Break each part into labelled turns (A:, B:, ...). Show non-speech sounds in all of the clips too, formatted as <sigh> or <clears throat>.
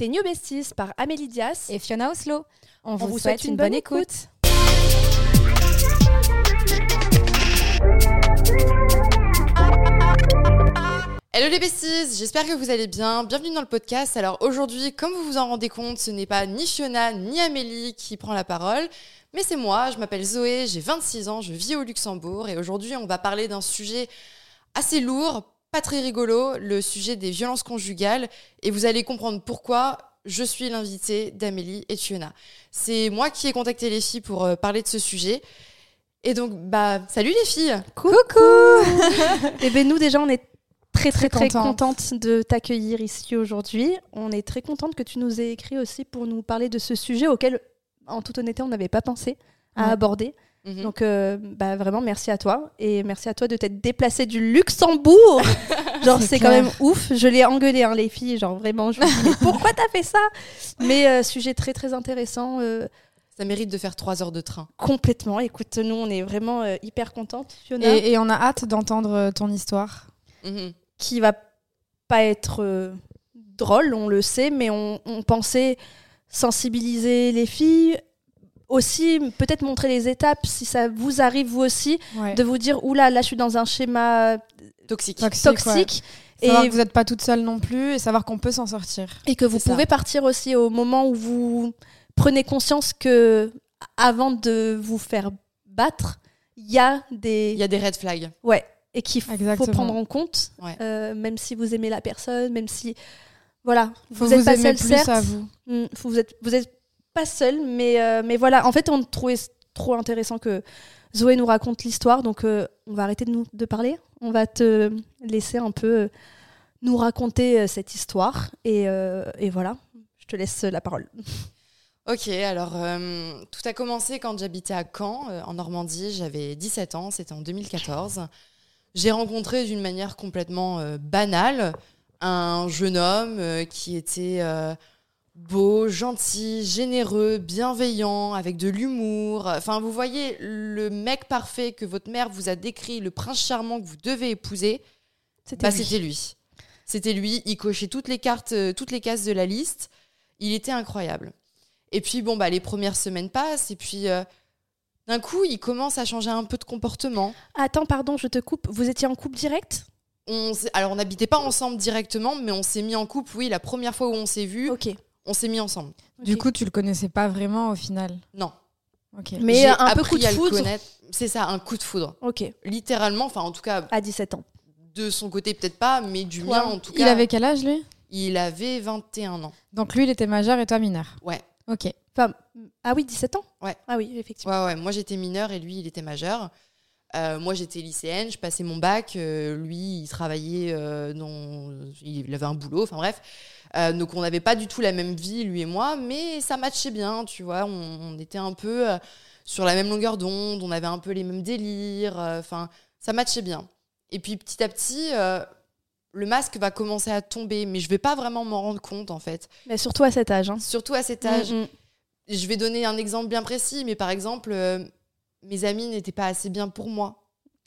A: Tes New Besties par Amélie Dias
B: et Fiona Oslo.
A: On, vous, souhaite, une, bonne, écoute.
C: Hello les besties, j'espère que vous allez bien. Bienvenue dans le podcast. Alors aujourd'hui, comme vous vous en rendez compte, ce n'est pas ni Fiona ni Amélie qui prend la parole, mais c'est moi. Je m'appelle Zoé, j'ai 26 ans, je vis au Luxembourg et aujourd'hui, on va parler d'un sujet assez lourd, pas très rigolo, le sujet des violences conjugales et vous allez comprendre pourquoi je suis l'invitée d'Amélie et Fiona. C'est moi qui ai contacté les filles pour euh, parler de ce sujet. Et donc, bah, salut les filles
A: Coucou Et <laughs> eh bien nous déjà, on est très très très, contente de t'accueillir ici aujourd'hui. On est très contente que tu nous aies écrit aussi pour nous parler de ce sujet auquel, en toute honnêteté, on n'avait pas pensé à aborder. Mhm. Donc, euh, bah, vraiment, merci à toi. Et merci à toi de t'être déplacée du Luxembourg. <laughs> genre, c'est quand même ouf. Je l'ai engueulé, hein, les filles. Genre, vraiment, je me dis, pourquoi t'as fait ça? Mais euh, sujet très, très intéressant. Euh,
C: ça mérite de faire trois heures de train.
A: Complètement. Écoute, nous, on est vraiment hyper contentes,
B: Fiona. Et, on a hâte d'entendre ton histoire.
A: Mhm. Qui va pas être drôle, on le sait, mais on, on pensait sensibiliser les filles, aussi peut-être montrer les étapes si ça vous arrive vous aussi de vous dire oula là je suis dans un schéma
C: toxique.
A: Toxique,
B: et que vous n'êtes pas toute seule non plus et savoir qu'on peut s'en sortir.
A: Et que vous pouvez partir aussi au moment où vous prenez conscience que avant de vous faire battre il y a des
C: il y a des red flags.
A: Ouais et qu'il faut prendre en compte euh, même si vous aimez la personne même si voilà
B: vous êtes pas seul certes. à vous.
A: Vous êtes vous êtes pas seul, mais, euh, mais voilà. En fait, on trouvait trop intéressant que Zoé nous raconte l'histoire, donc euh, on va arrêter de, nous, de parler. On va te laisser un peu euh, nous raconter cette histoire. Et, et, voilà, je te laisse la parole. <laughs>
C: Ok, alors tout a commencé quand j'habitais à Caen, en Normandie. J'avais 17 ans, c'était en 2014. J'ai rencontré d'une manière complètement banale un jeune homme qui était beau, gentil, généreux, bienveillant, avec de l'humour. Enfin, vous voyez, le mec parfait que votre mère vous a décrit, le prince charmant que vous devez épouser, c'était bah, lui. C'était lui. Il cochait toutes les cartes, euh, toutes les cases de la liste. Il était incroyable. Et puis, bon, bah, les premières semaines passent, et puis. Euh, d'un coup, il commence à changer un peu de comportement.
A: Attends, pardon, je te coupe. Vous étiez en couple direct?
C: On Alors, on n'habitait pas ensemble directement, mais on s'est mis en couple, oui, la première fois où on s'est vu.
A: Ok
C: on s'est mis ensemble.
B: Du coup, tu le connaissais pas vraiment au final
C: Non.
A: Ok. Mais un peu coup de foudre.
C: C'est ça, un coup de foudre.
A: Ok.
C: Littéralement, enfin en tout cas.
A: À 17 ans.
C: De son côté, peut-être pas, mais du mien en tout cas.
B: Il avait quel âge lui?
C: Il avait 21 ans.
B: Donc lui, il était majeur et toi mineur
C: Ouais.
B: Ok.
A: Enfin, ah oui, 17 ans?
C: Ouais.
A: Ah oui, effectivement.
C: Ouais, ouais. Moi, j'étais mineur et lui, il était majeur. Euh, moi, j'étais lycéenne, je passais mon bac. Euh, lui, il travaillait euh, dans. Il avait un boulot, enfin bref. Donc on n'avait pas du tout la même vie, lui et moi, mais ça matchait bien, tu vois. On, était un peu sur la même longueur d'onde, on avait un peu les mêmes délires, enfin, ça matchait bien. Et puis petit à petit, le masque va commencer à tomber, mais je vais pas vraiment m'en rendre compte en fait.
A: Mais surtout à cet âge. Hein.
C: Surtout à cet âge. Mm, mm. Je vais donner un exemple bien précis, mais par exemple, mes amis n'étaient pas assez bien pour moi.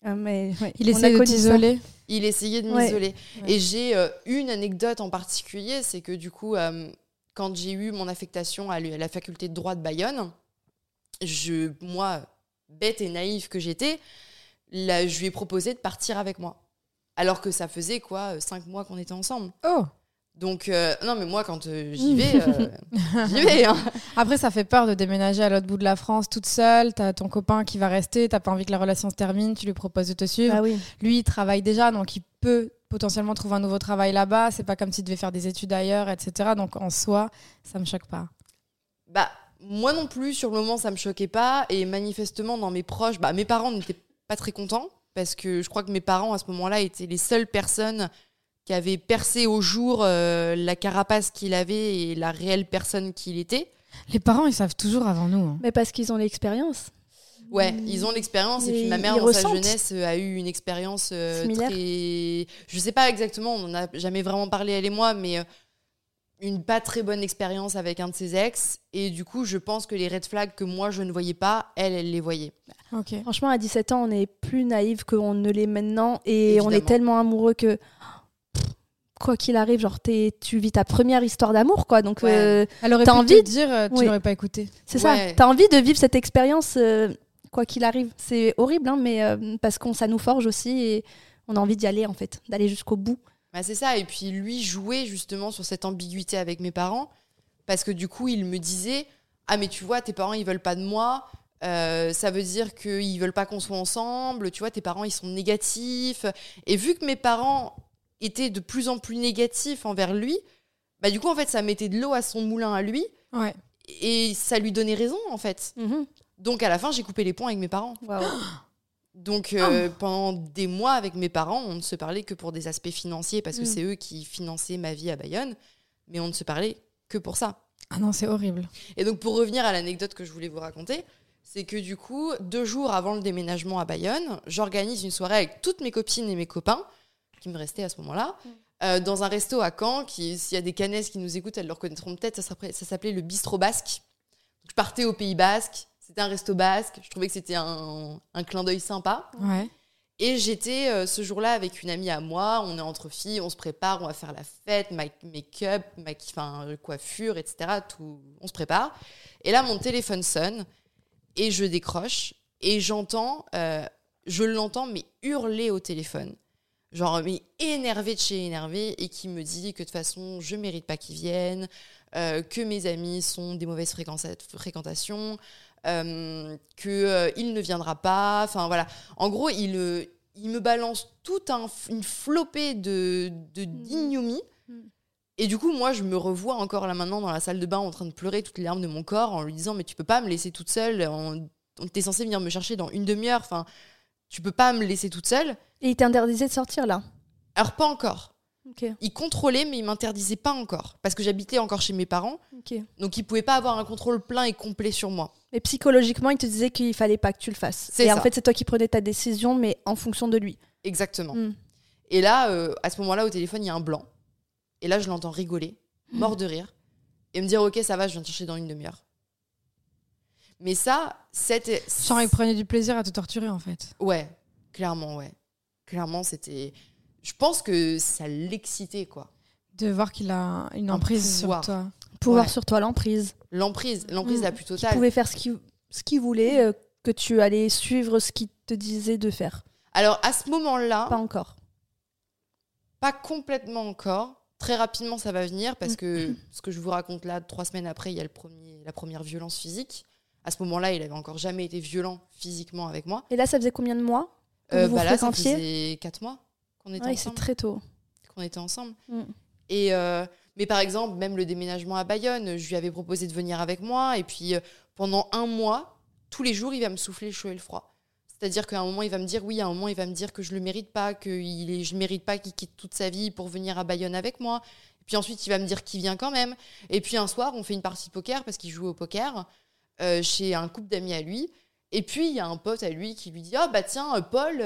A: Ah, mais,
B: Il essayait de t'isoler.
C: Il essayait de m'isoler. Et j'ai euh, une anecdote en particulier, c'est que du coup, euh, quand j'ai eu mon affectation à, la faculté de droit de Bayonne, je, moi, bête et naïve que j'étais, je lui ai proposé de partir avec moi. Alors que ça faisait quoi, cinq mois qu'on était ensemble.
B: Oh
C: donc, euh, non, mais moi, quand euh, j'y vais, euh, <laughs> j'y vais. Hein.
B: Après, ça fait peur de déménager à l'autre bout de la France toute seule. T'as ton copain qui va rester, t'as pas envie que la relation se termine, tu lui proposes de te suivre.
A: Ah oui.
B: Lui, il travaille déjà, donc il peut potentiellement trouver un nouveau travail là-bas. C'est pas comme s'il devait faire des études ailleurs, etc. Donc, en soi, ça me choque pas.
C: Bah, moi non plus, sur le moment, ça me choquait pas. Et manifestement, dans mes proches, bah, mes parents n'étaient pas très contents parce que je crois que mes parents, à ce moment-là, étaient les seules personnes qui avait percé au jour euh, la carapace qu'il avait et la réelle personne qu'il était.
B: Les parents, ils savent toujours avant nous. Hein.
A: Mais parce qu'ils ont l'expérience.
C: Ouais, ils ont l'expérience. Et puis ma mère, dans sa jeunesse, euh, a eu une expérience euh, très. Je sais pas exactement, on n'en a jamais vraiment parlé, elle et moi, mais une pas très bonne expérience avec un de ses ex. Et du coup, je pense que les red flags que moi, je ne voyais pas, elle, elle les voyait.
A: Ok. Franchement, à 17 ans, on est plus naïf qu'on ne l'est maintenant. Et on est tellement amoureux que quoi qu'il arrive, genre tu vis ta première histoire d'amour, quoi. Donc,
B: ouais. Elle aurait pu envie te dire, tu n'aurais pas écouté.
A: C'est ça. T'as envie de vivre cette expérience, quoi qu'il arrive. C'est horrible, hein, mais parce qu'on ça nous forge aussi et on a envie d'y aller en fait, d'aller jusqu'au bout.
C: Bah, c'est ça. Et puis lui jouait justement sur cette ambiguïté avec mes parents parce que du coup, il me disait Ah, mais tu vois, tes parents, ils veulent pas de moi. Euh, ça veut dire qu'ils veulent pas qu'on soit ensemble. Tu vois, tes parents, ils sont négatifs. Et vu que mes parents étaient de plus en plus négatifs envers lui, bah, du coup, en fait, ça mettait de l'eau à son moulin à lui.
B: Ouais.
C: Et ça lui donnait raison, en fait. Mhm. Donc, à la fin, j'ai coupé les ponts avec mes parents. <gasps> Donc, euh, oh. pendant des mois avec mes parents, on ne se parlait que pour des aspects financiers, parce que mm. c'est eux qui finançaient ma vie à Bayonne. Mais on ne se parlait que pour ça.
B: Ah non, c'est horrible.
C: Et donc, pour revenir à l'anecdote que je voulais vous raconter, c'est que du coup, deux jours avant le déménagement à Bayonne, j'organise une soirée avec toutes mes copines et mes copains, qui me restaient à ce moment-là, mm. euh, dans un resto à Caen, qui, s'il y a des canesses qui nous écoutent, elles le reconnaîtront peut-être, ça s'appelait le Bistrot Basque. je partais au Pays Basque, c'était un resto basque, je trouvais que c'était un, un clin d'œil sympa.
B: Ouais.
C: Et j'étais euh, ce jour-là avec une amie à moi, on est entre filles, on se prépare, on va faire la fête, make-up, enfin, coiffure, etc. Tout, on se prépare. Et là, mon téléphone sonne et je décroche et j'entends, euh, je l'entends, mais hurler au téléphone. Genre, mais énervé de chez énervé et qui me dit que de toute façon, je mérite pas qu'ils viennent, euh, que mes amis sont des mauvaises fréquentations, euh, qu'il euh, ne viendra pas. Enfin voilà. En gros, il, euh, il me balance toute un, une flopée de, de mm. d'ignomie. Mm. Et du coup, moi, je me revois encore là maintenant dans la salle de bain en train de pleurer toutes les larmes de mon corps en lui disant Mais tu peux pas me laisser toute seule. On, t'es censé venir me chercher dans une demi-heure. Enfin, tu peux pas me laisser toute seule.
A: Et il t'interdisait de sortir là
C: Alors, pas encore. Il contrôlait, mais il m'interdisait pas encore. Parce que j'habitais encore chez mes parents. Donc il pouvait pas avoir un contrôle plein et complet sur moi.
A: Et psychologiquement, il te disait qu'il fallait pas que tu le fasses. Et en fait, c'est toi qui prenais ta décision, mais en fonction de lui.
C: Exactement. Hmm. Et là, euh, à ce moment-là, au téléphone, il y a un blanc. Et là, je l'entends rigoler, mort de rire, et me dire Ok, ça va, je viens te chercher dans une demi-heure. Mais ça, c'était.
B: Genre, il prenait du plaisir à te torturer, en fait.
C: Ouais, clairement, ouais. Clairement, c'était je pense que ça l'excitait, quoi.
B: De voir qu'il a une emprise sur toi.
A: Pouvoir sur toi, l'emprise.
C: L'emprise, l'emprise la plus totale.
A: Tu pouvais faire ce qu'il ce qu'il voulait, euh, que tu allais suivre ce qu'il te disait de faire.
C: Alors, à ce moment-là.
A: Pas encore.
C: Pas complètement encore. Très rapidement, ça va venir parce que ce que je vous raconte là, trois semaines après, il y a le premier, la première violence physique. À ce moment-là, il avait encore jamais été violent physiquement avec moi.
A: Et là, ça faisait combien de mois euh,
C: bah Là, ça faisait quatre mois qu'on était
A: ensemble. très tôt.
C: Qu'on était ensemble. Mm. Et euh, mais par exemple, même le déménagement à Bayonne, je lui avais proposé de venir avec moi. Et puis euh, pendant un mois, tous les jours, il va me souffler le chaud et le froid. C'est-à-dire qu'à un moment, il va me dire oui, à un moment, il va me dire que je le mérite pas, que il je mérite pas qu'il quitte toute sa vie pour venir à Bayonne avec moi. Et puis ensuite, il va me dire qu'il vient quand même. Et puis un soir, on fait une partie de poker parce qu'il joue au poker euh, chez un couple d'amis à lui. Et puis il y a un pote à lui qui lui dit ah bah tiens Paul,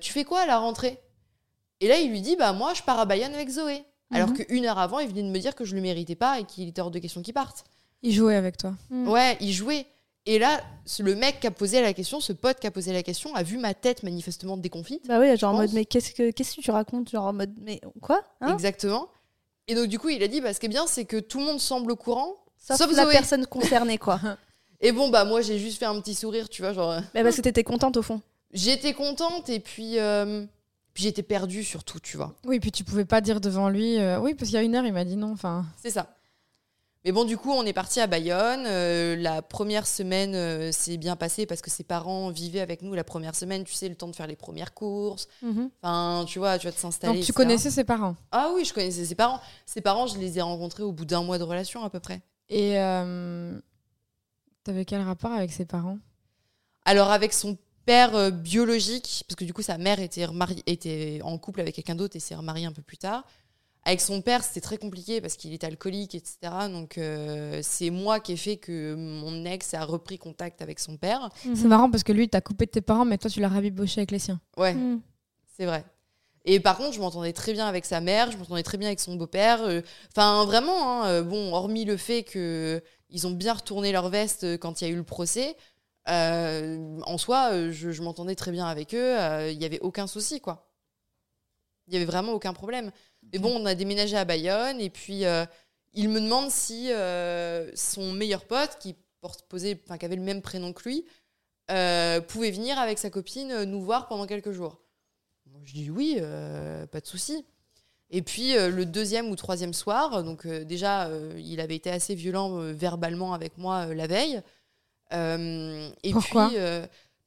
C: tu fais quoi à la rentrée? Et là, il lui dit Bah, moi, je pars à Bayonne avec Zoé. Alors mhm. qu'une heure avant, il venait de me dire que je le méritais pas et qu'il était hors de question qu'il parte.
B: Il jouait avec toi.
C: Mhm. Ouais, il jouait. Et là, le mec qui a posé la question, ce pote qui a posé la question, a vu ma tête manifestement déconfite.
A: Bah oui, genre en mode, mais qu'est-ce que, qu'est-ce que tu racontes? Genre en mode, mais quoi
C: hein? Exactement. Et donc, du coup, il a dit, bah, ce qui est bien, c'est que tout le monde semble au courant,
A: sauf, la personne concernée, quoi. <laughs>
C: et bon, bah, moi, j'ai juste fait un petit sourire, tu vois, genre. Euh.
A: Mais parce que t'étais contente, au fond.
C: J'étais contente, et puis. Euh, puis j'étais perdue surtout, tu vois.
B: Oui, puis tu pouvais pas dire devant lui, euh, oui, parce qu'il y a une heure, il m'a dit non. Enfin.
C: C'est ça. Mais bon, du coup, on est parti à Bayonne. Euh, la première semaine euh, s'est bien passée parce que ses parents vivaient avec nous la première semaine. Tu sais, le temps de faire les premières courses. Mhm. Enfin, tu vois, tu vas te s'installer.
B: Donc tu connaissais ses parents
C: Ah oui, je connaissais ses parents. Ses parents, je les ai rencontrés au bout d'un mois de relation à peu près.
B: Et t'avais quel rapport avec ses parents?
C: Alors avec son père euh, biologique, parce que du coup sa mère était, était en couple avec quelqu'un d'autre et s'est remariée un peu plus tard. Avec son père, c'était très compliqué parce qu'il était alcoolique, etc. Donc euh, c'est moi qui ai fait que mon ex a repris contact avec son père.
B: Mhm. C'est marrant parce que lui, t'as coupé de tes parents, mais toi, tu l'as rabiboché avec les siens.
C: Ouais, mhm. c'est vrai. Et par contre, je m'entendais très bien avec sa mère, je m'entendais très bien avec son beau-père. Euh, enfin, vraiment, hein, bon, hormis le fait qu'ils ont bien retourné leur veste quand il y a eu le procès, euh, en soi, euh, je, m'entendais très bien avec eux. Euh, il n'y avait aucun souci, quoi. Il n'y avait vraiment aucun problème. Mais bon, on a déménagé à Bayonne et puis il me demande si son meilleur pote, qui, posait, qui avait le même prénom que lui, pouvait venir avec sa copine nous voir pendant quelques jours. Je dis oui, pas de souci. Et puis le deuxième ou troisième soir, donc déjà il avait été assez violent verbalement avec moi la veille. et
B: Pourquoi
C: puis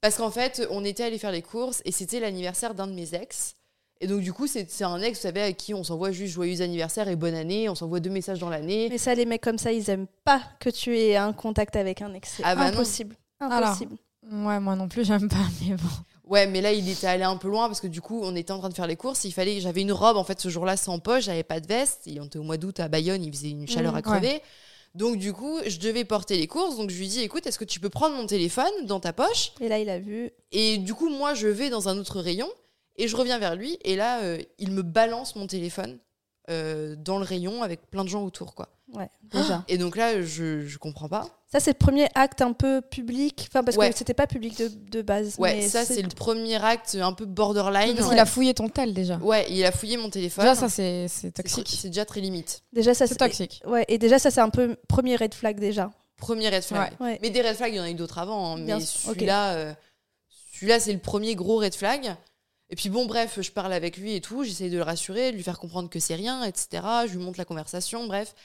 C: parce qu'en fait, on était allé faire les courses et c'était l'anniversaire d'un de mes ex. Et donc, du coup, c'est un ex, vous savez, à qui on s'envoie juste joyeux anniversaire et bonne année. On s'envoie deux messages dans l'année.
A: Mais ça, les mecs comme ça, ils aiment pas que tu aies un contact avec un ex. C'est ah bah impossible. Impossible.
B: ouais, moi non plus, j'aime pas, mais bon.
C: Ouais, mais là, il était allé un peu loin parce que du coup, on était en train de faire les courses. Il fallait, j'avais une robe en fait ce jour-là sans poche, j'avais pas de veste. Et on était au mois d'août à Bayonne, il faisait une chaleur mmh, à crever. Donc du coup, je devais porter les courses. Donc je lui dis, écoute, est-ce que tu peux prendre mon téléphone dans ta poche?
A: Et là, il a vu.
C: Et du coup, moi, je vais dans un autre rayon et je reviens vers lui. Et là, euh, il me balance mon téléphone euh, dans le rayon avec plein de gens autour, quoi.
A: Ouais, déjà.
C: Et donc là, je, je comprends pas.
A: Ça, c'est le premier acte un peu public, enfin parce que c'était pas public de, de base.
C: Ouais, ça, c'est le premier acte un peu borderline.
B: Parce qu'il a fouillé ton tel déjà.
C: Ouais, il a fouillé mon téléphone.
B: Déjà, ça, c'est toxique.
C: C'est déjà très limite.
A: Déjà, ça,
B: c'est toxique.
A: Ouais, et déjà, ça, c'est un peu premier red flag déjà.
C: Premier red flag. Mais des red flags, il y en a eu d'autres avant. Hein, mais celui-là, euh, celui-là, c'est le premier gros red flag. Et puis bon, bref, je parle avec lui et tout, j'essaie de le rassurer, de lui faire comprendre que c'est rien, etc. Je lui montre la conversation, bref.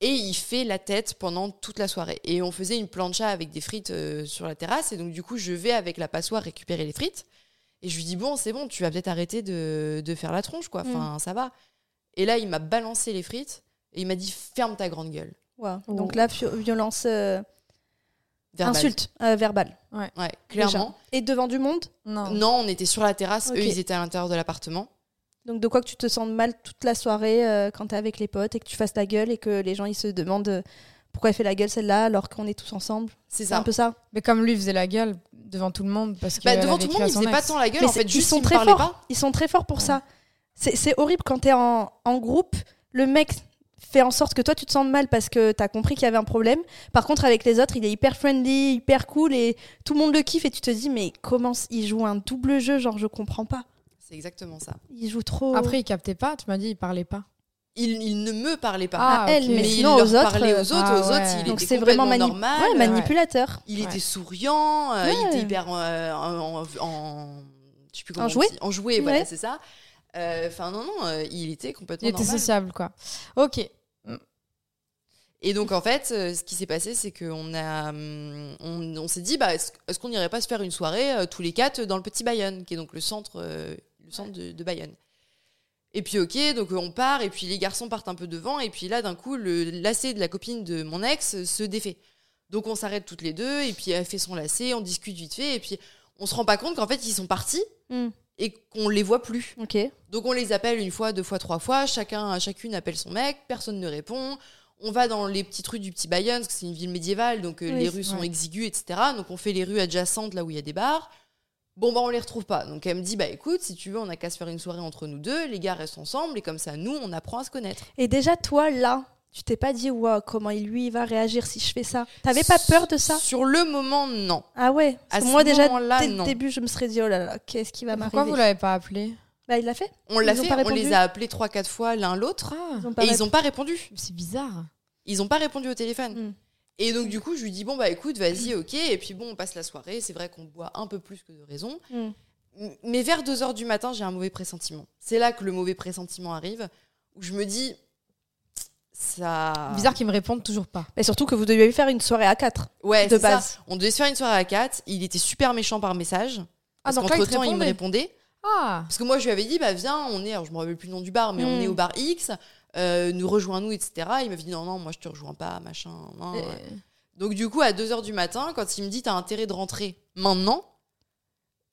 C: Et il fait la tête pendant toute la soirée. Et on faisait une plancha avec des frites euh, sur la terrasse. Et donc, du coup, je vais avec la passoire récupérer les frites. Et je lui dis, bon, c'est bon, tu vas peut-être arrêter de, de, faire la tronche, quoi. Enfin, mm. ça va. Et là, il m'a balancé les frites. Et il m'a dit, ferme ta grande gueule.
A: Donc là, violence. Euh, insulte euh, verbale.
C: Ouais, ouais clairement.
A: Et devant du monde
C: Non. Non, on était sur la terrasse. Eux, ils étaient à l'intérieur de l'appartement.
A: Donc de quoi que tu te sens mal toute la soirée euh, quand tu es avec les potes et que tu fasses la gueule et que les gens ils se demandent euh, pourquoi elle fait la gueule celle-là alors qu'on est tous ensemble? C'est un peu ça.
B: Mais comme lui faisait la gueule devant tout le monde parce que
C: bah, devant tout le monde il faisait pas tant la gueule en fait
A: ils sont très forts. Ils sont très forts pour ça. C'est horrible quand tu es en, en groupe, le mec fait en sorte que toi tu te sens mal parce que tu as compris qu'il y avait un problème. Par contre avec les autres, il est hyper friendly, hyper cool et tout le monde le kiffe et tu te dis mais comment il joue un double jeu genre je comprends pas.
C: C'est exactement ça.
A: Il joue trop.
B: Après, il captait pas, tu m'as dit, il parlait pas.
C: Il, il, ne me parlait pas.
A: Ah, elle, mais, sinon aux autres.
C: Parlait aux autres,
A: ah,
C: aux autres, il
A: Donc
C: c'est
A: vraiment
C: normal.
A: Ouais, manipulateur.
C: Il était souriant, euh, il était hyper euh, en, en, je sais plus comment
A: en jouet.
C: En jouet, voilà, c'est ça. Euh, enfin non non, il était complètement.
B: Il était sociable quoi. Ok.
C: Et donc en fait, ce qui s'est passé, c'est qu'on a, hum, on, on s'est dit, bah, est-ce, qu'on n'irait pas se faire une soirée tous les quatre dans le Petit Bayonne, qui est donc le centre le centre de, Bayonne. Et puis ok, donc on part, et puis les garçons partent un peu devant, et puis là d'un coup, le lacet de la copine de mon ex se défait. Donc on s'arrête toutes les deux, et puis elle fait son lacet, on discute vite fait, et puis on se rend pas compte qu'en fait ils sont partis hmm. Et qu'on les voit plus. Donc on les appelle une fois, deux fois, trois fois, chacun, chacune appelle son mec, personne ne répond. On va dans les petites rues du petit Bayonne, parce que c'est une ville médiévale, donc euh, les rues sont exiguës, etc. Donc on fait les rues adjacentes là où il y a des bars. Bon, bah, on les retrouve pas. Donc, elle me dit, bah, écoute, si tu veux, on a qu'à se faire une soirée entre nous deux. Les gars restent ensemble. Et comme ça, nous, on apprend à se connaître.
A: Et déjà, toi, là, tu t'es pas dit, wow, comment lui, il va réagir si je fais ça? T'avais pas peur de ça?
C: Sur le moment, non.
A: Ah ouais? À Moi, déjà, dès le début, je me serais dit, oh là là, qu'est-ce qui va m'arriver?
B: Pourquoi vous l'avez pas appelé?
A: Bah, il l'a fait.
C: On l'a fait, on les a appelés 3-4 fois l'un l'autre. Ah. et ils ont pas répondu.
B: C'est bizarre.
C: Ils ont pas répondu au téléphone. Hmm. Et donc, du coup, je lui dis, bon, bah écoute, vas-y, ok. Et puis, bon, on passe la soirée. C'est vrai qu'on boit un peu plus que de raison. Hmm. Mais vers 2 heures du matin, j'ai un mauvais pressentiment. C'est là que le mauvais pressentiment arrive, où je me dis, ça.
B: Bizarre qu'ils me répondent toujours pas.
A: Et surtout que vous deviez faire une soirée à 4.
C: Ouais, de base. Ça. On devait se faire une soirée à 4. Il était super méchant par message. Ah, parce qu'entre temps, il me répondait.
B: Ah.
C: Parce que moi, je lui avais dit, bah viens, on est, alors je me rappelle plus le nom du bar, mais on hmm. est au bar X, euh, nous rejoins-nous, etc. Il m'avait dit, non, non, moi je te rejoins pas, machin. Donc, du coup, à 2 heures du matin, quand il me dit, t'as intérêt de rentrer maintenant,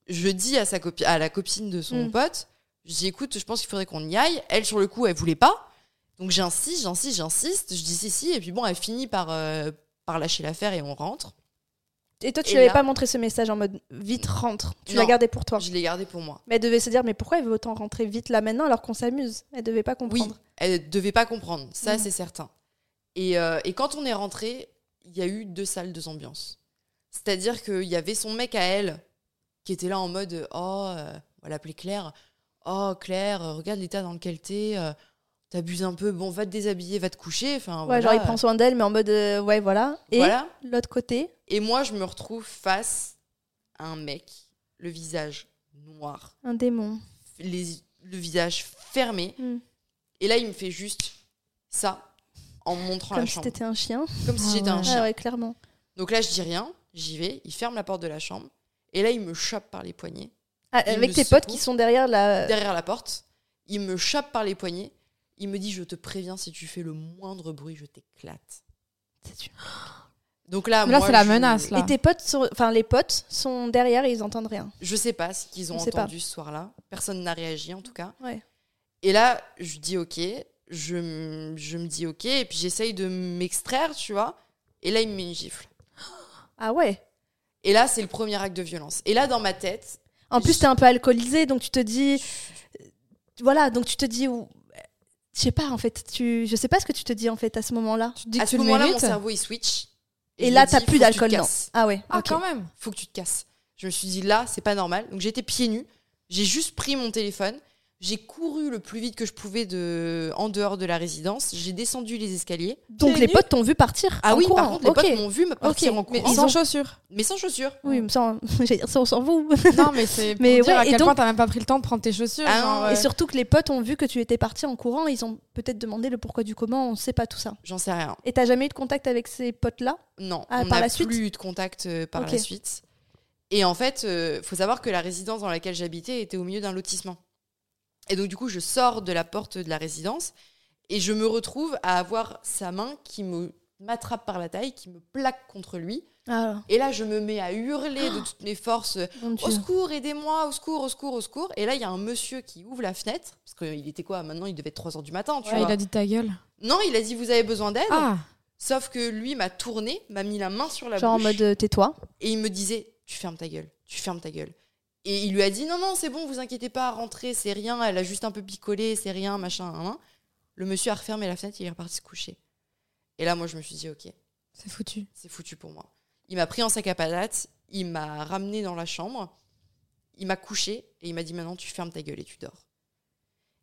C: je dis à, sa copi à la copine de son mm. pote, je dis écoute, je pense qu'il faudrait qu'on y aille. Elle, sur le coup, elle voulait pas. Donc j'insiste, j'insiste, j'insiste. Je dis si, si. Et puis bon, elle finit par, euh, par lâcher l'affaire et on rentre.
A: Et toi, tu lui avais pas montré ce message en mode vite rentre. Tu l'as gardé pour toi.
C: Je l'ai gardé pour moi.
A: Mais elle devait se dire mais pourquoi elle veut autant rentrer vite là maintenant alors qu'on s'amuse? Elle devait pas comprendre.
C: Oui, elle devait pas comprendre. Ça, mm. c'est certain. Et, euh, et, quand on est rentré, il y a eu deux salles, deux ambiances. C'est-à-dire qu'il y avait son mec à elle qui était là en mode oh, euh, on va l'appeler Claire. Oh Claire, regarde l'état dans lequel t'es. Euh, t'abuses un peu, bon, va te déshabiller, va te coucher. Enfin,
A: Ouais,
C: voilà.
A: genre il prend soin d'elle, mais en mode euh, ouais, voilà. Et
C: Voilà.
A: l'autre côté,
C: Et moi, je me retrouve face à un mec, le visage noir,
A: un démon.
C: les, le visage fermé.
A: Mm.
C: Et là, il me fait juste ça en me montrant
A: Comme
C: la
A: si
C: chambre.
A: t'étais un chien.
C: Comme si
B: Ah
C: j'étais un
B: ouais.
C: chien.
A: Ah ouais, clairement.
C: Donc là, je dis rien, j'y vais, il ferme la porte de la chambre. Et là, il me chope par les poignets,
A: Ah, avec tes potes qui sont derrière la.
C: derrière la porte. Il me chope par les poignets. Il me dit Je te préviens, si tu fais le moindre bruit, je t'éclate.
A: C'est une-
C: Donc là,
B: Mais là, c'est la
C: je-
B: menace, là.
A: Et tes potes, sont... enfin les potes sont derrière et ils entendent rien.
C: Je sais pas ce qu'ils ont
A: On
C: entendu ce soir-là. Personne n'a réagi en tout cas.
A: Ouais.
C: Et là, je dis ok. Je, m- je me dis ok. Et puis j'essaye de m'extraire, tu vois. Et là, il me met une gifle.
A: Ah ouais.
C: Et là, c'est le premier acte de violence. Et là, dans ma tête,
A: En plus,
C: Je-
A: t'es un peu alcoolisé, donc tu te dis, voilà, donc tu te dis, ou- je sais pas en fait, tu, je sais pas ce que tu te dis en fait à ce moment-là.
B: Tu te dis
C: à
B: que
C: ce moment-là, mon cerveau il switch.
A: Et, là, t'as plus d'alcool, non. Ah ouais.
B: Ah, quand même.
C: faut que tu te casses. Je me suis dit là, c'est pas normal. Donc j'étais pieds nus. J'ai juste pris mon téléphone. J'ai couru le plus vite que je pouvais de... en dehors de la résidence. J'ai descendu les escaliers.
A: Donc les potes t'ont vu partir.
C: Ah
A: en
C: oui,
A: courant.
C: par contre, les potes m'ont vu me partir
A: Ok,
C: en
B: Mais
C: courant,
B: sans chaussures.
C: mais sans chaussures.
A: Oui, mais ça, <laughs> j'allais dire ça, on s'en fout.
B: Non, mais c'est pour
A: Mais
B: dire
A: ouais,
B: à
A: et
B: quel
A: donc-
B: point t'as même pas pris le temps de prendre tes chaussures.
C: Ah
B: genre,
C: non,
B: euh,
A: Et surtout que les potes ont vu que tu étais parti en courant, ils ont peut-être demandé le pourquoi du comment, on sait pas tout ça.
C: J'en sais rien.
A: Et t'as jamais eu de contact avec ces potes-là?
C: Non,
A: Ah,
C: on
A: par la suite
C: plus eu de contact euh, par la suite. Et en fait, il faut savoir que la résidence dans laquelle j'habitais était au milieu d'un lotissement. Et donc, du coup, je sors de la porte de la résidence et je me retrouve à avoir sa main qui me m'attrape par la taille, qui me plaque contre lui.
A: Ah,
C: Et là, je me mets à hurler de toutes mes forces <gasps> Au secours, aidez-moi, au secours, au secours, au secours. Et là, il y a un monsieur qui ouvre la fenêtre, parce qu'il était quoi Maintenant, il devait être 3 heures du matin, tu
B: ouais,
C: vois.
B: il a dit ta gueule.
C: Non, il a dit Vous avez besoin d'aide
B: Ah,
C: Sauf que lui m'a tourné, m'a mis la main sur la
A: Genre en
C: bouche.
A: mode euh, tais-toi.
C: Et il me disait Tu fermes ta gueule, tu fermes ta gueule. Et il lui a dit Non, non, c'est bon, vous inquiétez pas, rentrez, c'est rien, elle a juste un peu picolé, c'est rien, machin, hein, hein. Le monsieur a refermé la fenêtre, il est reparti se coucher. Et là, moi, je me suis dit Ok,
B: c'est foutu.
C: c'est foutu pour moi. Il m'a pris en sac à patates, il m'a ramené dans la chambre, il m'a couché et il m'a dit Maintenant, tu fermes ta gueule et tu dors.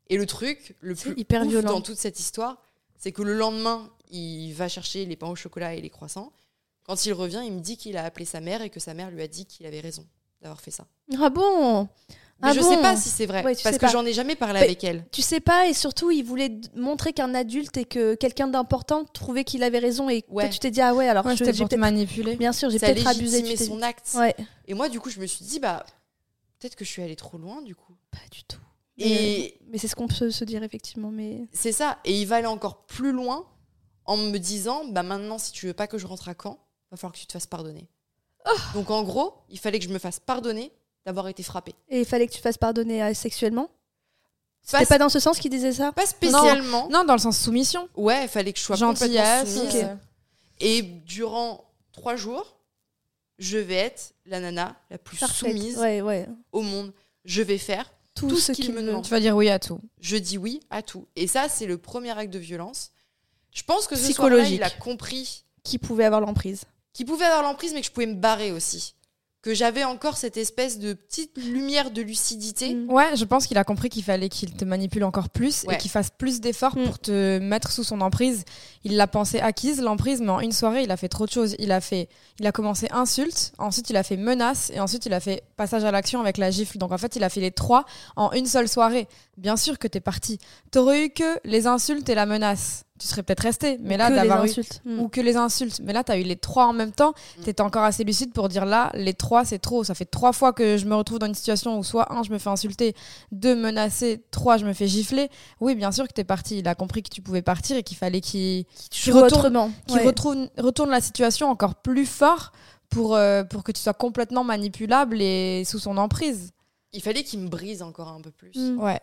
C: Et le truc, le plus
A: hyper
C: ouf
A: violent.
C: dans toute cette histoire, c'est que le lendemain, il va chercher les pains au chocolat et les croissants. Quand il revient, il me dit qu'il a appelé sa mère et que sa mère lui a dit qu'il avait raison d'avoir fait ça.
A: Ah bon?
C: Mais
A: Ah
C: je
A: bon?
C: sais pas si c'est vrai,
A: Ouais,
C: parce que j'en ai jamais parlé
A: Mais-
C: avec elle.
A: Tu sais pas, et surtout, il voulait montrer qu'un adulte et que quelqu'un d'important trouvait qu'il avait raison, et
C: Ouais.
A: toi, tu t'es dit, ah ouais, alors
B: Ouais,
A: je- j'ai peut-être.
B: manipuler.
A: Bien sûr, j'ai peut-être abusé. tu
C: son acte.
A: Ouais,
C: Et moi, du coup, je me suis dit, bah, peut-être que je suis allée trop loin, du coup.
A: pas du tout. Mais,
C: Et
A: mais c'est ce qu'on peut se dire, effectivement. Mais
C: C'est ça. Et il va aller encore plus loin en me disant bah maintenant, si tu veux pas que je rentre à Caen, va falloir que tu te fasses pardonner.
A: Oh.
C: Donc en gros, il fallait que je me fasse pardonner d'avoir été frappée.
A: Et il fallait que tu fasses pardonner euh, sexuellement?
C: Pas,
A: C'était pas dans ce sens qu'il disait ça?
C: pas spécialement.
B: Non, dans le sens soumission.
C: Ouais, il fallait que je sois complètement
B: Gentillesse.
C: soumise.
B: euh,
C: Et durant trois jours, je vais être la nana la plus
A: Parfaite.
C: soumise
A: Ouais, ouais.
C: au monde. Je vais faire.
A: Tout,
C: Tout
A: ce
C: ce qu'il me demande.
B: Tu vas dire oui à tout.
C: Je dis oui à tout. Et ça, c'est le premier acte de violence. Je pense que ce
A: Psychologique.
C: soir-là, il a compris
A: Qui pouvait avoir l'emprise
C: qui pouvait avoir l'emprise, mais que je pouvais me barrer aussi. Que j'avais encore cette espèce de petite lumière de lucidité.
A: Mm.
B: Ouais, je pense qu'il a compris qu'il fallait qu'il te manipule encore plus
C: Ouais.
B: et qu'il fasse plus d'efforts
A: Mm.
B: pour te mettre sous son emprise. Il l'a pensé acquise, l'emprise, mais en une soirée, il a fait trop de choses. Il a fait, il a commencé insulte, ensuite il a fait menace et ensuite il a fait passage à l'action avec la gifle. Donc en fait, il a fait les trois en une seule soirée. Bien sûr que t'es parti. T'aurais eu que les insultes et la menace. Tu serais peut-être resté, mais là d'avoir eu
A: insultes. Mm.
B: ou que les insultes. Mais là, tu as eu les trois en même temps.
C: Mm.
B: Tu étais encore assez lucide pour dire là, les trois, c'est trop. Ça fait trois fois que je me retrouve dans une situation où soit un, je me fais insulter, deux, menacer, trois, je me fais gifler. Oui, bien sûr que tu es parti. Il a compris que tu pouvais partir et qu'il fallait qu'il retourne-
A: Ouais.
B: retourne, retourne la situation encore plus fort pour, euh, pour que tu sois complètement manipulable et sous son emprise.
C: Il fallait qu'il me brise encore un peu plus.
A: Mm.
B: Ouais.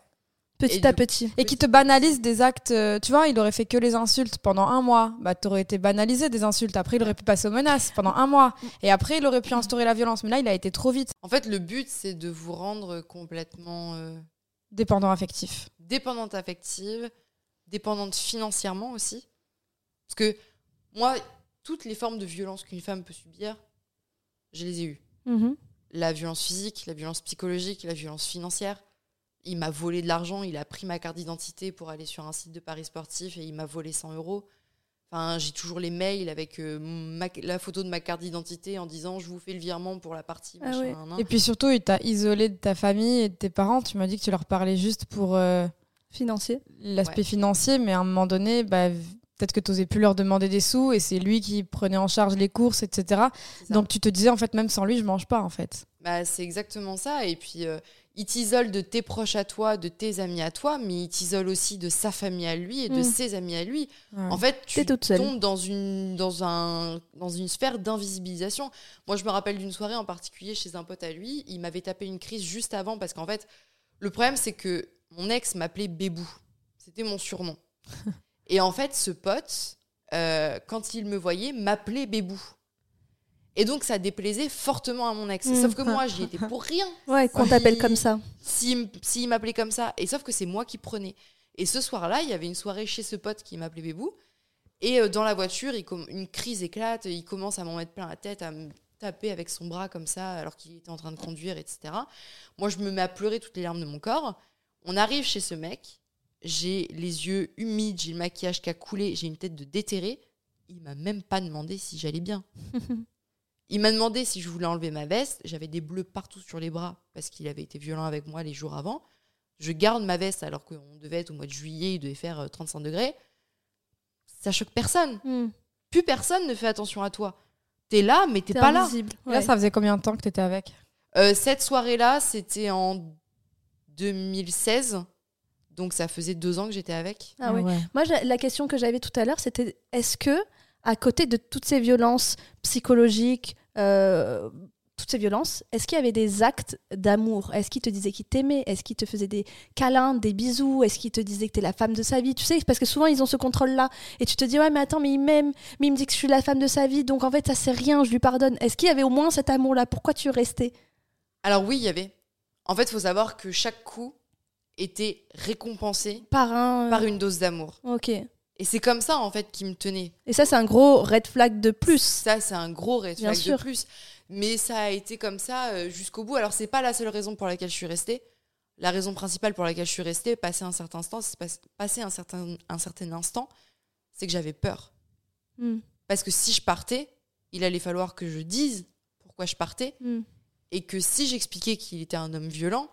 A: Petit
C: Et
A: à petit.
B: Et qui te banalise des actes. euh, Tu vois, il aurait fait que les insultes pendant un mois. Bah, t'aurais été banalisé des insultes. Après, il aurait pu passer aux menaces pendant un mois. Et après, il aurait pu instaurer la violence. Mais là, il a été trop vite.
C: En fait, le but, c'est de vous rendre complètement euh,
B: Dépendant affectif.
C: dépendante affective, dépendante financièrement aussi. Parce que moi, toutes les formes de violence qu'une femme peut subir, je les ai eues.
A: Mhm.
C: La violence physique, la violence psychologique, la violence financière. Il m'a volé de l'argent, il a pris ma carte d'identité pour aller sur un site de paris sportif et il m'a volé 100 euros. Enfin, j'ai toujours les mails avec euh, ma- la photo de ma carte d'identité en disant je vous fais le virement pour la partie.
A: Ah
C: machin,
A: ouais.
C: nan, nan.
B: Et puis surtout, il t'a isolé de ta famille et de tes parents. Tu m'as dit que tu leur parlais juste pour euh,
A: Financier.
B: l'aspect
C: Ouais.
B: financier, mais à un moment donné, bah, peut-être que tu n'osais plus leur demander des sous et c'est lui qui prenait en charge les courses, etc. Donc tu te disais, en fait, même sans lui, je mange pas, en fait.
C: Bah, c'est exactement ça. Et puis, euh, il t'isole de tes proches à toi, de tes amis à toi, mais il t'isole aussi de sa famille à lui et de
A: Mm.
C: ses amis à lui.
B: Ouais.
C: En fait, tu
A: toute
C: tombes dans une, dans, un, dans une sphère d'invisibilisation. Moi, je me rappelle d'une soirée en particulier chez un pote à lui. Il m'avait tapé une crise juste avant parce qu'en fait, le problème, c'est que mon ex m'appelait Bébou. C'était mon surnom. <laughs> et en fait, ce pote, euh, quand il me voyait, m'appelait Bébou. Et donc, ça déplaisait fortement à mon ex.
A: Mm.
C: Sauf que moi, <laughs> j'y étais pour rien
A: Ouais, qu'on t'appelle comme ça.
C: s'il m- s'il m'appelait comme ça. Et sauf que c'est moi qui prenais. Et ce soir-là, il y avait une soirée chez ce pote qui m'appelait Bébou. Et euh, dans la voiture, il une crise éclate. Il commence à m'en mettre plein la tête, à me taper avec son bras comme ça, alors qu'il était en train de conduire, etc. Moi, je me mets à pleurer toutes les larmes de mon corps. On arrive chez ce mec. J'ai les yeux humides, j'ai le maquillage qui a coulé, j'ai une tête de déterré. Il m'a même pas demandé si j'allais bien. <laughs> Il m'a demandé si je voulais enlever ma veste. J'avais des bleus partout sur les bras parce qu'il avait été violent avec moi les jours avant. Je garde ma veste alors qu'on devait être au mois de juillet, il devait faire euh, 35 degrés. Ça choque personne.
A: Hmm.
C: Plus personne ne fait attention à toi. T'es là, mais t'es pas là.
A: invisible.
B: Et Là,
A: Ouais.
B: ça faisait combien de temps que tu étais avec?
C: Euh, cette soirée-là, c'était en 2016. Donc ça faisait deux ans que j'étais avec.
A: Ah ouais. Moi, j'ai- la question que j'avais tout à l'heure, c'était est-ce que, à côté de toutes ces violences psychologiques, euh, toutes ces violences, est-ce qu'il y avait des actes d'amour? Est-ce qu'il te disait qu'il t'aimait? Est-ce qu'il te faisait des câlins, des bisous? Est-ce qu'il te disait que t'es la femme de sa vie? Tu sais, parce que souvent ils ont ce contrôle-là. Et tu te dis, ouais, mais attends, mais il m'aime, mais il me dit que je suis la femme de sa vie, donc en fait, ça c'est rien, je lui pardonne. Est-ce qu'il y avait au moins cet amour-là? Pourquoi tu restais?
C: Alors oui, il y avait. En fait, il faut savoir que chaque coup était récompensé
A: Par un.
C: par une dose d'amour.
A: Ok.
C: Et c'est comme ça, en fait, qui me tenait.
A: Et ça, c'est un gros red flag de plus.
C: Ça, c'est un gros red
A: Bien
C: flag
A: sûr.
C: de plus. Mais ça a été comme ça euh, jusqu'au bout. Alors, c'est pas la seule raison pour laquelle je suis restée. La raison principale pour laquelle je suis restée, passer un certain instant, c'est pas- passer un certain, un certain instant, c'est que j'avais peur.
A: Hmm.
C: Parce que si je partais, il allait falloir que je dise pourquoi je partais.
A: Hmm.
C: Et que si j'expliquais qu'il était un homme violent,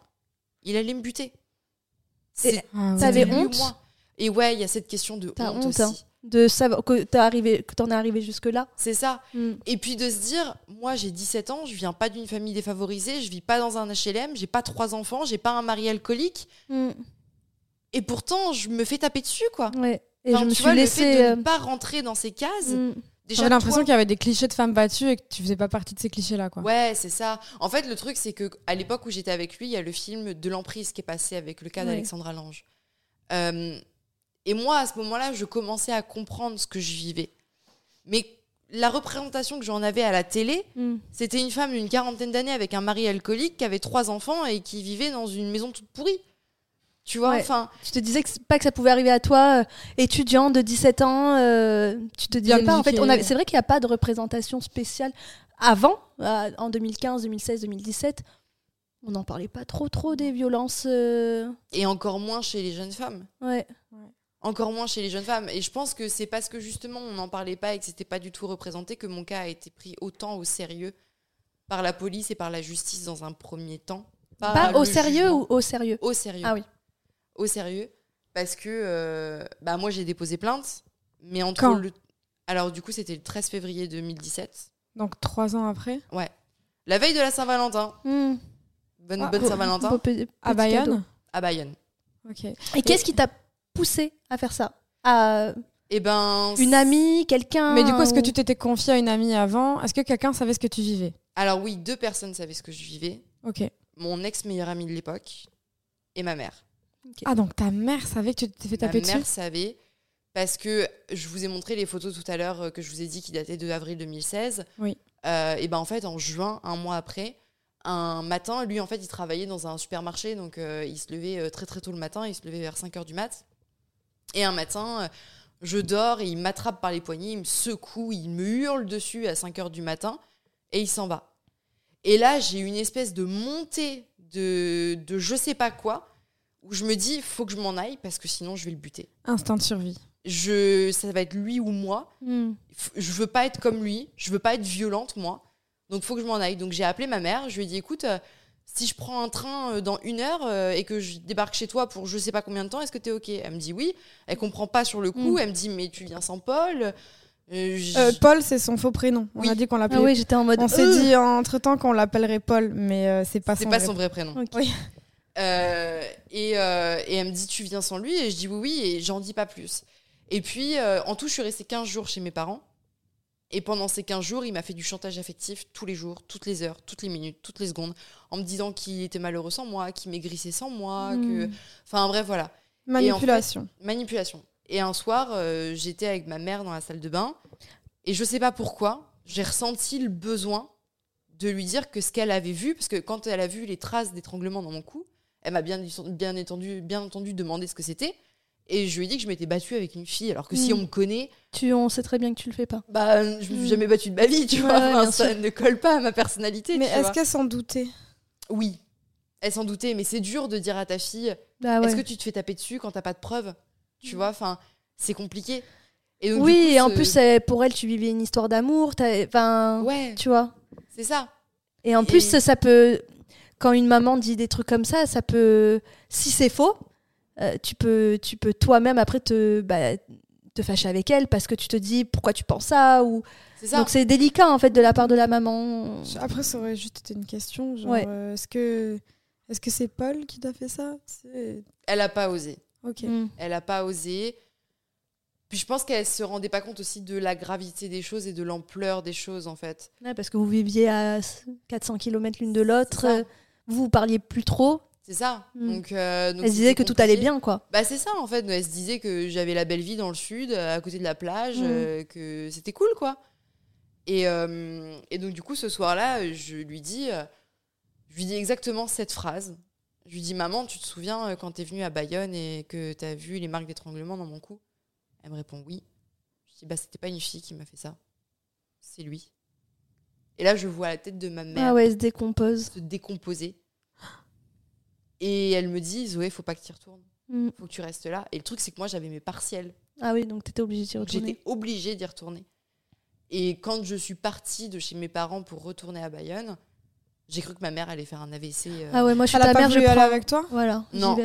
C: il allait me buter.
B: Ah
A: T'avais honte
C: moi. Et ouais, il y a cette question de
A: T'as
C: honte,
A: honte,
C: aussi.
A: hein. de savoir que t'es arrivé, que t'en es arrivé jusque là.
C: C'est ça. Et puis de se dire, moi j'ai 17 ans, je viens pas d'une famille défavorisée, je vis pas dans un HLM, j'ai pas trois enfants, j'ai pas un mari alcoolique, et pourtant je me fais taper dessus quoi.
A: Ouais. Et
C: Enfin,
A: je me
C: tu
A: suis
C: vois,
A: laissée.
C: le fait de
A: euh,
C: ne pas rentrer dans ces cases,
A: mm.
C: déjà
B: J'avais l'impression
C: toi-
B: qu'il y avait des clichés de femmes battues et que tu faisais pas partie de ces clichés-là, quoi.
C: Ouais, c'est ça. En fait, le truc, c'est que à l'époque où j'étais avec lui, il y a le film de l'emprise qui est passé avec le cas
A: Ouais.
C: d'Alexandra Lange. Euh, et moi, à ce moment-là, je commençais à comprendre ce que je vivais. Mais la représentation que j'en avais à la télé,
A: Mm.
C: c'était une femme d'une quarantaine d'années avec un mari alcoolique qui avait trois enfants et qui vivait dans une maison toute pourrie. Tu vois,
A: Ouais.
C: enfin,
A: Tu te disais que pas que ça pouvait arriver à toi, euh, étudiant de 17 ans. euh, tu te disais pas. En fait, avait. C'est vrai qu'il n'y a pas de représentation spéciale avant, euh, en 2015, 2016, 2017. On n'en parlait pas trop, trop des violences. euh,
C: et encore moins chez les jeunes femmes.
A: Ouais.
C: Encore moins chez les jeunes femmes. Et je pense que c'est parce que justement on n'en parlait pas et que c'était pas du tout représenté que mon cas a été pris autant au sérieux par la police et par la justice dans un premier temps.
A: Pas au sérieux
C: jugement.
A: ou au sérieux?
C: Au sérieux.
A: Ah oui.
C: Au sérieux. Parce que euh, bah, moi j'ai déposé plainte, mais entre
B: Quand?
C: le. Alors du coup c'était le 13 février 2017.
B: Donc trois ans après,
C: Ouais. La veille de la Saint-Valentin.
A: Mm.
C: Bonne,
B: Ah,
C: bonne Saint-Valentin.
B: à. Bayonne?
C: À Bayonne.
B: Ok.
A: Et qu'est-ce qui t'a poussé à faire ça À
C: Et ben.
A: une amie, quelqu'un
B: Mais du coup, est-ce que tu t'étais confiée à une amie avant? Est-ce que quelqu'un savait ce que tu vivais?
C: Alors oui, deux personnes savaient ce que je vivais.
B: Ok.
C: Mon ex-meilleur ami de l'époque et ma mère.
B: Ah, donc ta mère savait que tu t'étais fait
C: Ma
B: taper
C: mère
B: dessus
C: savait parce que je vous ai montré les photos tout à l'heure euh, que je vous ai dit qui dataient de avril 2016.
B: Oui.
C: Euh, et ben en fait en juin, un mois après, un matin, lui en fait il travaillait dans un supermarché donc euh, il se levait euh, très très tôt le matin, il se levait vers 5 heures du mat. Et un matin, euh, je dors et il m'attrape par les poignets, il me secoue, il me hurle dessus à 5 heures du matin et il s'en va. Et là, j'ai eu une espèce de montée de, de je sais pas quoi où je me dis, faut que je m'en aille parce que sinon je vais le buter.
B: Instinct de survie.
C: Je, ça va être lui ou moi. F- Je veux pas être comme lui. Je veux pas être violente, moi. Donc, faut que je m'en aille. Donc, j'ai appelé ma mère. Je lui ai dit, écoute, euh, si je prends un train euh, dans une heure euh, et que je débarque chez toi pour je sais pas combien de temps, est-ce que t'es OK? Elle me dit oui. Elle comprend pas sur le coup.
A: Mm.
C: Elle me dit, mais tu viens sans Paul Euh,
B: Euh, Paul, c'est son faux prénom. On
C: Oui.
B: a dit qu'on l'appelait.
A: Ah oui, j'étais en mode.
B: On s'est dit entre temps qu'on l'appellerait Paul, mais euh, c'est pas
C: C'est
B: son
C: pas
B: vrai
C: son vrai prénom.
B: Oui.
C: Euh, et, euh, et elle me dit, tu viens sans lui? Et je dis oui, oui, et j'en dis pas plus. Et puis, euh, en tout, je suis restée 15 jours chez mes parents. Et pendant ces 15 jours, il m'a fait du chantage affectif tous les jours, toutes les heures, toutes les minutes, toutes les secondes, en me disant qu'il était malheureux sans moi, qu'il maigrissait sans moi, que...
A: Hmm.
C: Enfin bref, voilà.
B: Manipulation.
C: Manipulation. Et un soir, euh, j'étais avec ma mère dans la salle de bain, et je sais pas pourquoi, j'ai ressenti le besoin de lui dire que ce qu'elle avait vu, parce que quand elle a vu les traces d'étranglement dans mon cou, elle m'a bien, bien, entendu, bien entendu demandé ce que c'était, et je lui ai dit que je m'étais battue avec une fille, alors que si
A: Mm.
C: on me connaît,
A: Tu, on sait très bien que tu le fais pas.
C: bah, je me suis
A: Mm.
C: jamais battue de ma vie, tu
A: Ouais,
C: vois, Enfin, ça ne colle pas à ma personnalité.
B: Mais est-ce qu'elle s'en doutait?
C: Oui, elle s'en doutait, mais c'est dur de dire à ta fille,
A: Bah ouais.
C: est-ce que tu te fais taper dessus quand t'as pas de preuves? Tu vois, enfin, c'est compliqué. Et donc,
A: Oui,
C: coup,
A: et en
C: ce-
A: plus, pour elle, tu vivais une histoire d'amour. Enfin,
C: ouais,
A: tu vois.
C: c'est ça.
A: Et en
C: Et-
A: plus, ça, ça peut. Quand une maman dit des trucs comme ça, ça peut. Si c'est faux, euh, tu peux, tu peux toi-même après te, bah, te fâcher avec elle parce que tu te dis pourquoi tu penses ça ou.
C: C'est ça.
A: Donc c'est délicat en fait de la part de la maman.
B: Après, ça aurait juste été une question. Genre,
A: Ouais.
B: euh, est-ce que est-ce que c'est Paul qui t'a fait ça?
C: Elle a pas osé.
B: Ok.
A: Mm.
C: Elle a pas osé. Puis je pense qu'elle se rendait pas compte aussi de la gravité des choses et de l'ampleur des choses en fait.
A: Ouais, parce que vous viviez à 400 km l'une de l'autre,
C: ça.
A: euh, vous vous parliez plus trop.
C: C'est ça.
A: Mm.
C: Donc, euh, donc
A: Elle se disait que tout allait bien quoi.
C: Bah c'est ça en fait. Elle se disait que j'avais la belle vie dans le sud, euh, à côté de la plage,
A: Mm.
C: euh, que c'était cool quoi. Et, euh, et donc du coup ce soir-là, je lui dis, je lui dis exactement cette phrase. Je lui dis maman, tu te souviens quand t'es venue à Bayonne et que t'as vu les marques d'étranglement dans mon cou? Elle me répond oui. Je dis bah c'était pas une fille qui m'a fait ça, c'est lui. Et là je vois la tête de ma mère
A: Ah ouais, elle se décompose.
C: se décomposer. Et elle me dit Zoé, faut pas que tu y retournes
A: Mm.
C: faut que tu restes là. Et le truc, c'est que moi, j'avais mes partiels.
A: Ah oui, donc t'étais obligée d'y retourner.
C: J'étais obligée d'y retourner. Et quand je suis partie de chez mes parents pour retourner à Bayonne, j'ai cru que ma mère allait faire un AVC. euh.
A: Ah ouais, moi je suis
B: Elle
A: ta
B: pas
A: mère, je
B: voulu aller
A: prends.
B: avec toi
A: Voilà.
C: Non.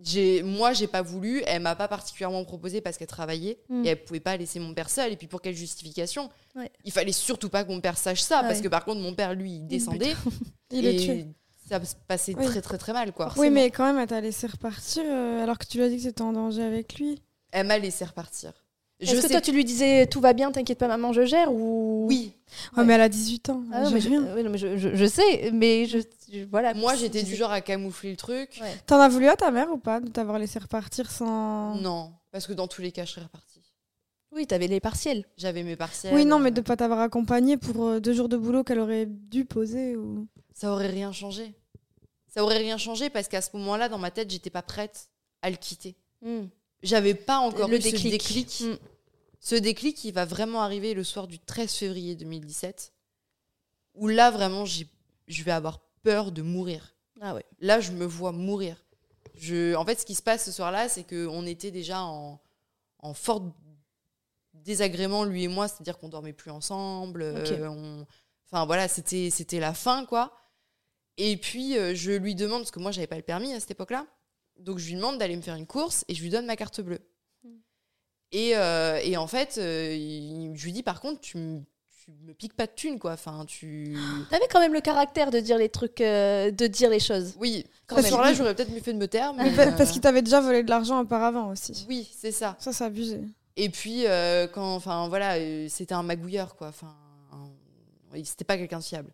C: J'ai, moi, j'ai pas voulu. Elle m'a pas particulièrement proposé parce qu'elle travaillait
A: Mm.
C: et elle pouvait pas laisser mon père seul. Et puis pour quelle justification
A: Ouais.
C: Il fallait surtout pas que mon père sache ça
A: Ah
C: parce
A: ouais.
C: que par contre, mon père, lui, il descendait <laughs>
B: Il
C: et
B: est tué.
C: Ça se passait
B: Oui.
C: très très très mal quoi.
B: Oui, mais quand même, elle t'a laissé repartir euh, alors que tu lui as dit que c'était en danger avec lui.
C: Elle m'a laissé repartir. Je
A: Est-ce que
C: sais
A: toi tu lui disais tout va bien, t'inquiète pas, maman, je gère ou?
C: Oui,
B: Ouais,
C: Ouais.
B: mais elle a 18 ans.
A: Ah non, mais je, oui, non, mais je, je- je sais, mais je, je- voilà.
C: moi j'étais du
A: sais.
C: genre à camoufler le truc.
A: Ouais.
B: T'en as voulu à ta mère ou pas de t'avoir laissé repartir sans?
C: Non, parce que dans tous les cas, je serais repartie.
A: Oui, t'avais les partiels.
C: J'avais mes partiels.
B: Oui, non, mais de pas t'avoir accompagné pour euh, deux jours de boulot qu'elle aurait dû poser ou.
C: Ça aurait rien changé. Ça aurait rien changé parce qu'à ce moment-là, dans ma tête, j'étais pas prête à le quitter. J'avais pas encore
A: Le
C: eu ce
A: déclic.
C: déclic.
A: Mm.
C: Ce déclic, il va vraiment arriver le soir du 13 février 2017, où là, vraiment, je vais avoir peur de mourir.
A: Ah ouais.
C: Là, je me vois mourir. Je... En fait, ce qui se passe ce soir-là, c'est qu'on était déjà en, en fort désagrément, lui et moi, c'est-à-dire qu'on dormait plus ensemble.
A: Ok.
C: euh, on- Enfin, voilà, c'était c'était la fin, quoi. Et puis, euh, je lui demande, parce que moi, j'avais pas le permis à cette époque-là, donc je lui demande d'aller me faire une course et je lui donne ma carte bleue.
A: Mm.
C: Et, euh, et en fait, euh, il- je lui dis, par contre, tu, me- tu me piques pas de thunes, quoi. Enfin, tu. <gasps>
A: T'avais quand même le caractère de dire les trucs, euh, de dire les choses.
C: Oui,
A: Quand
C: ce
A: même.
C: soir-là, j'aurais peut-être mieux fait de me taire. Mais,
B: Mais pa-
C: euh,
B: Parce qu'il t'avait déjà volé de l'argent auparavant aussi.
C: Oui, c'est ça.
B: Ça, c'est abusé.
C: Et puis, euh, quand, enfin, voilà, c'était un magouilleur, quoi. Enfin, un- c'était pas quelqu'un de fiable.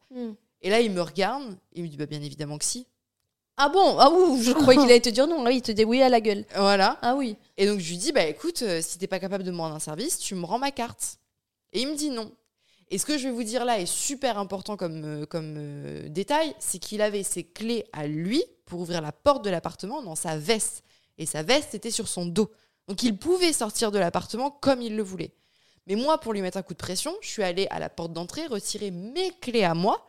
C: Et là, il me regarde, et il me dit, bah, bien évidemment que si.
A: Ah bon? Ah ouh, je croyais qu'il <laughs> allait te dire non. Oui, il te dit oui à la gueule.
C: Voilà.
A: Ah oui.
C: Et donc, je lui dis, bah, écoute, euh, si t'es pas capable de me rendre un service, tu me rends ma carte. Et il me dit non. Et ce que je vais vous dire là est super important comme, euh, comme euh, détail, c'est qu'il avait ses clés à lui pour ouvrir la porte de l'appartement dans sa veste. Et sa veste était sur son dos. Donc il pouvait sortir de l'appartement comme il le voulait. Mais moi, pour lui mettre un coup de pression, je suis allée à la porte d'entrée retirer mes clés à moi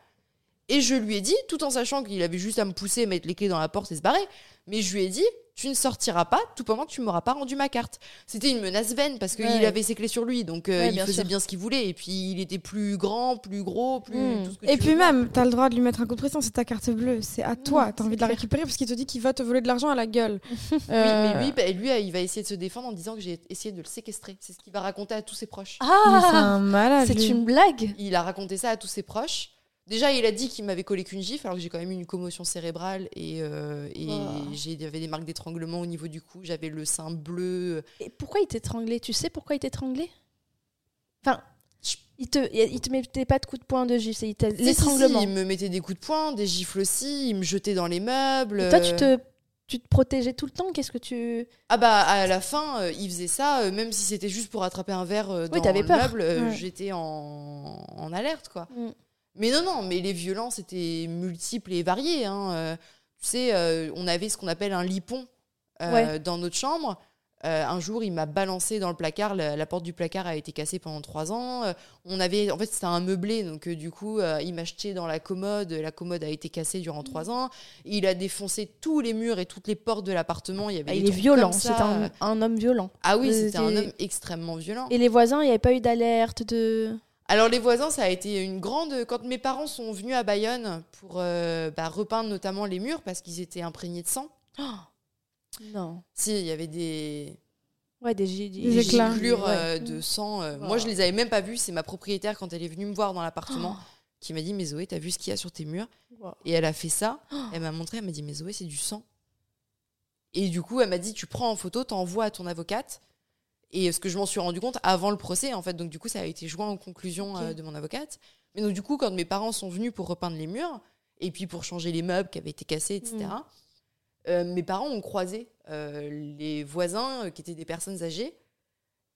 C: Et je lui ai dit, tout en sachant qu'il avait juste à me pousser, mettre les clés dans la porte et se barrer, mais je lui ai dit, tu ne sortiras pas tout pendant que tu m'auras pas rendu ma carte. C'était une menace vaine parce qu'il avait ses clés sur lui, donc euh, il faisait bien ce qu'il voulait. Et puis il était plus grand, plus gros, plus. Hmm.
B: et puis même, tu as le droit de lui mettre un coup de pression, c'est ta carte bleue, c'est à toi. Hmm, tu as envie de la récupérer parce qu'il te dit qu'il va te voler de l'argent à la gueule. <laughs>
C: oui, mais lui, bah, lui, il va essayer de se défendre en disant que j'ai essayé de le séquestrer. C'est ce qu'il va raconter à tous ses proches.
A: Ah, c'est une blague.
C: Il a raconté ça à tous ses proches. Déjà, il a dit qu'il m'avait collé qu'une gifle, alors que j'ai quand même eu une commotion cérébrale et, euh, et j'avais des marques d'étranglement au niveau du cou, j'avais le sein bleu.
A: Et pourquoi il t'étranglait? Tu sais pourquoi il t'étranglait? Enfin, il te, il te mettait pas de coups de poing de gifle, il l'étranglement.
C: il me mettait des coups de poing, des gifles aussi, il me jetait dans les meubles.
A: Et toi, tu te, tu te protégeais tout le temps? Qu'est-ce que tu.
C: Ah bah à la fin, euh, il faisait ça, euh, même si c'était juste pour attraper un verre dans le meuble, j'étais en, en, alerte quoi. Mm. Mais non, non, mais les violences étaient multiples et variées. Hein. Euh, tu sais, euh, on avait ce qu'on appelle un lipon euh, dans notre chambre. un jour, il m'a balancé dans le placard. La, porte du placard a été cassée pendant trois ans. on avait, en fait, c'était un meublé, donc du coup, il m'a jeté dans la commode. La commode a été cassée durant trois ans. Il a défoncé tous les murs et toutes les portes de l'appartement. Il y avait. Ah,
A: il est violent. C'est un, un, homme violent.
C: Ah oui, c'était un homme extrêmement violent.
A: Et les voisins, il n'y avait pas eu d'alerte de.
C: Alors les voisins, ça a été une grande... Quand mes parents sont venus à Bayonne pour euh, bah, repeindre notamment les murs parce qu'ils étaient imprégnés de sang. Oh
A: non.
C: Si, il y avait des...
A: Ouais, des,
C: des, euh, de sang. Euh. Moi, je les avais même pas vus. C'est ma propriétaire, quand elle est venue me voir dans l'appartement, oh. qui m'a dit Mais Zoé, t'as vu ce qu'il y a sur tes murs? Et elle a fait ça. Oh. Elle m'a montré, elle m'a dit Mais Zoé, c'est du sang. Et du coup, elle m'a dit Tu prends en photo, t'envoies à ton avocate. Et ce que je m'en suis rendu compte avant le procès, en fait, donc du coup, ça a été joint en conclusion euh, de mon avocate. Mais donc du coup, quand mes parents sont venus pour repeindre les murs, et puis pour changer les meubles qui avaient été cassés, etc., mm. euh, mes parents ont croisé euh, les voisins qui étaient des personnes âgées.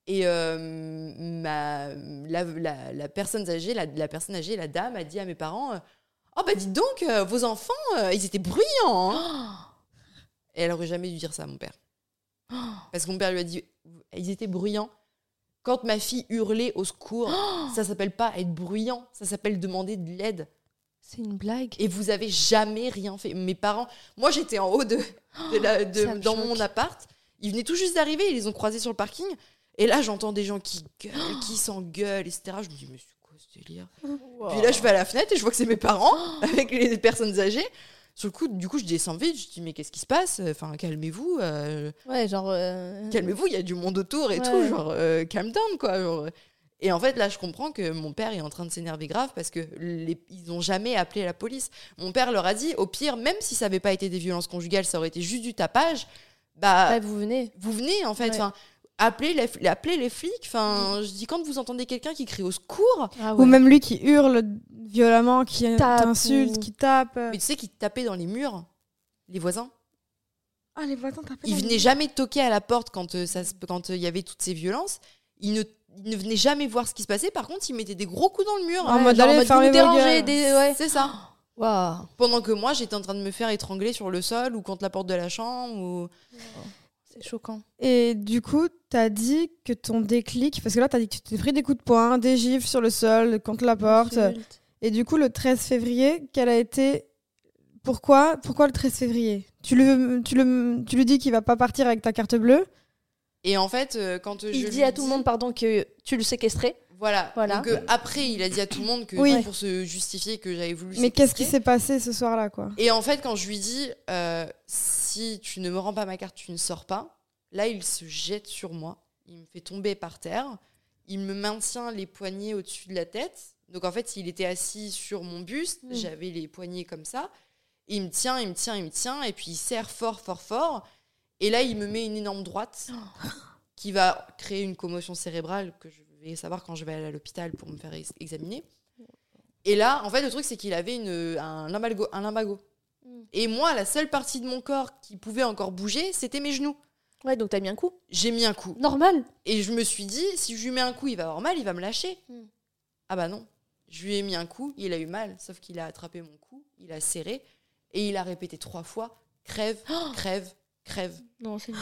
C: Et ma, la, personne âgée, la, la, personne âgée, la dame, a dit à mes parents Oh, bah dites donc, vos enfants, ils étaient bruyants. Hein. <gasps> Et elle aurait jamais dû dire ça à mon père. <gasps> Parce que mon père lui a dit ils étaient bruyants. Quand ma fille hurlait au secours, ça s'appelle pas être bruyant, ça s'appelle demander de l'aide.
A: C'est une blague.
C: Et vous avez jamais rien fait. Mes parents, moi j'étais en haut de, de, dans mon appart. Ils venaient tout juste d'arriver, ils les ont croisés sur le parking. Et là, j'entends des gens qui gueulent, qui s'engueulent, etc. Je me dis, mais c'est quoi ce délire? Puis là, je vais à la fenêtre et je vois que c'est mes parents avec les personnes âgées. Sur le coup, du coup, je descends vite. Je dis, mais qu'est-ce qui se passe? Enfin, calmez-vous. Euh.
A: ouais, genre. Euh,
C: calmez-vous, il y a du monde autour et tout. Genre, euh, calm down, quoi. Et en fait, là, je comprends que mon père est en train de s'énerver grave parce que les... ils n'ont jamais appelé la police. Mon père leur a dit, au pire, même si ça n'avait pas été des violences conjugales, ça aurait été juste du tapage. Bah,
A: vous venez.
C: Vous venez, en fait. Enfin, appelez les, appelez les flics. Enfin, je dis quand vous entendez quelqu'un qui crie au secours,
B: ah ou même lui qui hurle violemment, qui t'insulte, qui tape.
C: Mais tu sais qu'il tapait dans les murs, les voisins.
B: Ah, les voisins tapaient.
C: Ils venaient jamais toquer à la porte quand euh, ça, quand euh, il y avait toutes ces violences. Ils ne, ne venaient jamais voir ce qui se passait. Par contre, ils mettaient des gros coups dans le mur.
B: En mode d'aller faire les déranger.
C: Des... C'est ça. <gasps>
A: Wow.
C: Pendant que moi, j'étais en train de me faire étrangler sur le sol ou contre la porte de la chambre. Ou...
A: C'est choquant.
B: Et du coup, tu as dit que ton déclic, parce que là, tu as dit que tu t'es pris des coups de poing, des gifles sur le sol, contre la porte. Et du coup, le 13 février, quel a été. Pourquoi, pourquoi le 13 février? Tu lui, tu, le, tu lui dis qu'il va pas partir avec ta carte bleue?
C: Et en fait, euh, quand
A: il je dit à tout le monde, pardon, que tu le séquestrais.
C: Voilà. voilà. Donc euh, après, il a dit à tout le monde que oui. pour se justifier que j'avais voulu.
B: Mais qu'est-ce qui s'est passé ce soir-là, quoi?
C: Et en fait, quand je lui dis euh, si tu ne me rends pas ma carte, tu ne sors pas. Là, il se jette sur moi. Il me fait tomber par terre. Il me maintient les poignets au-dessus de la tête. Donc en fait, il était assis sur mon buste. Mm. J'avais les poignets comme ça. Il me tient, il me tient, il me tient. Et puis il serre fort, fort, fort. Et là, il me met une énorme droite <gasps> qui va créer une commotion cérébrale que je vais savoir quand je vais aller à l'hôpital pour me faire examiner. Et là, en fait, le truc, c'est qu'il avait une, un, lumbago, un lumbago. Et moi, la seule partie de mon corps qui pouvait encore bouger, c'était mes genoux.
A: Ouais, donc t'as mis un coup
C: J'ai mis un coup.
A: Normal.
C: Et je me suis dit, si je lui mets un coup, il va avoir mal, il va me lâcher. Mm. Ah bah non. Je lui ai mis un coup, il a eu mal, sauf qu'il a attrapé mon cou, il a serré, et il a répété trois fois crève, <gasps> crève, crève.
A: Non, c'est une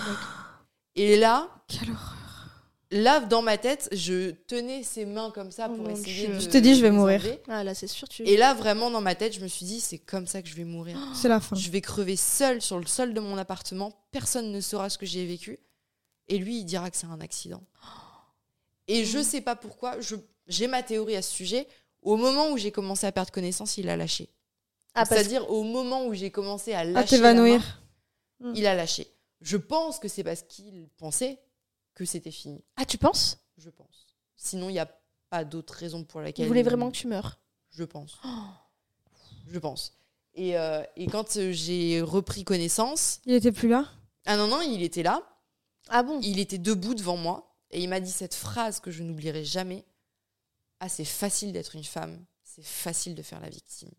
C: Et là.
B: Quelle horreur
C: là, dans ma tête, je tenais ses mains comme ça
A: Oh
C: pour
A: mon
C: essayer
A: Dieu.
C: de.
B: Tu t'es dit, je vais mourir.
A: Ah là, c'est sûr, tu.
C: Et là, vraiment, dans ma tête, je me suis dit, c'est comme ça que je vais mourir.
B: C'est la fin.
C: Je vais crever seule sur le sol de mon appartement. Personne ne saura ce que j'ai vécu. Et lui, il dira que c'est un accident. Et je sais pas pourquoi. je- J'ai ma théorie à ce sujet. Au moment où j'ai commencé à perdre connaissance, il a lâché.
A: Ah,
C: C'est-à-dire au moment où j'ai commencé à
B: À
C: lâcher, la main,
B: t'évanouir.
C: il a lâché. Je pense que c'est parce qu'il pensait que c'était fini.
A: Ah, tu penses?
C: Je pense. Sinon, il n'y a pas d'autre raison pour
A: Il
C: laquelle.
A: voulait vraiment que tu meurs.
C: Je pense. Je pense. Et, euh, et quand euh, j'ai repris connaissance,
B: Il était plus là?
C: Ah non, non, il était là,
A: Ah bon?
C: Il était debout devant moi, et il m'a dit cette phrase que je n'oublierai jamais. Ah, c'est facile d'être une femme, c'est facile de faire la victime.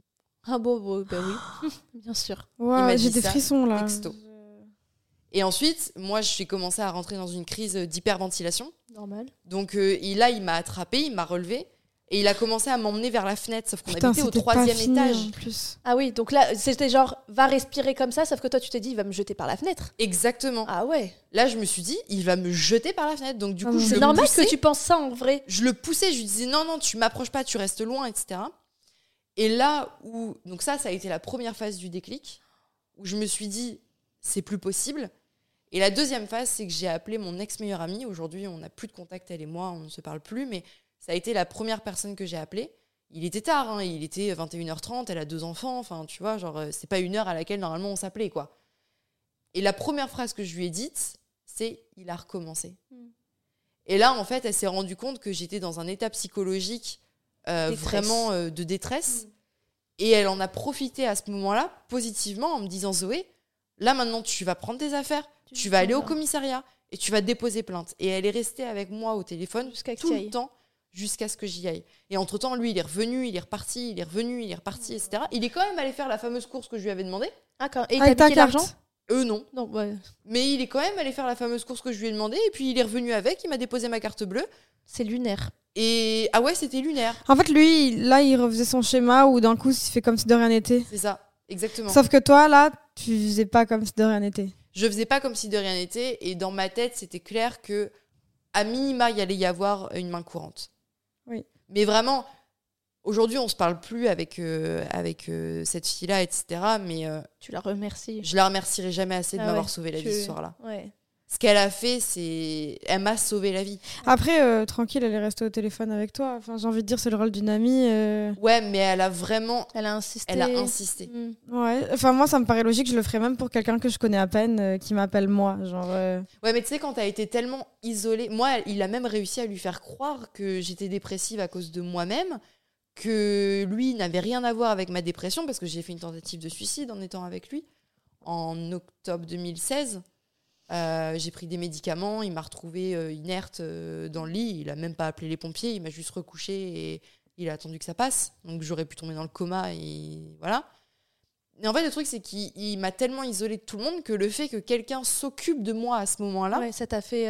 A: Ah bon, bon bah oui. <laughs> Bien sûr.
B: Ouais,
C: m'a
B: j'ai des frissons là.
C: texto. Et ensuite, moi, j'ai commencé à rentrer dans une crise d'hyperventilation.
A: Normal.
C: Donc euh, et là, il m'a attrapé, il m'a relevé, et il a commencé à m'emmener vers la fenêtre, sauf qu'on habitait au troisième étage.
B: en plus.
A: Ah oui, donc là, c'était genre, va respirer comme ça, sauf que toi, tu t'es dit, il va me jeter par la fenêtre.
C: Exactement.
A: Ah ouais.
C: Là, je me suis dit, il va me jeter par la fenêtre. Donc du
B: Ah
C: coup, je
A: C'est normal
C: poussais.
A: que tu penses ça en vrai.
C: je le poussais, je lui disais non, non, tu m'approches pas, tu restes loin, etc. Et là où. Donc, ça, ça a été la première phase du déclic, où je me suis dit, c'est plus possible. Et la deuxième phase, c'est que j'ai appelé mon ex-meilleur ami. Aujourd'hui, on n'a plus de contact, elle et moi, on ne se parle plus, mais ça a été la première personne que j'ai appelée. Il était tard, hein, il était 21h30, elle a deux enfants, enfin, tu vois, genre, euh, c'est pas une heure à laquelle normalement on s'appelait, quoi. Et la première phrase que je lui ai dite, c'est il a recommencé.
A: Mm.
C: Et là, en fait, elle s'est rendue compte que j'étais dans un état psychologique euh, vraiment euh, de détresse.
A: Mm.
C: Et elle en a profité à ce moment-là, positivement, en me disant Zoé, là maintenant, tu vas prendre tes affaires,
A: Tu
C: vas aller au commissariat et tu vas déposer plainte. Et elle est restée avec moi au téléphone tout le temps jusqu'à ce que j'y aille. Et entre-temps, lui, il est revenu, il est reparti, il est revenu, il est reparti, etc. Il est quand même allé faire la fameuse course que je lui avais demandé.
A: Ah, quand... Et il t'a piqué
B: carte.
A: l'argent?
C: Eux, non.
A: Non, ouais.
C: Mais il est quand même allé faire la fameuse course que je lui ai demandé. Et puis, il est revenu avec, il m'a déposé ma carte bleue.
A: C'est lunaire.
C: Et ah ouais, c'était lunaire.
B: En fait, lui, il- là, il refaisait son schéma où d'un coup, il fait comme si de rien n'était.
C: C'est ça, exactement.
B: Sauf que toi, là, tu faisais pas comme si de rien n'était.
C: Je faisais pas comme si de rien n'était. Et dans ma tête, c'était clair que, à minima, il allait y avoir une main courante.
B: Oui.
C: Mais vraiment, aujourd'hui, on se parle plus avec, euh, avec euh, cette fille-là, etc. Mais euh,
A: Tu la remercies.
C: je la remercierai jamais assez de
A: Ah
C: m'avoir
A: ouais,
C: sauvé la
A: tu-
C: vie ce soir-là.
A: Ouais.
C: Ce qu'elle a fait, c'est. Elle m'a sauvé la vie.
B: Après, euh, tranquille, elle est restée au téléphone avec toi. Enfin, j'ai envie de dire, c'est le rôle d'une amie. euh.
C: Ouais, mais elle a vraiment.
A: Elle a insisté.
C: Elle a insisté.
A: Mm.
B: Ouais. Enfin, moi, ça me paraît logique. Je le ferais même pour quelqu'un que je connais à peine, euh, qui m'appelle moi. Genre. euh,
C: Ouais, mais tu sais, quand t'as été tellement isolée. Moi, il a même réussi à lui faire croire que j'étais dépressive à cause de moi-même, que lui n'avait rien à voir avec ma dépression, parce que j'ai fait une tentative de suicide en étant avec lui en octobre 2016. Euh, j'ai pris des médicaments, il m'a retrouvée euh, inerte euh, dans le lit, il a même pas appelé les pompiers, il m'a juste recouché et il a attendu que ça passe. Donc j'aurais pu tomber dans le coma et voilà. Et en fait, le truc, c'est qu'il il m'a tellement isolée de tout le monde que le fait que quelqu'un s'occupe de moi à ce moment-là,
A: Ouais, ça t'a fait.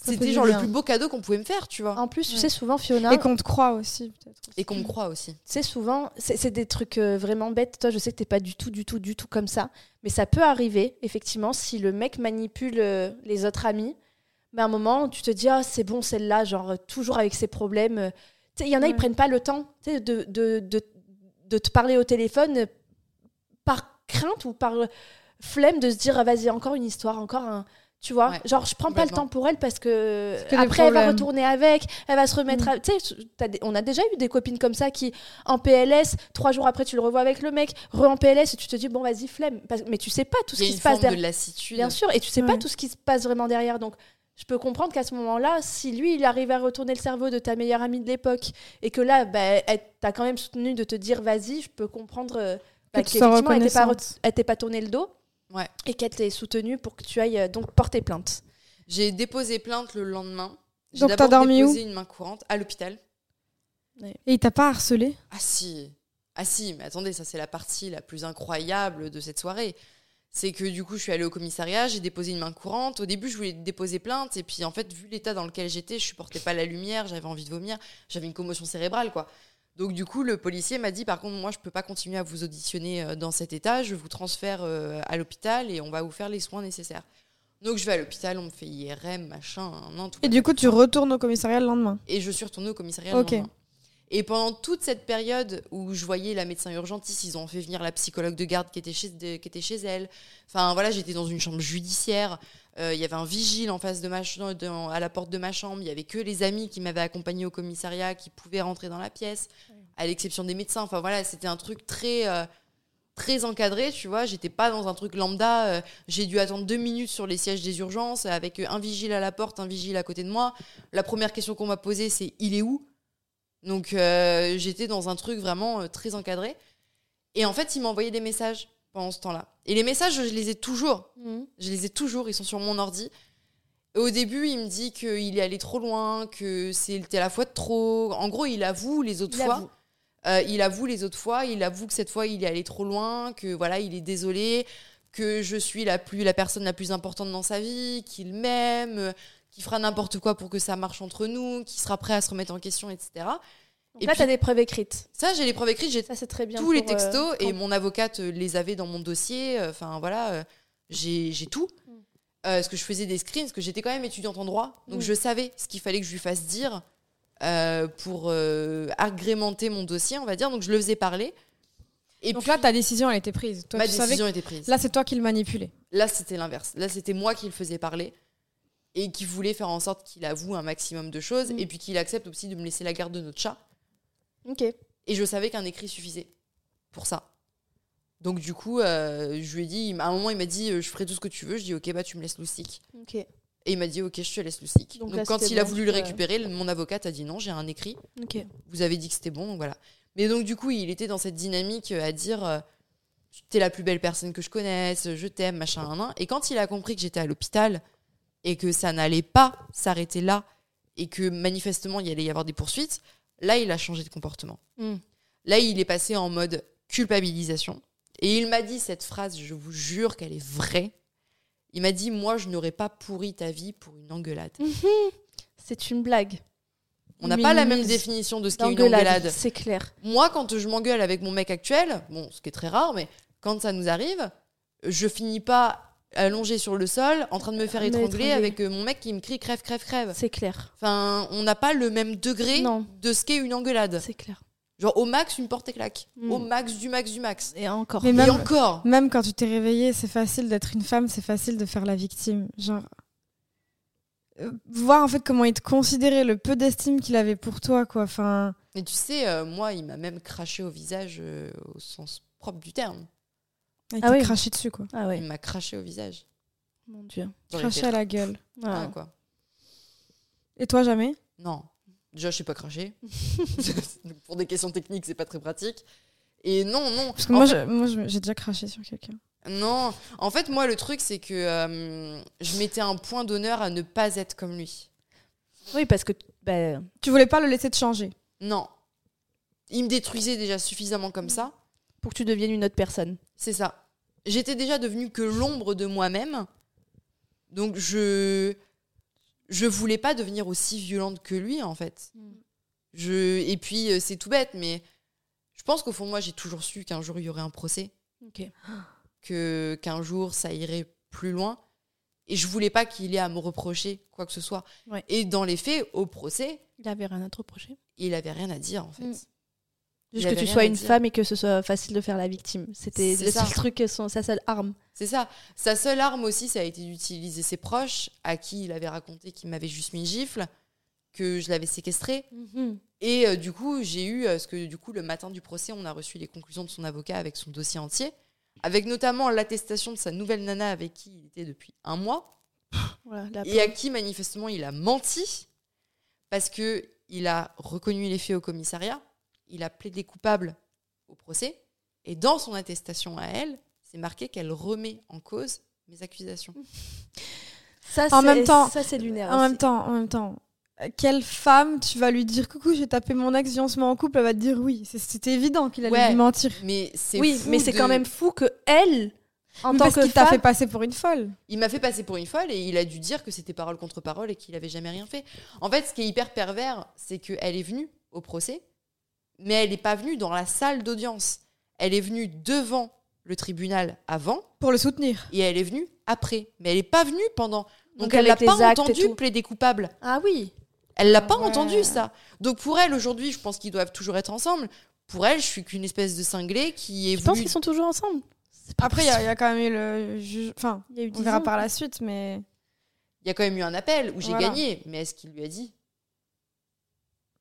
C: C'était genre le plus beau cadeau qu'on pouvait me faire, tu vois.
A: En plus, tu sais, souvent, Fiona.
B: Et qu'on te croit aussi, peut-être.
C: Et qu'on me croit aussi.
A: Tu sais, souvent, c'est c'est des trucs euh, vraiment bêtes. Toi, je sais que t'es pas du tout, du tout, du tout comme ça. Mais ça peut arriver, effectivement, si le mec manipule euh, les autres amis. Mais à un moment, tu te dis, ah, c'est bon, celle-là, genre, toujours avec ses problèmes. Tu sais, il y en a, ils
B: Ouais.
A: prennent pas le temps tu sais, de, de, de, de te parler au téléphone par crainte ou par flemme de se dire, ah, vas-y, encore une histoire, encore un. Tu vois,
C: Ouais,
A: genre je prends pas le temps pour elle parce que, après elle va retourner avec, elle va se remettre
B: Mm.
A: à. Tu sais, on a déjà eu des copines comme ça qui en PLS, trois jours après tu le revois avec le mec, re en PLS et tu te dis bon vas-y flemme, mais tu sais pas tout ce
C: Il y a
A: qui
C: une
A: se passe
C: forme
A: derrière.
C: de lassitude.
A: Bien sûr, et tu sais pas tout ce qui se passe vraiment derrière. Donc, je peux comprendre qu'à ce moment-là, si lui, il arrive à retourner le cerveau de ta meilleure amie de l'époque, et que là, bah, elle t'a quand même soutenu de te dire vas-y, je peux comprendre euh, bah, qu'effectivement, elle pas, t'ait pas tourné le dos,
C: Ouais.
A: et qu'elle t'ait soutenu pour que tu ailles euh, donc porter plainte.
C: J'ai déposé plainte le lendemain. J'ai
B: Donc, t'as dormi
C: déposé une main courante à l'hôpital.
B: Et il t'a pas harcelé?
C: Ah si, ah si, mais attendez, ça c'est la partie la plus incroyable de cette soirée. C'est que du coup, je suis allée au commissariat, j'ai déposé une main courante. Au début, je voulais déposer plainte, et puis en fait, vu l'état dans lequel j'étais, je supportais pas la lumière, j'avais envie de vomir, j'avais une commotion cérébrale, quoi. Donc du coup, le policier m'a dit, par contre, moi, je peux pas continuer à vous auditionner euh, dans cet état, je vous transfère euh, à l'hôpital et on va vous faire les soins nécessaires. Donc je vais à l'hôpital, on me fait IRM, machin, non, tout
B: Et du coup, tu retournes au commissariat le lendemain?
C: et je suis retournée au commissariat le lendemain. Et pendant toute cette période où je voyais la médecin urgentiste, ils ont fait venir la psychologue de garde qui était chez, elle. Enfin voilà, j'étais dans une chambre judiciaire. Euh, Il y avait un vigile en face de ma à la porte de ma chambre. Il y avait que les amis qui m'avaient accompagné au commissariat qui pouvaient rentrer dans la pièce, à l'exception des médecins. Enfin voilà, c'était un truc très euh, très encadré, tu vois. J'étais pas dans un truc lambda. euh, J'ai dû attendre deux minutes sur les sièges des urgences avec un vigile à la porte, un vigile à côté de moi. La première question qu'on m'a posée, c'est il est où? Donc euh, j'étais dans un truc vraiment euh, très encadré. Et en fait, il m'a envoyé des messages pendant ce temps-là. Et les messages, je les ai toujours. Je les ai toujours, ils sont sur mon ordi. Et au début, il me dit qu'il est allé trop loin, que c'était la fois de trop. En gros, il avoue les autres
A: Il
C: fois.
A: avoue.
C: Euh, il avoue les autres fois, il avoue que cette fois il est allé trop loin, que voilà, il est désolé, que je suis la plus la personne la plus importante dans sa vie, qu'il m'aime, qu'il fera n'importe quoi pour que ça marche entre nous, qu'il sera prêt à se remettre en question, etc.
A: Donc
C: Et
A: là, tu as des preuves écrites.
C: Ça, j'ai les preuves écrites, j'ai
A: Ça, c'est très bien.
C: tous les
A: euh,
C: textos et mon avocate euh, les avait dans mon dossier. euh, Enfin voilà, euh, j'ai tout.
A: Mm.
C: Euh, parce que je faisais des screens, parce que j'étais quand même étudiante en droit, donc
A: Mm.
C: je savais ce qu'il fallait que je lui fasse dire euh, pour euh, agrémenter mon dossier, on va dire. Donc je le faisais parler. Et
B: Donc
C: puis,
B: là, ta décision, elle était prise. Toi,
C: ma
B: tu savais
C: décision était prise.
B: Là, c'est toi qui le manipulais.
C: Là, c'était l'inverse. Là, c'était moi qui le faisais parler et qui voulait faire en sorte qu'il avoue un maximum de choses
A: Mm.
C: et puis qu'il accepte aussi de me laisser la garde de notre chat.
A: Ok.
C: Et je savais qu'un écrit suffisait pour ça. Donc du coup, euh, je lui ai dit, à un moment, il m'a dit, euh, je ferai tout ce que tu veux. Je dis, ok, bah tu me laisses Loustic.
A: Ok.
C: Et il m'a dit, ok, je te laisse Loustic.
A: Donc
C: Donc,
A: là,
C: quand il a voulu le
A: peux-
C: récupérer, mon avocate a dit non, j'ai un écrit.
A: Ok.
C: Vous avez dit que c'était bon, donc voilà. Mais donc du coup, il était dans cette dynamique euh, à dire, euh, t'es la plus belle personne que je connaisse, je t'aime, machin, nan, nan. Et quand il a compris que j'étais à l'hôpital et que ça n'allait pas s'arrêter là et que manifestement il allait y avoir des poursuites, là, il a changé de comportement.
A: Mm.
C: Là, il est passé en mode culpabilisation. Et il m'a dit cette phrase, je vous jure qu'elle est vraie. Il m'a dit, moi, je n'aurais pas pourri ta vie pour une engueulade.
A: C'est une blague.
C: On n'a pas la même définition de ce qu'est une engueulade.
A: c'est clair.
C: Moi, quand je m'engueule avec mon mec actuel, bon, ce qui est très rare, mais quand ça nous arrive, je finis pas allongé sur le sol en train de me faire étrangler avec euh, mon mec qui me crie crève, crève, crève.
A: C'est clair.
C: Enfin, on n'a pas le même degré
A: Non.
C: de ce qu'est une engueulade.
A: C'est clair.
C: Genre au max, une porte et claque.
A: Mm.
C: Au max, du max, du max.
A: Et encore.
B: Mais
C: Et
B: même,
C: encore.
B: même quand tu t'es réveillée, c'est facile d'être une femme, c'est facile de faire la victime. Genre. euh, Voir en fait comment il te considérait, le peu d'estime qu'il avait pour toi, quoi. Enfin.
C: Et tu sais, euh, moi, il m'a même craché au visage euh, au sens propre du terme.
B: Il
A: Ah
B: t'a
A: oui.
B: craché dessus, quoi.
A: Ah
C: Il m'a craché au visage.
A: Mon Dieu.
B: Craché à la gueule.
C: Ah,
A: Ah.
C: quoi.
B: Et toi, jamais?
C: Non. Déjà, je sais pas cracher. Donc, <laughs> Pour des questions techniques, c'est pas très pratique. Et non, non.
B: Parce que
C: En
B: moi,
C: fait-
B: je- moi, je- j'ai déjà craché sur quelqu'un.
C: Non, en fait, moi, le truc, c'est que euh, je mettais un point d'honneur à ne pas être comme lui.
A: Oui, parce que bah,
B: Tu voulais pas le laisser te changer?
C: Non. Il me détruisait déjà suffisamment comme ça.
A: pour que tu deviennes une autre personne.
C: C'est ça. J'étais déjà devenue que l'ombre de moi-même. Donc, je. Je voulais pas devenir aussi violente que lui, en fait. Je... Et puis, euh, c'est tout bête, mais je pense qu'au fond de moi, j'ai toujours su qu'un jour, il y aurait un procès. Que qu'un jour ça irait plus loin et je voulais pas qu'il ait à me reprocher quoi que ce soit
A: Ouais.
C: et dans les faits au procès
A: Il avait rien à te reprocher.
C: il avait rien à dire en fait
A: Mm. Juste que tu sois une
C: dire.
A: femme et que ce soit facile de faire la victime. C'était le seul truc, son, sa seule arme.
C: c'est ça. Sa seule arme aussi ça a été d'utiliser ses proches à qui il avait raconté qu'il m'avait juste mis une gifle que je l'avais séquestré. Et euh, du coup j'ai eu euh, parce que du coup le matin du procès on a reçu les conclusions de son avocat avec son dossier entier avec notamment l'attestation de sa nouvelle nana avec qui il était depuis un mois.
A: Voilà,
C: et à qui manifestement il a menti parce que il a reconnu les faits au commissariat, il a plaidé coupable au procès et dans son attestation à elle, c'est marqué qu'elle remet en cause mes accusations. <laughs>
A: Ça,
B: En
A: c'est-
B: même temps-
A: ça c'est lunaire.
B: En
A: aussi.
B: même temps, en même temps, quelle femme tu vas lui dire coucou, j'ai tapé mon ex, viens on se met en couple, elle va te dire oui. C'est- C'était évident qu'il allait
C: Ouais.
B: lui mentir.
C: Mais c'est
A: Oui,
C: fou
A: mais c'est
C: de-
A: quand même fou que elle, en
B: Mais
A: tant
B: parce
A: que
B: qu'il t'a fait passer pour une folle.
C: Il m'a fait passer pour une folle et il a dû dire que c'était parole contre parole et qu'il avait jamais rien fait. En fait, ce qui est hyper pervers, c'est qu'elle est venue au procès, mais elle n'est pas venue dans la salle d'audience. Elle est venue devant le tribunal avant.
B: Pour le soutenir.
C: Et elle est venue après. Mais elle n'est pas venue pendant. Donc, elle l'a pas entendu plaider coupable.
A: Ah oui.
C: Elle l'a pas entendu ça. Donc pour elle aujourd'hui, je pense qu'ils doivent toujours être ensemble. Pour elle, je suis qu'une espèce de cinglé qui est.
A: Je pense qu'ils sont toujours ensemble?
B: Après, il y, a quand même eu le juge. Enfin, y a eu on verra par la suite, mais.
C: Il y a quand même eu un appel où j'ai gagné. Mais est-ce qu'il lui a dit?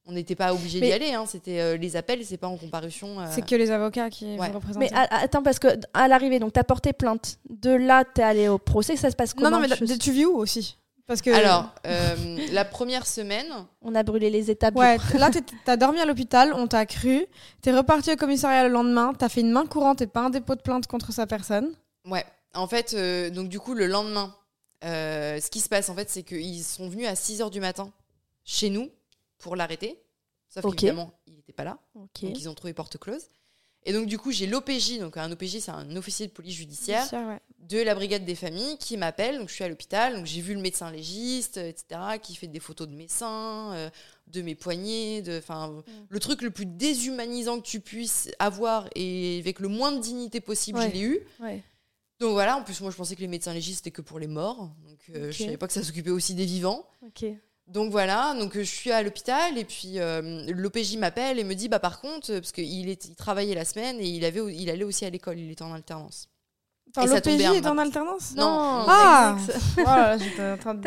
C: On n'était pas obligé d'y aller, hein. c'était euh, les appels, c'est pas en comparution.
B: Euh. C'est que les avocats qui ouais. représentent.
A: Mais attends, parce que à l'arrivée, donc t'as porté plainte. De là, t'es allé au procès, ça se passe comment
B: Non, non, mais tu vis où aussi? Parce que...
C: Alors, euh, la première semaine.
A: On a brûlé les étapes.
B: Ouais, là, t'as dormi à l'hôpital, on t'a cru, t'es reparti au commissariat le lendemain, t'as fait une main courante et pas un dépôt de plainte contre sa personne.
C: Ouais, en fait, donc du coup, le lendemain, ce qui se passe, en fait, c'est qu'ils sont venus à 6 h du matin chez nous pour l'arrêter. Sauf qu'évidemment, il n'était pas là. Donc ils ont trouvé porte close. Et donc du coup, j'ai l'OPJ, donc un OPJ, c'est un officier de police judiciaire de la brigade des familles qui m'appelle. Donc je suis à l'hôpital, donc j'ai vu le médecin légiste, etc., qui fait des photos de mes seins, euh, de mes poignets, de, enfin, mm. le truc le plus déshumanisant que tu puisses avoir et avec le moins de dignité possible, je l'ai eu. Donc voilà, en plus moi je pensais que les médecins légistes c'était que pour les morts, donc euh, je savais pas que ça s'occupait aussi des vivants.
A: Ok.
C: Donc voilà, donc euh, je suis à l'hôpital et puis euh, l'OPJ m'appelle et me dit bah par contre parce qu'il il travaillait la semaine et il avait il allait aussi à l'école, il était en alternance.
B: L'OPJ est en alternance
C: Non.
B: Ah Voilà, <laughs> <laughs> j'étais en train de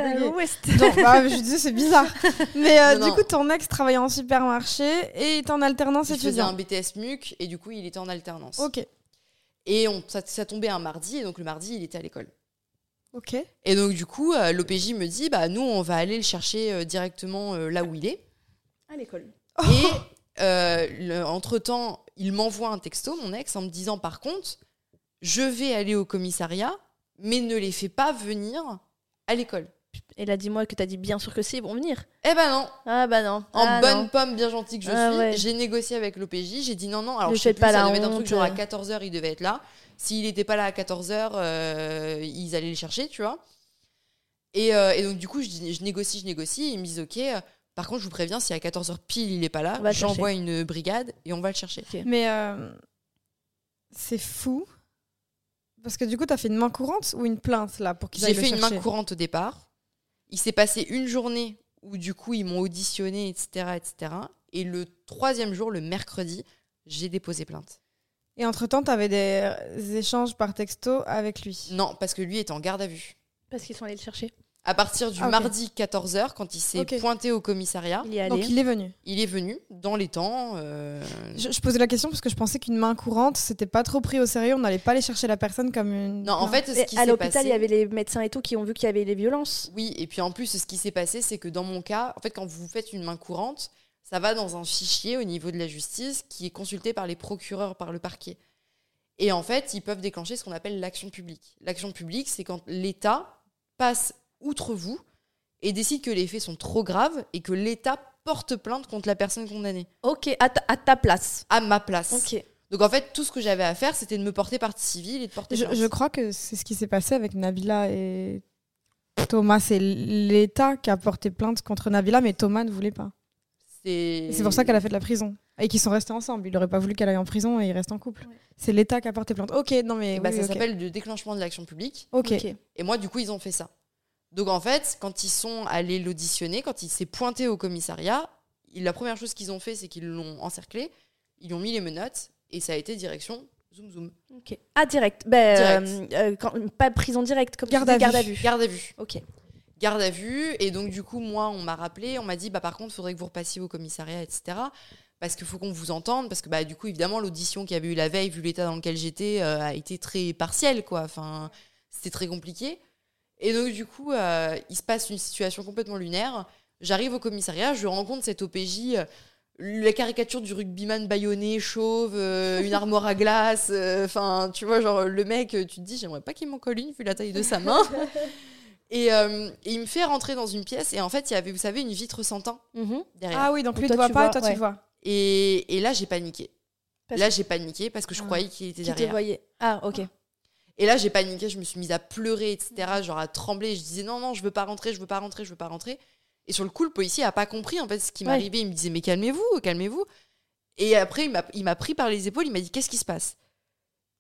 B: Donc, bah, je disais c'est bizarre. Mais euh, du coup ton ex travaillait en supermarché et était en alternance
C: il faisait un BTS MUC et du coup il était en alternance.
B: OK.
C: Et on, ça, ça tombait un mardi et donc le mardi il était à l'école.
B: Ok.
C: Et donc, du coup, euh, l'OPJ me dit bah, nous, on va aller le chercher euh, directement euh, là où il est.
A: À l'école.
C: Et entre-temps, il m'envoie un texto, mon ex, en me disant par contre, je vais aller au commissariat, mais ne les fais pas venir à l'école.
A: Et là, dis-moi que t'as dit bien sûr que si, ils vont venir.
C: Eh ben non.
A: Ah bah non.
C: En
A: ah
C: bonne pomme bien gentille que je ah suis, j'ai négocié avec l'OPJ, j'ai dit non, non, alors je, sais plus, pas ça devait être un truc genre à 14h, il devait être là. S'il n'était pas là à 14h, euh, ils allaient le chercher, tu vois. Et, euh, et, donc, du coup, je, je, négocie, je négocie. ils me disent, OK, euh, par contre, je vous préviens, si à 14h pile, il n'est pas là, j'envoie une brigade et on va le chercher.
B: Mais c'est fou. Parce que du coup, tu as fait une main courante ou une plainte là pour qu'ils
C: J'ai fait une main courante au départ. Il s'est passé une journée où du coup, ils m'ont auditionné, etc., etc. Et le troisième jour, le mercredi, j'ai déposé plainte.
B: Et entre-temps, tu avais des échanges par texto avec lui
C: Non, parce que lui est en garde à vue.
A: Parce qu'ils sont allés le chercher.
C: À partir du ah, mardi 14h, quand il s'est pointé au commissariat.
B: Il est allé. Donc il est venu.
C: Il est venu dans les temps.
B: Euh, je, posais la question parce que je pensais qu'une main courante, c'était pas trop pris au sérieux. On n'allait pas aller chercher la personne comme une.
C: Non, en fait, ce qui
A: à l'hôpital, il y avait les médecins et tout qui ont vu qu'il y avait les violences.
C: Oui, et puis en plus, ce qui s'est passé, c'est que dans mon cas, en fait, quand vous faites une main courante, ça va dans un fichier au niveau de la justice qui est consulté par les procureurs, par le parquet. Et en fait, ils peuvent déclencher ce qu'on appelle l'action publique. L'action publique, c'est quand l'État passe outre vous et décide que les faits sont trop graves et que l'État porte plainte contre la personne condamnée.
A: Ok, à ta, place.
C: À ma place. Ok. Donc en fait, tout ce que j'avais à faire, c'était de me porter partie civile et de porter
B: plainte. Je, crois que c'est ce qui s'est passé avec Nabila et Thomas. C'est l'État qui a porté plainte contre Nabila, mais Thomas ne voulait pas. C'est pour ça qu'elle a fait de la prison. Et qu'ils sont restés ensemble. Il n'aurait pas voulu qu'elle aille en prison et ils restent en couple. C'est l'État qui a porté plainte. Ok, non mais.
C: Bah, ça s'appelle le déclenchement de l'action publique.
B: ok.
C: Et moi, du coup, ils ont fait ça. Donc en fait, quand ils sont allés l'auditionner, quand il s'est pointé au commissariat, la première chose qu'ils ont fait, c'est qu'ils l'ont encerclé, ils ont mis les menottes et ça a été direction zoom zoom.
A: Ok. Ah direct. Ben, euh, euh, pas prison directe, comme
B: garde, à, garde à vue.
C: Garde à vue.
A: Ok
C: garde à vue. Et donc, du coup, moi, on m'a rappelé, on m'a dit, bah, par contre, il faudrait que vous repassiez au commissariat, etc. Parce qu'il faut qu'on vous entende. Parce que, bah, du coup, évidemment, l'audition qu'il y avait eu la veille, vu l'état dans lequel j'étais, euh, a été très partielle, quoi. Enfin, c'était très compliqué. Et donc, du coup, euh, il se passe une situation complètement lunaire. J'arrive au commissariat, je rencontre cette OPJ. Euh, la caricature du rugbyman baïonné, chauve, une armoire à glace. Enfin, tu vois, genre, le mec, tu te dis, j'aimerais pas qu'il m'en colle une vu la taille de sa main. <laughs> Euh, et, il me fait rentrer dans une pièce et en fait il y avait vous savez une vitre sans teint mhm. derrière.
B: Ah oui donc lui ne voit pas et toi tu vois.
C: Et, et là j'ai paniqué. là j'ai paniqué parce que je ah. croyais qu'il était derrière.
A: Te voyait. Ah ok.
C: Et là j'ai paniqué, je me suis mise à pleurer etc. Genre à trembler. Je disais non non je veux pas rentrer, je veux pas rentrer, je veux pas rentrer. Et sur le coup le policier a pas compris en fait ce qui m'arrivait. Il me disait mais calmez-vous, calmez-vous. Et après il m'a pris par les épaules, il m'a dit qu'est-ce qui se passe?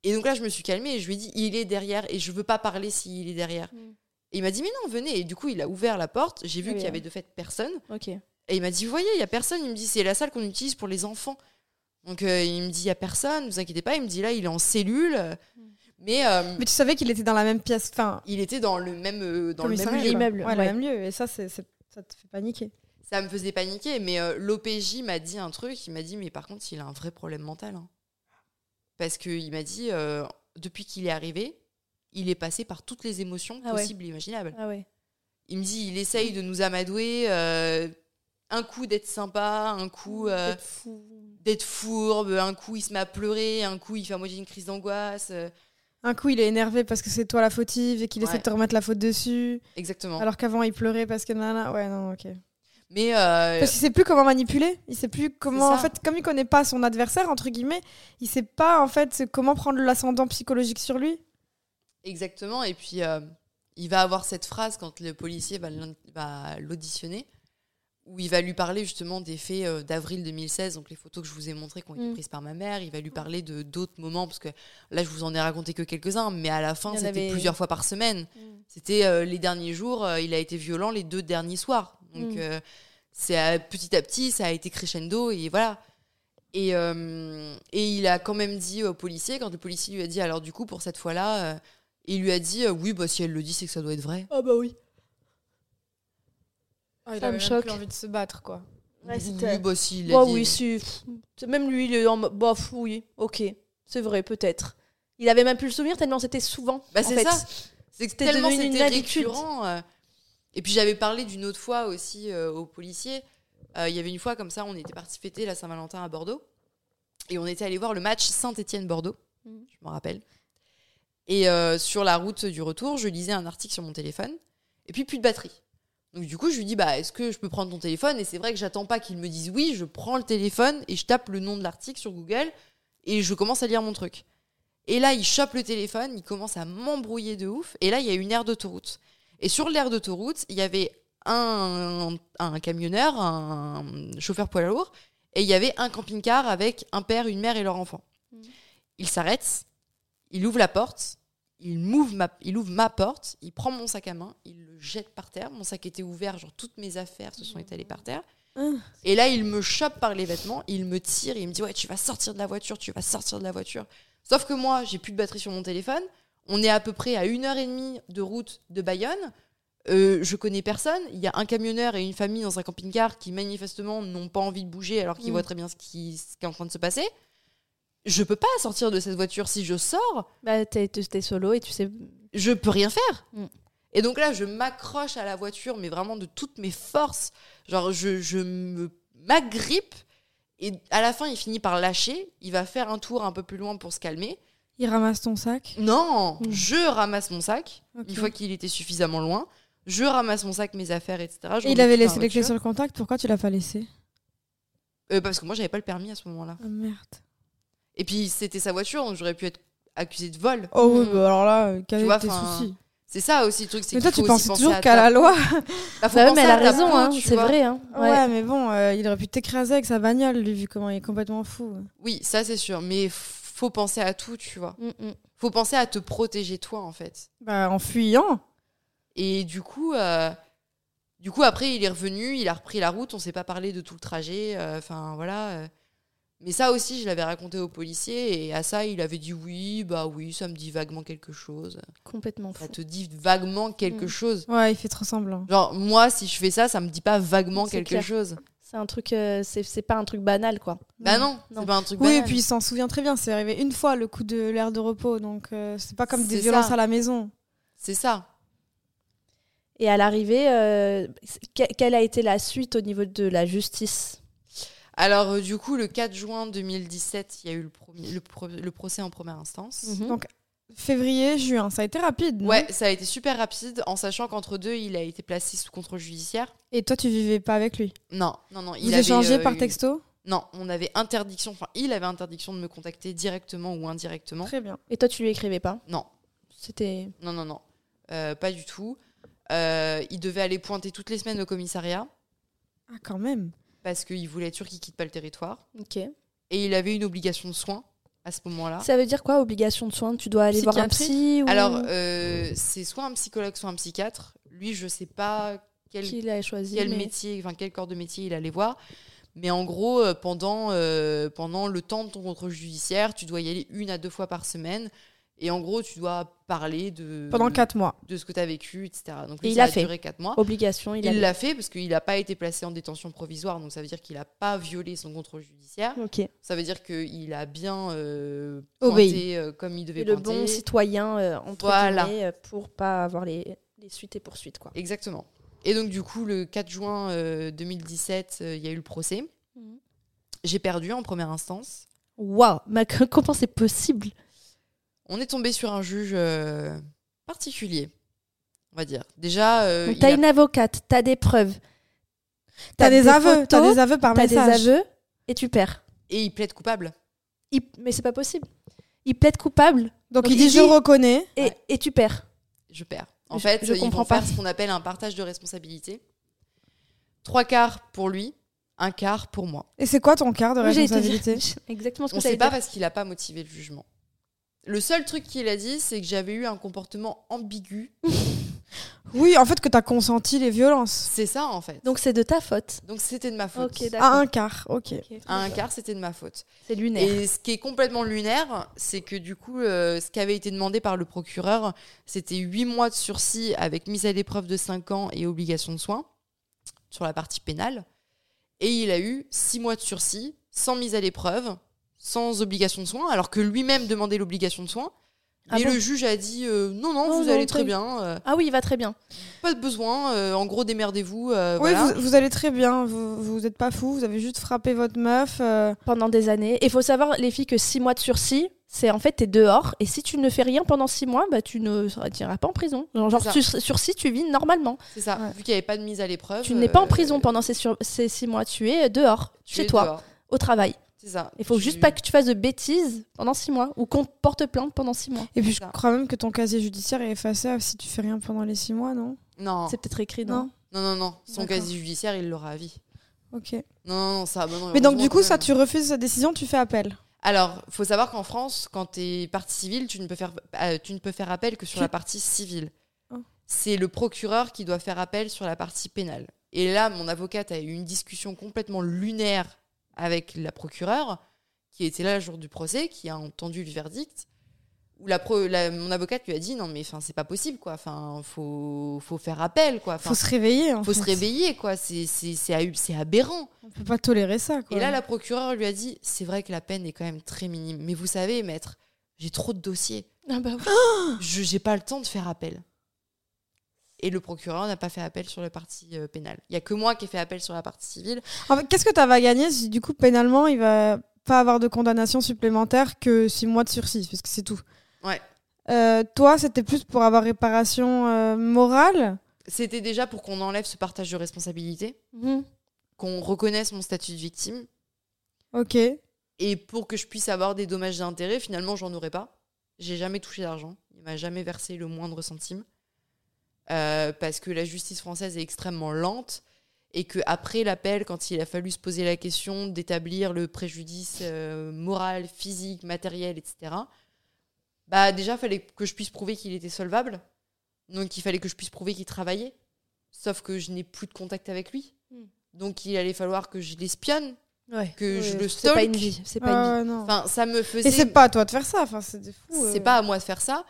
C: Et donc là, je me suis calmée et je lui ai dit, il est derrière et je veux pas parler s'il est derrière.
A: Mm.
C: Et il m'a dit, mais non, venez. Et du coup, il a ouvert la porte. J'ai vu
A: Ah
C: qu'il y
A: oui,
C: avait de fait personne.
A: Ok.
C: Et il m'a dit, vous voyez, il y a personne. Il me dit, c'est la salle qu'on utilise pour les enfants. Donc euh, il me dit, il y a personne, ne vous inquiétez pas. Il me dit, là, il est en cellule.
A: Mm.
C: Mais, euh,
B: Mais tu savais qu'il était dans la même pièce, enfin,
C: il était dans le même, euh, dans le même lieu.
B: quoi.
A: L'immeuble,
B: Ouais, le même lieu. Et ça, c'est, ça te fait paniquer.
C: Ça me faisait paniquer. Mais euh, l'OPJ m'a dit un truc. Il m'a dit, mais par contre, il a un vrai problème mental. hein. Parce qu'il m'a dit, euh, depuis qu'il est arrivé, il est passé par toutes les émotions
A: Ah
C: possibles et imaginables.
A: Ah ouais.
C: Il me dit, il essaye de nous amadouer. euh, un coup d'être sympa, un coup euh, d'être fourbe, un coup il se met à pleurer, un coup il fait à moitié une crise d'angoisse. euh,
B: Un coup, il est énervé parce que c'est toi la fautive et qu'il essaie de te remettre la faute dessus.
C: exactement.
B: Alors qu'avant, il pleurait parce que nana. Ouais, non, ok.
C: Mais euh,
B: Parce qu'il sait plus comment manipuler. Il sait plus comment. En fait, comme il connaît pas son adversaire, entre guillemets, il sait pas, en fait, comment prendre l'ascendant psychologique sur lui.
C: Exactement. Et puis euh, il va avoir cette phrase quand le policier va l'auditionner, où il va lui parler justement des faits euh, d'avril 2016, donc les photos que je vous ai montrées qui ont été
A: Mm.
C: prises par ma mère. Il va lui parler de d'autres moments, parce que là je vous en ai raconté que quelques-uns, mais à la fin c'était
A: avait-
C: plusieurs fois par semaine.
A: Mm.
C: C'était euh, les derniers jours, euh, il a été violent les deux derniers soirs. Donc
A: Mm.
C: c'est petit à petit, ça a été crescendo et voilà. Et, euh, et il a quand même dit au policier, quand le policier lui a dit alors du coup pour cette fois-là, euh, il lui a dit euh, oui bah si elle le dit c'est que ça doit être vrai.
A: Ah bah oui.
B: Ah,
A: Ça me choque.
B: envie de se battre, quoi.
A: Ouais,
C: oui
A: c'était-
C: bah si il a
A: Bah
C: dit.
A: oui, si. pff, Même lui, il est en mode. Bah pff, oui, ok. C'est vrai, peut-être. Il avait même plus le souvenir tellement c'était souvent.
C: Bah
A: en
C: c'est
A: fait.
C: ça. C'est que
A: C'était
C: tellement
A: devenu une
C: c'était
A: habitude.
C: récurrent. euh. Et puis j'avais parlé d'une autre fois aussi euh, aux policiers. Euh, Il y avait une fois comme ça, on était parti fêter la Saint-Valentin à Bordeaux. Et on était allé voir le match Saint-Étienne-Bordeaux.
A: Mhm.
C: Je me rappelle. Et euh, sur la route du retour, je lisais un article sur mon téléphone. Et puis plus de batterie. Donc du coup, je lui dis bah est-ce que je peux prendre ton téléphone? Et c'est vrai que j'attends pas qu'il me dise oui. Je prends le téléphone et je tape le nom de l'article sur Google et je commence à lire mon truc. Et là, il chope le téléphone, il commence à m'embrouiller de ouf. Et là, il y a une aire d'autoroute. Et sur l'aire d'autoroute, il y avait un, un camionneur, un chauffeur poids lourd, et il y avait un camping-car avec un père, une mère et leur enfant.
A: Mhm.
C: Il s'arrête, il ouvre la porte, il, m'ouvre ma, il ouvre ma porte, il prend mon sac à main, il le jette par terre. Mon sac était ouvert, genre toutes mes affaires se sont étalées par terre.
B: Ah.
C: Et là, il me chope par les vêtements, il me tire, et il me dit Ouais, tu vas sortir de la voiture, tu vas sortir de la voiture. Sauf que moi, j'ai plus de batterie sur mon téléphone. On est à peu près à une heure et demie de route de Bayonne. Euh, je connais personne. Il y a un camionneur et une famille dans un camping-car qui manifestement n'ont pas envie de bouger alors qu'ils
A: Mm.
C: voient très bien ce qui, ce qui est en train de se passer. Je peux pas sortir de cette voiture. Si je sors,
A: Bah, t'es t'es solo et tu sais.
C: je peux rien faire.
A: Mm.
C: Et donc là, je m'accroche à la voiture, mais vraiment de toutes mes forces. Genre, je, je me m'agrippe. Et à la fin, il finit par lâcher. Il va faire un tour un peu plus loin pour se calmer.
B: Il ramasse ton sac?
C: Non,
A: Mm.
C: je ramasse mon sac. Une fois qu'il était suffisamment loin, je ramasse mon sac, mes affaires, etc.
B: Et il avait laissé
C: la
B: les clés sur le contact, pourquoi tu l'as pas laissé?
C: Euh, Parce que moi, j'avais pas le permis à ce moment-là.
B: Ah merde.
C: Et puis, c'était sa voiture, donc j'aurais pu être accusée de vol.
B: Oh oui, bah alors là, euh,
C: vois,
B: étaient tes soucis
C: C'est ça aussi le truc. c'est
B: Mais toi,
C: qu'il
B: tu penses
C: penser
B: toujours
C: à
B: qu'à
C: ta-
B: la loi.
C: Bah, faut
A: Bah mais elle a raison, hein, c'est vrai. Hein.
B: Ouais, mais bon, euh, il aurait pu t'écraser avec sa bagnole, lui, vu comment il est complètement fou.
C: Oui, ça c'est sûr. Mais faut penser à tout, tu vois.
A: Mm, mm.
C: Faut penser à te protéger toi, en fait.
B: Bah, en fuyant.
C: Et du coup, euh, du coup, après, il est revenu, il a repris la route. On s'est pas parlé de tout le trajet. euh, Enfin, voilà. Mais ça aussi, je l'avais raconté au policier. Et à ça, il avait dit oui, bah oui, ça me dit vaguement quelque chose.
A: Complètement fou.
C: Ça te dit vaguement quelque
A: Mm.
C: chose.
B: Ouais, il fait trop semblant.
C: Genre, moi, si je fais ça, ça me dit pas vaguement quelque
A: clair.
C: chose.
A: C'est un truc. euh, c'est c'est pas un truc banal, quoi.
C: Bah non,
A: Non.
C: c'est pas un truc
B: Oui, et
C: banal.
B: puis il s'en souvient très bien. C'est arrivé une fois le coup de l'air de repos, donc euh, c'est pas comme des violences à la maison.
C: C'est ça.
A: Et à l'arrivée, euh, que- quelle a été la suite au niveau de la justice?
C: Alors, euh, du coup, le 4 juin 2017, il y a eu le, premier, le, pro- le procès en première instance.
A: Mhm.
B: Donc, Février, juin, ça a été rapide. non
C: Ouais, ça a été super rapide, en sachant qu'entre deux, il a été placé sous contrôle judiciaire.
B: Et toi, tu vivais pas avec lui
C: Non, non, non. Il
B: Vous
C: avait,
B: échangez
C: euh,
B: par texto
C: Non, on avait interdiction, enfin, il avait interdiction de me contacter directement ou indirectement.
B: Très bien.
A: Et toi, tu lui écrivais pas
C: Non,
A: C'était.
C: non, non, non. Euh, pas du tout. Euh, il devait aller pointer toutes les semaines au commissariat
B: Ah, quand même.
C: Parce qu'il voulait être sûr qu'il quitte pas le territoire.
A: Ok.
C: Et il avait une obligation de soins à ce moment-là.
A: Ça veut dire quoi, obligation de soins? Tu dois aller voir un psy ou...
C: Alors, euh, c'est soit un psychologue, soit un psychiatre. Lui, je sais pas quel,
A: Qui l'a choisi,
C: quel
A: mais-
C: métier, enfin quel corps de métier il allait voir. Mais en gros, euh, pendant, euh, pendant le temps de ton contrôle judiciaire, tu dois y aller une à deux fois par semaine. Et en gros, tu dois parler de,
B: Pendant 4 mois.
C: de ce que tu as vécu, etc. Donc,
A: Et
C: lui,
A: il
C: ça
A: a fait.
C: duré quatre mois.
A: Obligation, il,
C: l'a fait parce qu'il n'a pas été placé en détention provisoire, donc ça veut dire qu'il n'a pas violé son contrôle judiciaire.
A: Ok.
C: Ça veut dire qu'il a bien euh, pointé euh, comme il devait
A: Et le
C: pointer.
A: bon citoyen, euh, entre
C: Voilà.
A: guillemets, euh, pour pas avoir les, les suites et poursuites. Quoi.
C: Exactement. Et donc du coup, le 4 juin euh, 2017, euh, il y a eu le procès.
A: Mhm.
C: J'ai perdu en première instance.
A: Waouh, <laughs> comment c'est possible?
C: On est tombé sur un juge euh, particulier, on va dire. Déjà, euh,
A: T'as
C: a-
A: une avocate, t'as des preuves,
B: T'as des, aveux, t'as des aveux par
A: t'as des aveux et tu perds.
C: et il plaide coupable.
A: Il- Mais c'est pas possible. Il plaide coupable
B: Donc,
A: Donc,
B: il
A: il
B: dit
A: dit-
B: je reconnais.
A: et,
C: Ouais.
A: et tu perds.
C: Je perds. En
A: Je-
C: fait,
A: je
C: ils vont faire ce qu'on appelle un partage de responsabilité. Trois quarts pour lui, un quart pour moi.
B: Et c'est quoi ton quart de
A: J'ai été-
B: responsabilité <laughs>
A: Exactement ce
C: On
A: que
C: sait pas
A: dire.
C: parce qu'il n'a pas motivé le jugement. Le seul truc qu'il a dit, c'est que j'avais eu un comportement ambigu. <laughs>
B: Oui, en fait, que t'as consenti les violences.
C: C'est ça, en fait.
A: Donc c'est de ta faute.
C: Donc c'était de ma faute.
A: Ok, d'accord.
B: À un quart, ok.
A: Ok.
C: À un quart, c'était de ma faute.
A: C'est lunaire.
C: Et ce qui est complètement lunaire, c'est que du coup, euh, ce qui avait été demandé par le procureur, c'était 8 mois de sursis avec mise à l'épreuve de 5 ans et obligation de soins sur la partie pénale. Et il a eu 6 mois de sursis sans mise à l'épreuve, sans obligation de soins, alors que lui-même demandait l'obligation de soins.
A: Ah
C: et
A: bon
C: le juge a dit euh, non, non,
A: Non,
C: vous
A: non,
C: allez très bien, euh,
A: Ah oui, il va très bien.
C: pas de besoin, euh, en gros, démerdez-vous. euh,
B: Oui,
C: voilà.
B: vous, vous allez très bien, vous, vous êtes pas fou, vous avez juste frappé votre meuf. euh,
A: Pendant des années. Et il faut savoir, les filles, que 6 mois de sursis, c'est en fait, t'es dehors. Et si tu ne fais rien pendant 6 mois, bah, tu ne iras pas en prison. Genre, genre, sur- sursis, tu vis normalement.
C: C'est ça,
B: Ouais.
C: vu qu'il n'y avait pas de mise à l'épreuve.
A: Tu n'es pas en
C: euh,
A: prison pendant ces, sur- ces 6 mois. Tu es dehors,
C: tu
A: chez
C: es
A: toi,
C: dehors.
A: au travail.
C: C'est ça.
A: Il faut
C: Tu-
A: juste pas que tu fasses de bêtises pendant 6 mois. Ou qu'on te porte plainte pendant 6 mois.
B: Et puis, je
C: ça.
B: crois même que ton casier judiciaire est effacé si tu fais rien pendant les six mois, non?
C: Non.
A: C'est peut-être écrit, non,
B: Non?
C: Non, non, non. Son casier judiciaire, il l'aura à vie.
B: Ok.
C: Non, non, non, ça. bah non,
B: Mais donc, du coup, ça, tu refuses sa décision, tu fais appel?
C: Alors, faut savoir qu'en France, quand tu es partie civile, tu ne peux faire, euh, tu ne peux faire appel que sur
B: Tu-
C: la partie civile.
B: Oh.
C: C'est le procureur qui doit faire appel sur la partie pénale. Et là, mon avocate a eu une discussion complètement lunaire avec la procureure, qui était là le jour du procès, qui a entendu le verdict. Où la pro- la- mon avocate lui a dit non mais enfin c'est pas possible quoi enfin faut faut faire appel quoi
B: Faut se réveiller. En
C: faut se réveiller quoi c'est c'est aberrant
B: On peut pas tolérer ça, quoi.
C: et là, la procureure lui a dit C'est vrai que la peine est quand même très minime. Mais vous savez, maître, j'ai trop de dossiers.
A: Ah bah oui.
C: Je n'ai pas le temps de faire appel. Et le procureur n'a pas fait appel sur la partie euh, pénale. Il y a que moi qui ai fait appel sur la partie civile.
B: En fait, qu'est-ce que tu vas gagner si, du coup, pénalement, il va pas avoir de condamnation supplémentaire que six mois de sursis, parce que c'est tout?
C: Ouais.
B: Euh, toi, c'était plus pour avoir réparation euh, morale?
C: C'était déjà pour qu'on enlève ce partage de responsabilité,
A: Mhm.
C: qu'on reconnaisse mon statut de victime.
B: Ok.
C: Et pour que je puisse avoir des dommages d'intérêt, finalement, j'en aurais pas. J'ai jamais touché d'argent. Il m'a jamais versé le moindre centime. Euh, parce que la justice française est extrêmement lente et que après l'appel, quand il a fallu se poser la question d'établir le préjudice euh, moral, physique, matériel, etc., bah déjà, il fallait que je puisse prouver qu'il était solvable. Donc, il fallait que je puisse prouver qu'il travaillait. Sauf que je n'ai plus de contact avec lui.
A: Hmm.
C: Donc, il allait falloir que je l'espionne,
A: Ouais.
C: que je le
A: C'est pas
C: stalk.
A: une vie. C'est pas une vie.
B: Ah non.
C: Enfin, ça me faisait.
B: Et c'est pas à toi de faire ça. Enfin, c'est fous.
C: C'est
B: euh.
C: pas à moi de faire ça.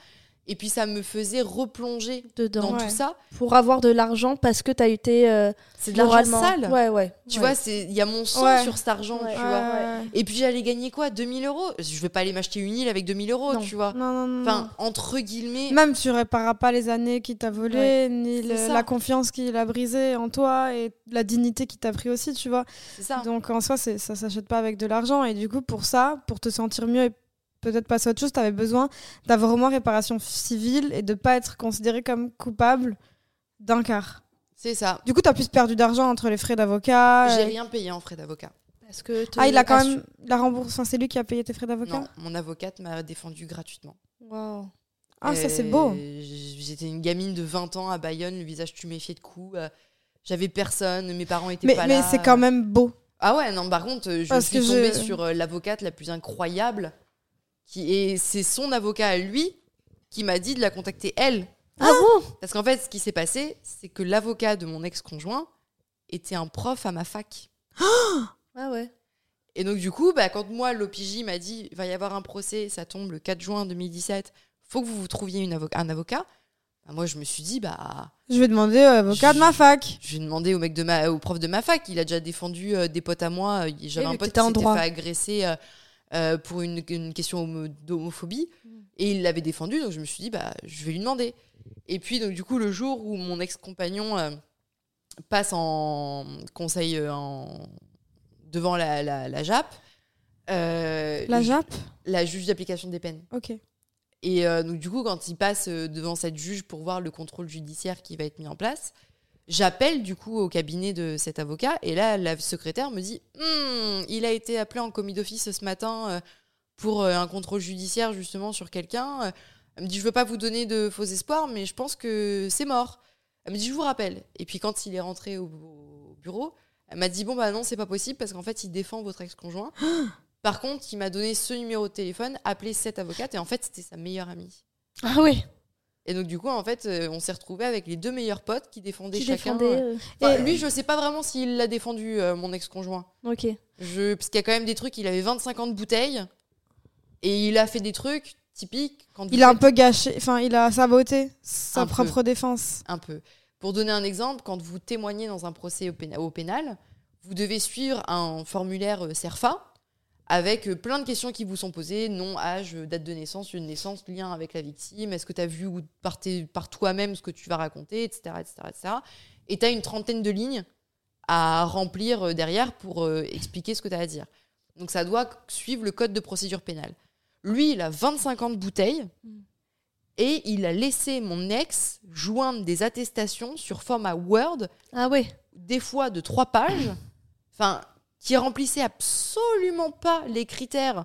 C: Et puis ça me faisait replonger
A: Dedans.
C: dans
B: Ouais.
C: tout ça.
A: Pour avoir de l'argent parce que t'as été euh,
C: C'est de l'argent sale.
A: Ouais, ouais.
C: Tu
A: ouais.
C: vois, c'est il y a mon sang
B: Ouais.
C: sur cet argent,
A: Ouais.
C: tu
B: Ouais,
C: vois.
B: ouais.
C: Et puis j'allais gagner quoi? 2000 euros? Je vais pas aller m'acheter une île avec 2000 euros,
A: Non.
C: tu vois.
B: Non, non, non.
C: Enfin, entre guillemets.
B: Même tu répareras pas les années qu'il t'a volé,
A: Ouais.
B: ni le- la confiance qu'il a brisée en toi et la dignité qu'il t'a pris aussi, tu vois.
C: C'est ça.
B: Donc en soi, c'est- ça s'achète pas avec de l'argent. Et du coup, pour ça, pour te sentir mieux et peut-être passer à autre chose, tu avais besoin d'avoir au moins réparation civile et de pas être considéré comme coupable d'un quart.
C: C'est ça.
B: Du coup, tu as plus perdu d'argent entre les frais d'avocat.
C: J'ai rien payé en frais d'avocat.
A: Parce que
B: Ah, il a quand
A: assu-
B: même la remboursé. Enfin, c'est lui qui a payé tes frais d'avocat
C: Non, mon avocate m'a défendu gratuitement.
A: Wow.
B: Ah, ça, c'est beau.
C: J'étais une gamine de 20 ans à Bayonne, le visage tuméfié de coups. euh, J'avais personne, mes parents étaient
B: Mais,
C: pas
B: mais
C: là.
B: c'est quand même beau.
C: Ah ouais, non, par contre, je
B: Parce
C: suis
B: que
C: tombée
B: je-
C: sur euh, l'avocate la plus incroyable Qui, et c'est son avocat à lui qui m'a dit de la contacter elle.
A: Ah bon?
C: Parce qu'en fait, ce qui s'est passé, c'est que l'avocat de mon ex-conjoint était un prof à ma fac. <gasps>
A: Ah ouais.
C: Et donc, du coup, bah, quand moi, l'OPJ m'a dit il va y avoir un procès, ça tombe le 4 juin 2017, faut que vous vous trouviez une un avocat. Bah, moi, je me suis dit bah,
B: Je vais demander à l'avocat de ma fac.
C: je vais demander au mec de ma, au prof de ma fac. Il a déjà défendu euh, des potes à moi. Euh, J'avais un pote qui s'était
A: droit.
C: fait agresser euh, euh, pour une, une question homo- d'homophobie. Et il l'avait défendu, donc je me suis dit, bah, je vais lui demander. Et puis, donc, du coup, le jour où mon ex-compagnon euh, passe en conseil euh, en... devant la, la, la JAP,
B: La JAP
C: la juge d'application des peines.
B: Ok.
C: Et euh, donc, du coup, quand il passe devant cette juge pour voir le contrôle judiciaire qui va être mis en place, j'appelle du coup au cabinet de cet avocat. Et là, la secrétaire me dit Hmm, il a été appelé en commis d'office ce matin euh, pour euh, un contrôle judiciaire justement sur quelqu'un. Euh, Elle me dit Je veux pas vous donner de faux espoirs, mais je pense que c'est mort. Elle me dit Je vous rappelle. Et puis, quand il est rentré au, au bureau, elle m'a dit Bon, bah non, c'est pas possible parce qu'en fait, il défend votre ex-conjoint. <gasps> Par contre, il m'a donné ce numéro de téléphone, appelé cette avocate, et en fait, c'était sa meilleure amie.
A: Ah oui.
C: Et donc, du coup, en fait, euh, on s'est retrouvés avec les deux meilleurs potes qui défendaient
A: Qui
C: chacun.
A: défendait. euh,
C: Enfin,
B: Et-
C: lui, je sais pas vraiment s'il l'a défendu, euh, mon ex-conjoint.
A: Ok.
C: Je... Parce qu'il y a quand même des trucs, il avait 25 ans de bouteille, et il a fait des trucs typiques. Quand
B: Il a un peu gâché, enfin, il a saboté sa
C: Un peu.
B: propre défense.
C: Un peu. Pour donner un exemple, quand vous témoignez dans un procès au, péna- au pénal, vous devez suivre un formulaire euh, CERFA avec euh, plein de questions qui vous sont posées, nom, âge, euh, date de naissance, lieu de naissance, lien avec la victime, est-ce que tu as vu ou par, par toi-même ce que tu vas raconter, etc. etc., etc. Et tu as une trentaine de lignes à remplir euh, derrière pour euh, expliquer ce que tu as à dire. Donc ça doit suivre le code de procédure pénale. Lui, il a 25 ans de bouteille
A: Mm.
C: et il a laissé mon ex joindre des attestations sur format Word,
A: Ah ouais.
C: des fois de trois pages, enfin, qui remplissaient absolument pas les critères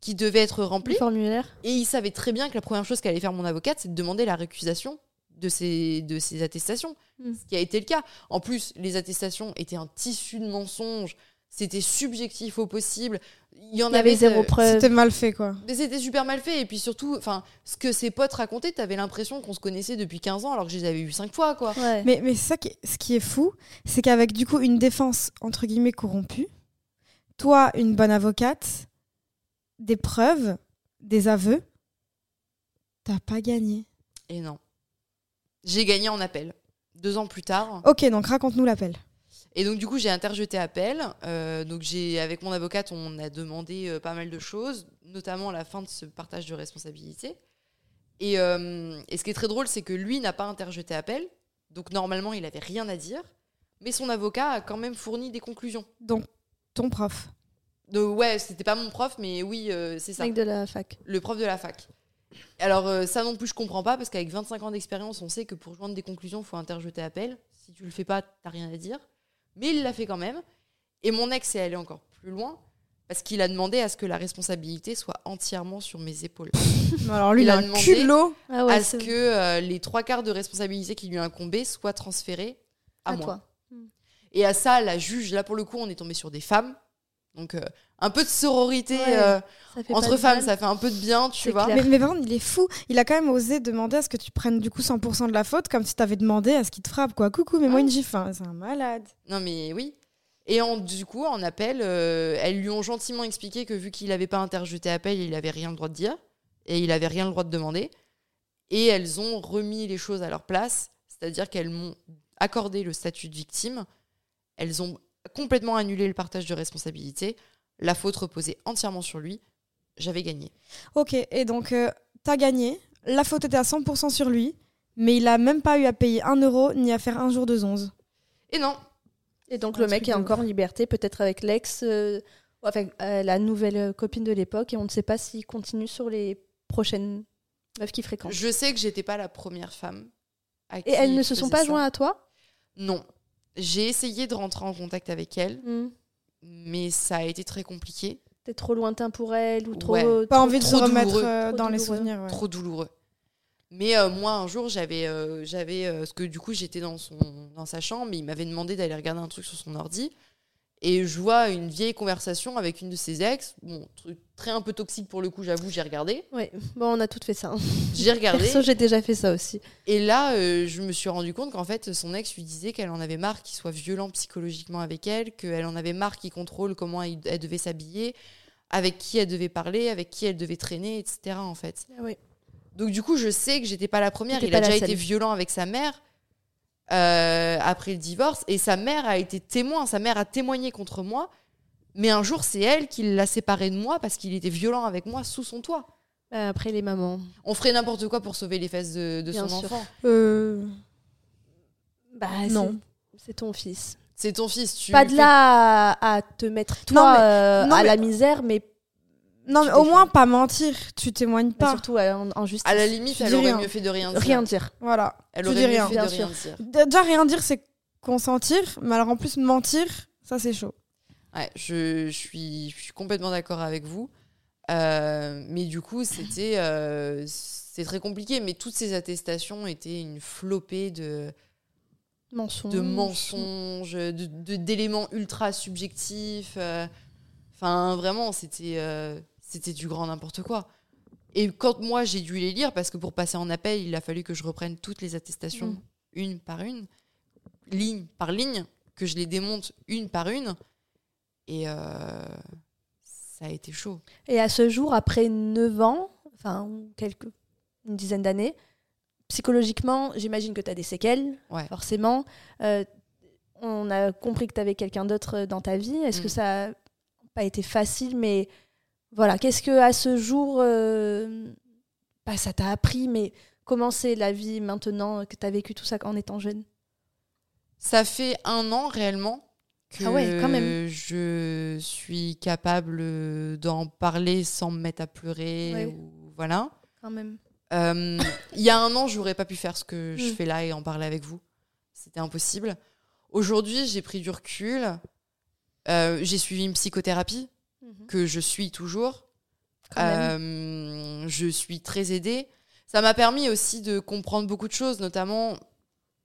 C: qui devaient être
A: Le
C: remplis.
A: formulaire.
C: Et il savait très bien que la première chose qu'allait faire mon avocate, c'est de demander la récusation de ces, de ces attestations.
A: Mm.
C: Ce qui a été le cas. En plus, les attestations étaient un tissu de mensonges. C'était subjectif au possible. Il y en
A: Il y avait zéro preuve.
B: C'était mal fait, quoi.
C: mais c'était super mal fait. Et puis surtout, enfin, ce que ses potes racontaient, t'avais l'impression qu'on se connaissait depuis 15 ans alors que je les avais vus 5 fois, quoi.
A: Ouais.
B: Mais, mais c'est ça qui, ce qui est fou, c'est qu'avec du coup une défense entre guillemets corrompue, toi, une bonne avocate, des preuves, des aveux, t'as pas gagné.
C: Et non. J'ai gagné en appel. Deux ans plus tard.
B: Ok, donc raconte-nous l'appel.
C: Et donc, du coup, j'ai interjeté appel. Euh, donc, j'ai, avec mon avocate, on a demandé euh, pas mal de choses, notamment la fin de ce partage de responsabilité. Et, euh, et ce qui est très drôle, c'est que lui n'a pas interjeté appel. Donc, normalement, il avait rien à dire. Mais son avocat a quand même fourni des conclusions.
B: Donc, ton prof.
C: Donc, ouais, c'était pas mon prof, mais oui, c'est ça.
A: Mec de la fac.
C: le prof de la fac. Alors ça non plus je comprends pas parce qu'avec 25 ans d'expérience on sait que pour joindre des conclusions il faut interjeter appel. Si tu le fais pas t'as rien à dire. Mais il l'a fait quand même. Et mon ex est allé encore plus loin parce qu'il a demandé à ce que la responsabilité soit entièrement sur mes épaules. <laughs>
B: Alors lui,
C: Il
B: il,
C: a
B: a un
C: demandé-
B: culot.
A: Ah ouais.
C: à ce que euh, les trois quarts de responsabilité qui lui incombaient soient transférés à,
A: à
C: moi.
A: toi.
C: Et à ça la juge là pour le coup on est tombé sur des femmes. Donc euh, un peu de sororité
A: Ouais,
C: euh, entre femmes ça fait un peu de bien tu vois.
A: clair.
B: Mais, mais contre, il est fou. Il a quand même osé demander à ce que tu prennes du coup 100% de la faute, comme si t'avais demandé à ce qu'il te frappe, quoi. Coucou, mets-moi
C: Ah.
B: une gifle. Enfin, c'est un malade.
C: Non, mais oui. Et en, du coup, en appel, euh, elles lui ont gentiment expliqué que vu qu'il n'avait pas interjeté appel, il n'avait rien le droit de dire. Et il n'avait rien le droit de demander. Et elles ont remis les choses à leur place. C'est-à-dire qu'elles m'ont accordé le statut de victime. Elles ont complètement annulé le partage de responsabilité. La faute reposait entièrement sur lui. J'avais gagné.
B: Ok, et donc euh, t'as gagné. La faute était à 100% sur lui, mais il a même pas eu à payer un euro ni à faire un jour de 11.
C: Et non,
A: Et donc
B: Un
A: le mec est encore en liberté, peut-être avec l'ex, euh, enfin euh, la nouvelle euh, copine de l'époque, et on ne sait pas s'il continue sur les prochaines meufs qu'il fréquente.
C: je sais que j'étais pas la première femme. à
A: Et
C: qui
A: elles ne se sont pas
C: ça.
A: joints à toi?
C: Non. J'ai essayé de rentrer en contact avec elles.
A: Hmm.
C: mais ça a été très compliqué,
A: T'es trop lointain pour elle ou trop.
C: Ouais.
B: Pas
A: trop-
B: envie de se remettre
C: douloureux.
B: euh, dans les souvenirs. ouais.
C: trop douloureux. Mais euh, moi, un jour, j'avais, euh, j'avais, euh, parce que du coup, j'étais dans son, dans sa chambre, et il m'avait demandé d'aller regarder un truc sur son ordi, Et je vois une vieille conversation avec une de ses ex. Bon, truc très un peu toxique pour le coup, j'avoue, j'ai regardé.
A: Ouais, bon, on a toutes fait ça. hein.
C: J'ai regardé.
A: Perso, j'ai déjà fait ça aussi.
C: Et là, euh, je me suis rendu compte qu'en fait, son ex lui disait qu'elle en avait marre qu'il soit violent psychologiquement avec elle, qu'elle en avait marre qu'il contrôle comment elle, elle devait s'habiller, avec qui elle devait parler, avec qui elle devait traîner, etc. En fait.
A: Ah oui.
C: Donc du coup, je sais que j'étais pas la première. Il a déjà été violent avec sa mère euh, après le divorce, et sa mère a été témoin. Sa mère a témoigné contre moi. Mais un jour, c'est elle qui l'a séparé de moi parce qu'il était violent avec moi sous son toit.
A: Euh, Après, les mamans.
C: On ferait n'importe quoi pour sauver les fesses de, de
A: Bien
C: son
A: sûr.
C: enfant.
B: Euh,
A: Bah,
B: Non.
A: c'est- ton fils.
C: C'est ton fils. Tu
A: Pas de
C: fais-
A: là à, à te mettre toi
B: Non, mais-
A: euh,
B: non,
A: à
B: mais-
A: la misère, mais,
B: Non, mais au moins pas mentir. Tu témoignes
A: mais
B: pas.
A: surtout euh, en, en justice.
C: À la limite,
B: Tu
C: elle
B: dis
C: aurait
B: rien.
C: mieux fait de rien dire.
A: Rien dire.
B: Voilà.
C: Elle
B: Tu
C: aurait
B: dis
C: mieux
B: rien.
C: fait de rien dire.
B: Déjà rien dire, c'est consentir. Mais alors en plus mentir, ça c'est chaud.
C: Ouais, je, je suis, je suis complètement d'accord avec vous. Euh, mais du coup, c'était euh, c'est très compliqué. Mais toutes ces attestations étaient une flopée de,
A: Mensonge.
C: de mensonges, de- de- d'éléments ultra subjectifs. euh. Enfin, vraiment, c'était euh, c'était du grand n'importe quoi. Et quand moi j'ai dû les lire, parce que pour passer en appel, il a fallu que je reprenne toutes les attestations
A: Mm.
C: une par une, ligne par ligne, que je les démonte une par une. Et euh, ça a été chaud.
A: Et à ce jour, après 9 ans, enfin, quelques, une dizaine d'années, psychologiquement, j'imagine que tu as des séquelles,
C: Ouais.
A: forcément. Euh, on a compris que tu avais quelqu'un d'autre dans ta vie. Est-ce que
C: Mm.
A: ça n'a pas été facile Mais voilà, qu'est-ce que à ce jour, euh, pas ça t'a appris, mais comment c'est la vie maintenant que tu as vécu tout ça en étant jeune?
C: Ça fait un an réellement que
A: Ah ouais, quand même.
C: je suis capable euh, d'en parler sans me mettre à pleurer.
A: Ouais.
C: Ou, voilà.
A: quand même
C: Euh, Il y a un an, j'aurais pas pu faire ce que je
A: Mm.
C: fais là et en parler avec vous. C'était impossible. Aujourd'hui, j'ai pris du recul. Euh, j'ai suivi une psychothérapie que je suis toujours. Euh, je suis très aidée. Ça m'a permis aussi de comprendre beaucoup de choses, notamment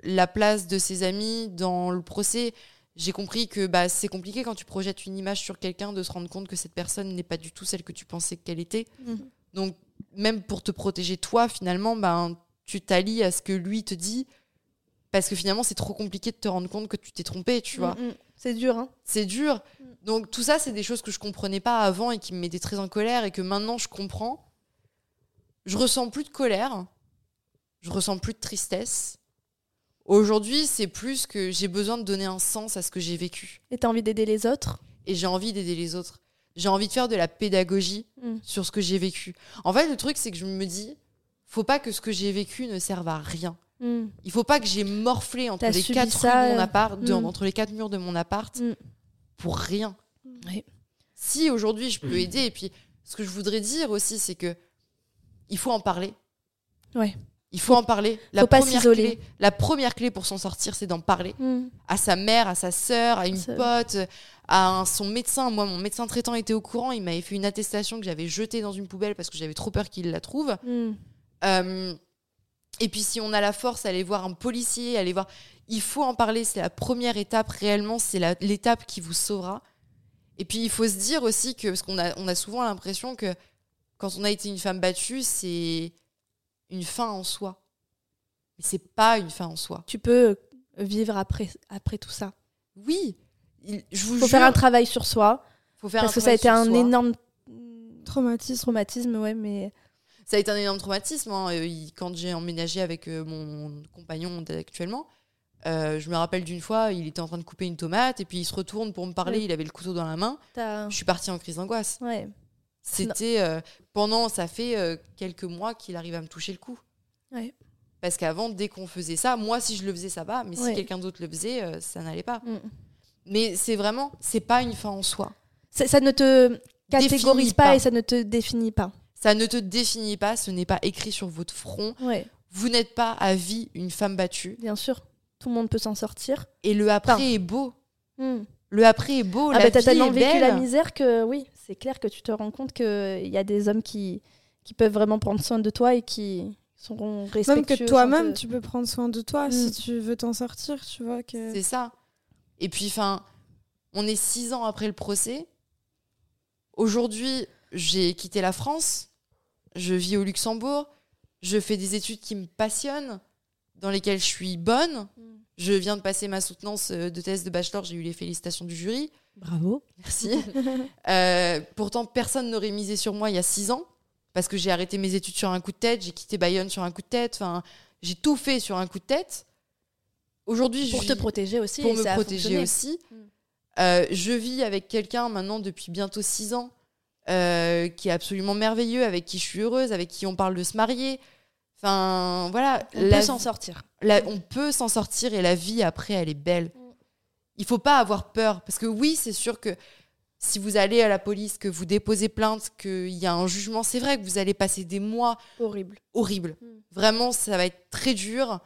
C: la place de ses amis dans le procès. J'ai compris que bah, c'est compliqué quand tu projettes une image sur quelqu'un de se rendre compte que cette personne n'est pas du tout celle que tu pensais qu'elle était.
A: Mhm.
C: Donc, même pour te protéger toi, finalement, ben, tu t'allies à ce que lui te dit. Parce que finalement, c'est trop compliqué de te rendre compte que tu t'es trompé, tu vois.
A: Mm, mm. C'est dur, hein
C: C'est dur.
A: Mm.
C: Donc tout ça, c'est des choses que je comprenais pas avant et qui me mettaient très en colère et que maintenant je comprends. Je ressens plus de colère. Je ressens plus de tristesse. Aujourd'hui, c'est plus que j'ai besoin de donner un sens à ce que j'ai vécu.
A: Et tu as envie d'aider les autres?
C: Et j'ai envie d'aider les autres. J'ai envie de faire de la pédagogie
A: Mm.
C: sur ce que j'ai vécu. En fait, le truc, c'est que je me dis, faut pas que ce que j'ai vécu ne serve à rien.
A: Mm.
C: Il faut pas que j'ai morflé entre les quatre
A: ça,
C: rues de mon appart, de-
A: mm.
C: entre les quatre murs de mon appart,
A: Mm.
C: pour rien.
A: Oui.
C: Si aujourd'hui je peux aider, et puis ce que je voudrais dire aussi, c'est que il faut en parler.
A: Ouais.
C: Il faut en parler. La
A: faut pas
C: première
A: s'isoler.
C: clé, la première clé pour s'en sortir, c'est d'en parler
A: Mm.
C: à sa mère, à sa sœur, à une pote, à un- son médecin. Moi, mon médecin traitant était au courant. Il m'avait fait une attestation que j'avais jetée dans une poubelle parce que j'avais trop peur qu'il la trouve.
A: Mm.
C: Euh, et puis si on a la force, aller voir un policier, aller voir. Il faut en parler, c'est la première étape réellement, c'est la- l'étape qui vous sauvera. Et puis il faut se dire aussi que, parce qu'on a, on a souvent l'impression que quand on a été une femme battue, c'est une fin en soi. Mais c'est pas une fin en soi.
A: Tu peux vivre après, après tout ça.
C: Oui, il- je vous
A: faut
C: jure,
A: faire un travail sur soi.
C: faut faire
A: parce
C: un
A: que ça a été
C: travail
A: un
C: soi.
A: énorme
B: Traumatisme.
A: traumatisme, ouais, mais
C: Ça a été un énorme traumatisme. hein. Il- Quand j'ai emménagé avec euh, mon compagnon actuellement, euh, je me rappelle d'une fois, il était en train de couper une tomate et puis il se retourne pour me parler.
A: Oui.
C: Il avait le couteau dans la main. Je suis partie en crise d'angoisse.
A: Ouais.
C: C'était euh, pendant, ça fait euh, quelques mois qu'il arrive à me toucher le cou.
A: Ouais.
C: Parce qu'avant, dès qu'on faisait ça, moi, si je le faisais, ça va. Mais si quelqu'un d'autre le faisait, ça n'allait pas.
A: Mm.
C: Mais c'est vraiment, c'est pas une fin en soi.
A: Ça, ça ne te catégorise pas. et ça ne te définit pas.
C: Ça ne te définit pas. Ce n'est pas écrit sur votre front.
A: Ouais,
C: Vous n'êtes pas à vie une femme battue.
A: bien sûr. Tout le monde peut s'en sortir.
C: Et le après
A: Enfin,
C: est beau.
A: Mm.
C: Le après est beau.
A: Ah
C: la
A: bah t'as tellement vécu la misère que oui, c'est clair que tu te rends compte qu'il y a des hommes qui, qui peuvent vraiment prendre soin de toi et qui seront respectueux.
B: Même que toi-même,
A: te-
B: tu peux prendre soin de toi si tu veux t'en sortir, tu vois. que
C: C'est ça. Et puis, enfin, On est six ans après le procès. Aujourd'hui, j'ai quitté la France. Je vis au Luxembourg. Je fais des études qui me passionnent, dans lesquelles je suis bonne.
A: Mm.
C: Je viens de passer ma soutenance euh, de thèse de bachelor. J'ai eu les félicitations du jury.
A: Bravo.
C: Merci. <laughs> Euh, pourtant, personne n'aurait misé sur moi il y a six ans parce que j'ai arrêté mes études sur un coup de tête, j'ai quitté Bayonne sur un coup de tête. Enfin, j'ai tout fait sur un coup de tête. Aujourd'hui, je
A: Pour te
C: vis-
A: protéger aussi.
C: pour
A: et
C: me protéger
A: fonctionné.
C: aussi.
A: Mm.
C: Euh, je vis avec quelqu'un maintenant depuis bientôt six ans euh, qui est absolument merveilleux, avec qui je suis heureuse, avec qui on parle de se marier. Enfin, voilà.
A: On
C: la
A: peut s'en sortir.
C: la- on peut s'en sortir et la vie après, elle est belle.
A: Mm.
C: Il faut pas avoir peur parce que oui, c'est sûr que si vous allez à la police, que vous déposez plainte, qu'il y a un jugement, c'est vrai que vous allez passer des mois
A: Horrible.
C: horribles.
A: Mm.
C: Vraiment, ça va être très dur.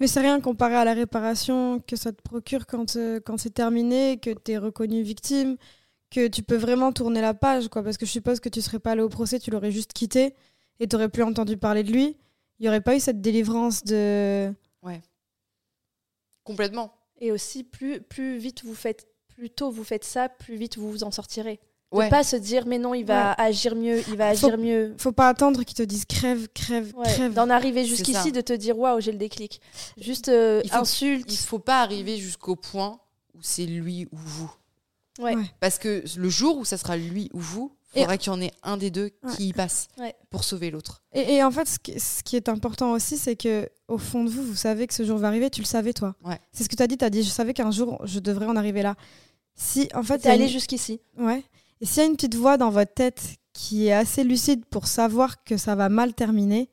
B: Mais c'est rien comparé à la réparation que ça te procure quand, euh, quand c'est terminé, que tu es reconnu victime, que tu peux vraiment tourner la page, quoi. Parce que je suppose que tu serais pas allé au procès, tu l'aurais juste quitté et tu plus entendu parler de lui. Il n'y aurait pas eu cette délivrance de.
C: Complètement.
A: Et aussi, plus, plus vite vous faites, plus tôt vous faites ça, plus vite vous vous en sortirez. De
C: Ouais.
A: pas se dire, mais non, il va agir mieux, il va
B: Faut-
A: agir mieux.
B: Faut pas attendre qu'ils te disent crève, crève,
A: Ouais,
B: crève.
A: D'en arriver jusqu'ici, de te dire, waouh, j'ai le déclic. Juste euh,
C: Il faut-
A: insulte.
C: Il faut pas arriver jusqu'au point où c'est lui ou vous.
A: Ouais.
C: Parce que le jour où ça sera lui ou vous, il
B: Et-
C: faudra qu'il y en ait un des deux
B: Ouais.
C: qui y passe
A: Ouais.
C: pour sauver l'autre.
B: Et, et en fait, ce qui, ce qui est important aussi, c'est que au fond de vous, vous savez que ce jour va arriver. Tu le savais, toi.
C: Ouais.
B: C'est ce que tu as dit. Tu as dit, je savais qu'un jour, je devrais en arriver là. Si, en fait,
A: T'es
B: a
A: allé
B: une-
A: jusqu'ici.
B: Ouais. Et s'il y a une petite voix dans votre tête qui est assez lucide pour savoir que ça va mal terminer,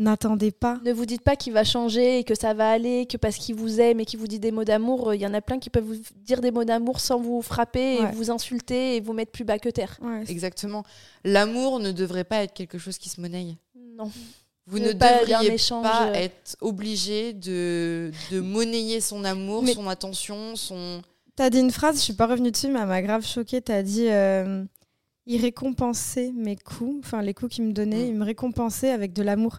B: n'attendez pas.
A: Ne vous dites pas qu'il va changer et que ça va aller, que parce qu'il vous aime et qu'il vous dit des mots d'amour, euh, il y en a plein qui peuvent vous dire des mots d'amour sans vous frapper et vous insulter et vous mettre plus bas que terre.
B: Ouais,
C: Exactement. L'amour ne devrait pas être quelque chose qui se monnaie.
A: Non.
C: Vous
A: Ne
C: ne
A: pas
C: devriez
A: échange,
C: pas
A: euh.
C: être obligé de, de monnayer son amour,
B: Mais-
C: son attention, son...
B: T'as dit une phrase, je suis pas revenue dessus, mais elle m'a grave choquée. T'as dit euh, il récompensait mes coups, enfin les coups qu'il me donnait,
C: Mm.
B: il me récompensait avec de l'amour.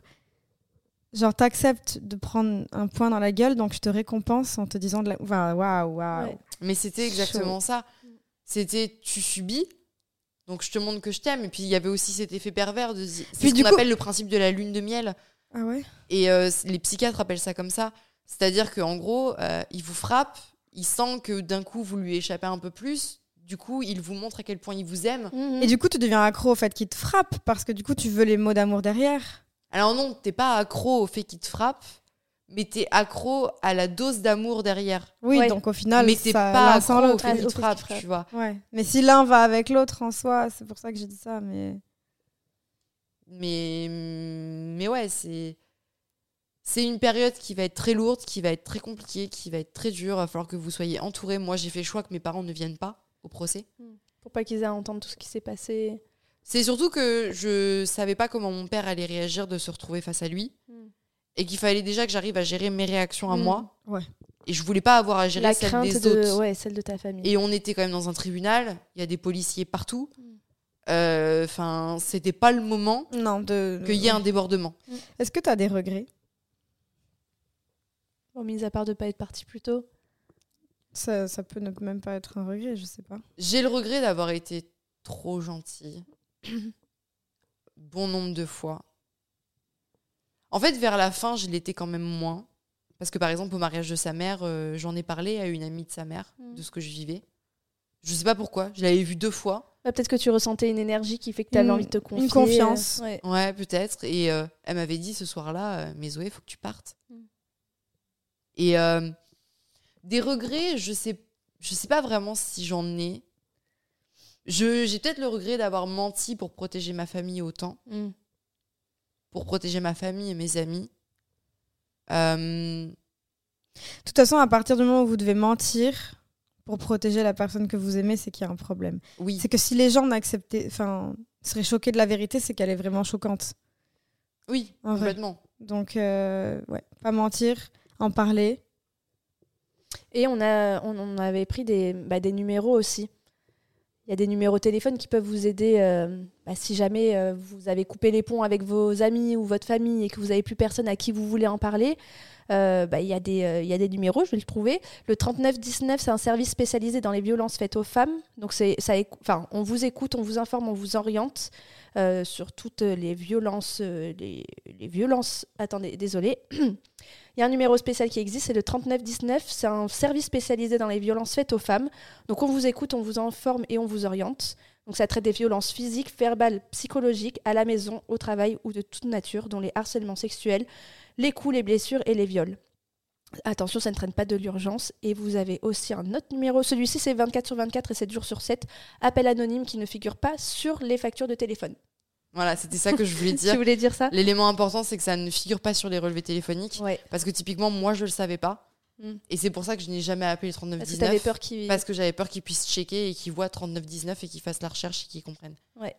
B: Genre, t'acceptes de prendre un point dans la gueule, donc je te récompense en te disant de la. Waouh, waouh.
A: Ouais.
C: Mais c'était exactement ça. C'était tu subis, donc je te montre que je t'aime. Et puis il y avait aussi cet effet pervers de... C'est
B: Puis
C: ce qu'on
B: coup-
C: appelle le principe de la lune de miel.
B: Ah ouais?
C: Et euh, les psychiatres appellent ça comme ça. C'est-à-dire qu'en gros, euh, il vous frappe, il sent que d'un coup, vous lui échappez un peu plus. Du coup, il vous montre à quel point il vous aime.
A: Mhm.
B: Et du coup, tu deviens accro au fait qu'il te frappe, parce que du coup, tu veux les mots d'amour derrière.
C: Alors non, t'es pas accro au fait qu'il te frappe, mais t'es accro à la dose d'amour derrière.
B: Oui,
A: Ouais.
B: donc au final,
C: mais t'es
B: ça,
C: pas accro au fait qu'il te frappe, tu vois.
B: Ouais. Mais si l'un va avec l'autre en soi, c'est pour ça que j'ai dit ça. Mais
C: Mais, mais ouais, c'est... C'est une période qui va être très lourde, qui va être très compliquée, qui va être très dure. Il va falloir que vous soyez entourés. Moi, j'ai fait le choix que mes parents ne viennent pas au procès.
A: Pour pas qu'ils aient à entendre tout ce qui s'est passé.
C: C'est surtout que je savais pas comment mon père allait réagir de se retrouver face à lui.
A: Mm.
C: Et qu'il fallait déjà que j'arrive à gérer mes réactions à
A: Mm.
C: moi.
B: Ouais.
C: Et je voulais pas avoir à gérer
A: La
C: celles
A: crainte
C: des
A: de,
C: autres.
A: ouais, celle de ta famille.
C: Et on était quand même dans un tribunal, il y a des policiers partout.
A: Mm.
C: Euh, Enfin, c'était pas le moment
B: non, de.
C: qu'il y ait un débordement.
B: Est-ce que tu as des regrets?
A: Bon, mis à part de pas être parti plus tôt.
B: ça, ça peut ne même pas être un regret, je sais pas.
C: J'ai le regret d'avoir été trop gentille. Bon nombre de fois. En fait, vers la fin, je l'étais quand même moins. Parce que par exemple, au mariage de sa mère, euh, j'en ai parlé à une amie de sa mère,
A: Mm.
C: de ce que je vivais. Je sais pas pourquoi, je l'avais vue deux fois.
A: Bah, Peut-être que tu ressentais une énergie qui fait que tu avais
B: Une-
A: envie de te confier.
B: confiance.
A: euh, ouais.
C: Ouais, peut-être. Et euh, elle m'avait dit ce soir-là, euh, mais Zoé, faut que tu partes.
A: Mm.
C: Et euh, des regrets, je sais, je sais pas vraiment si j'en ai. Je, j'ai peut-être le regret d'avoir menti pour protéger ma famille autant,
A: Mm.
C: pour protéger ma famille et mes amis. Euh,
B: De toute façon, à partir du moment où vous devez mentir pour protéger la personne que vous aimez, c'est qu'il y a un problème.
C: oui,
B: C'est que si les gens n'acceptaient, enfin, seraient choqués de la vérité, c'est qu'elle est vraiment choquante.
C: oui,
B: En vrai.
C: complètement.
B: Donc, euh, ouais, pas mentir, en parler.
A: Et on, a, on, on avait pris des, bah, des numéros aussi. Il y a des numéros de téléphone qui peuvent vous aider bah, si jamais vous avez coupé les ponts avec vos amis ou votre famille et que vous n'avez plus personne à qui vous voulez en parler. Euh, bah, il y, a des, euh, numéros, je vais le trouver. Le 3919, c'est un service spécialisé dans les violences faites aux femmes. Donc, ça, enfin, on vous écoute, on vous informe, on vous oriente euh, sur toutes les violences. les violences. Attendez, désolé. <clears throat> Il y a un numéro spécial qui existe, c'est le 3919. C'est un service spécialisé dans les violences faites aux femmes. Donc, on vous écoute, on vous informe et on vous oriente. Donc ça traite des violences physiques, verbales, psychologiques, à la maison, au travail ou de toute nature, dont les harcèlements sexuels, les coups, les blessures et les viols. Attention, ça ne traîne pas de l'urgence. Et vous avez aussi un autre numéro. Celui-ci, c'est 24 sur 24 et 7 jours sur 7. Appel anonyme qui ne figure pas sur les factures de téléphone.
C: Voilà, c'était ça que je voulais <laughs> dire.
A: tu voulais dire ça?
C: L'élément important, c'est que ça ne figure pas sur les relevés téléphoniques. Parce que typiquement, moi, je ne le savais pas. Hmm. Et c'est pour ça que je n'ai jamais appelé le 3919.
A: Parce que,
C: parce que j'avais peur qu'ils puissent checker et qu'ils voient 3919 et qu'ils fassent la recherche et qu'ils comprennent.
A: Ouais.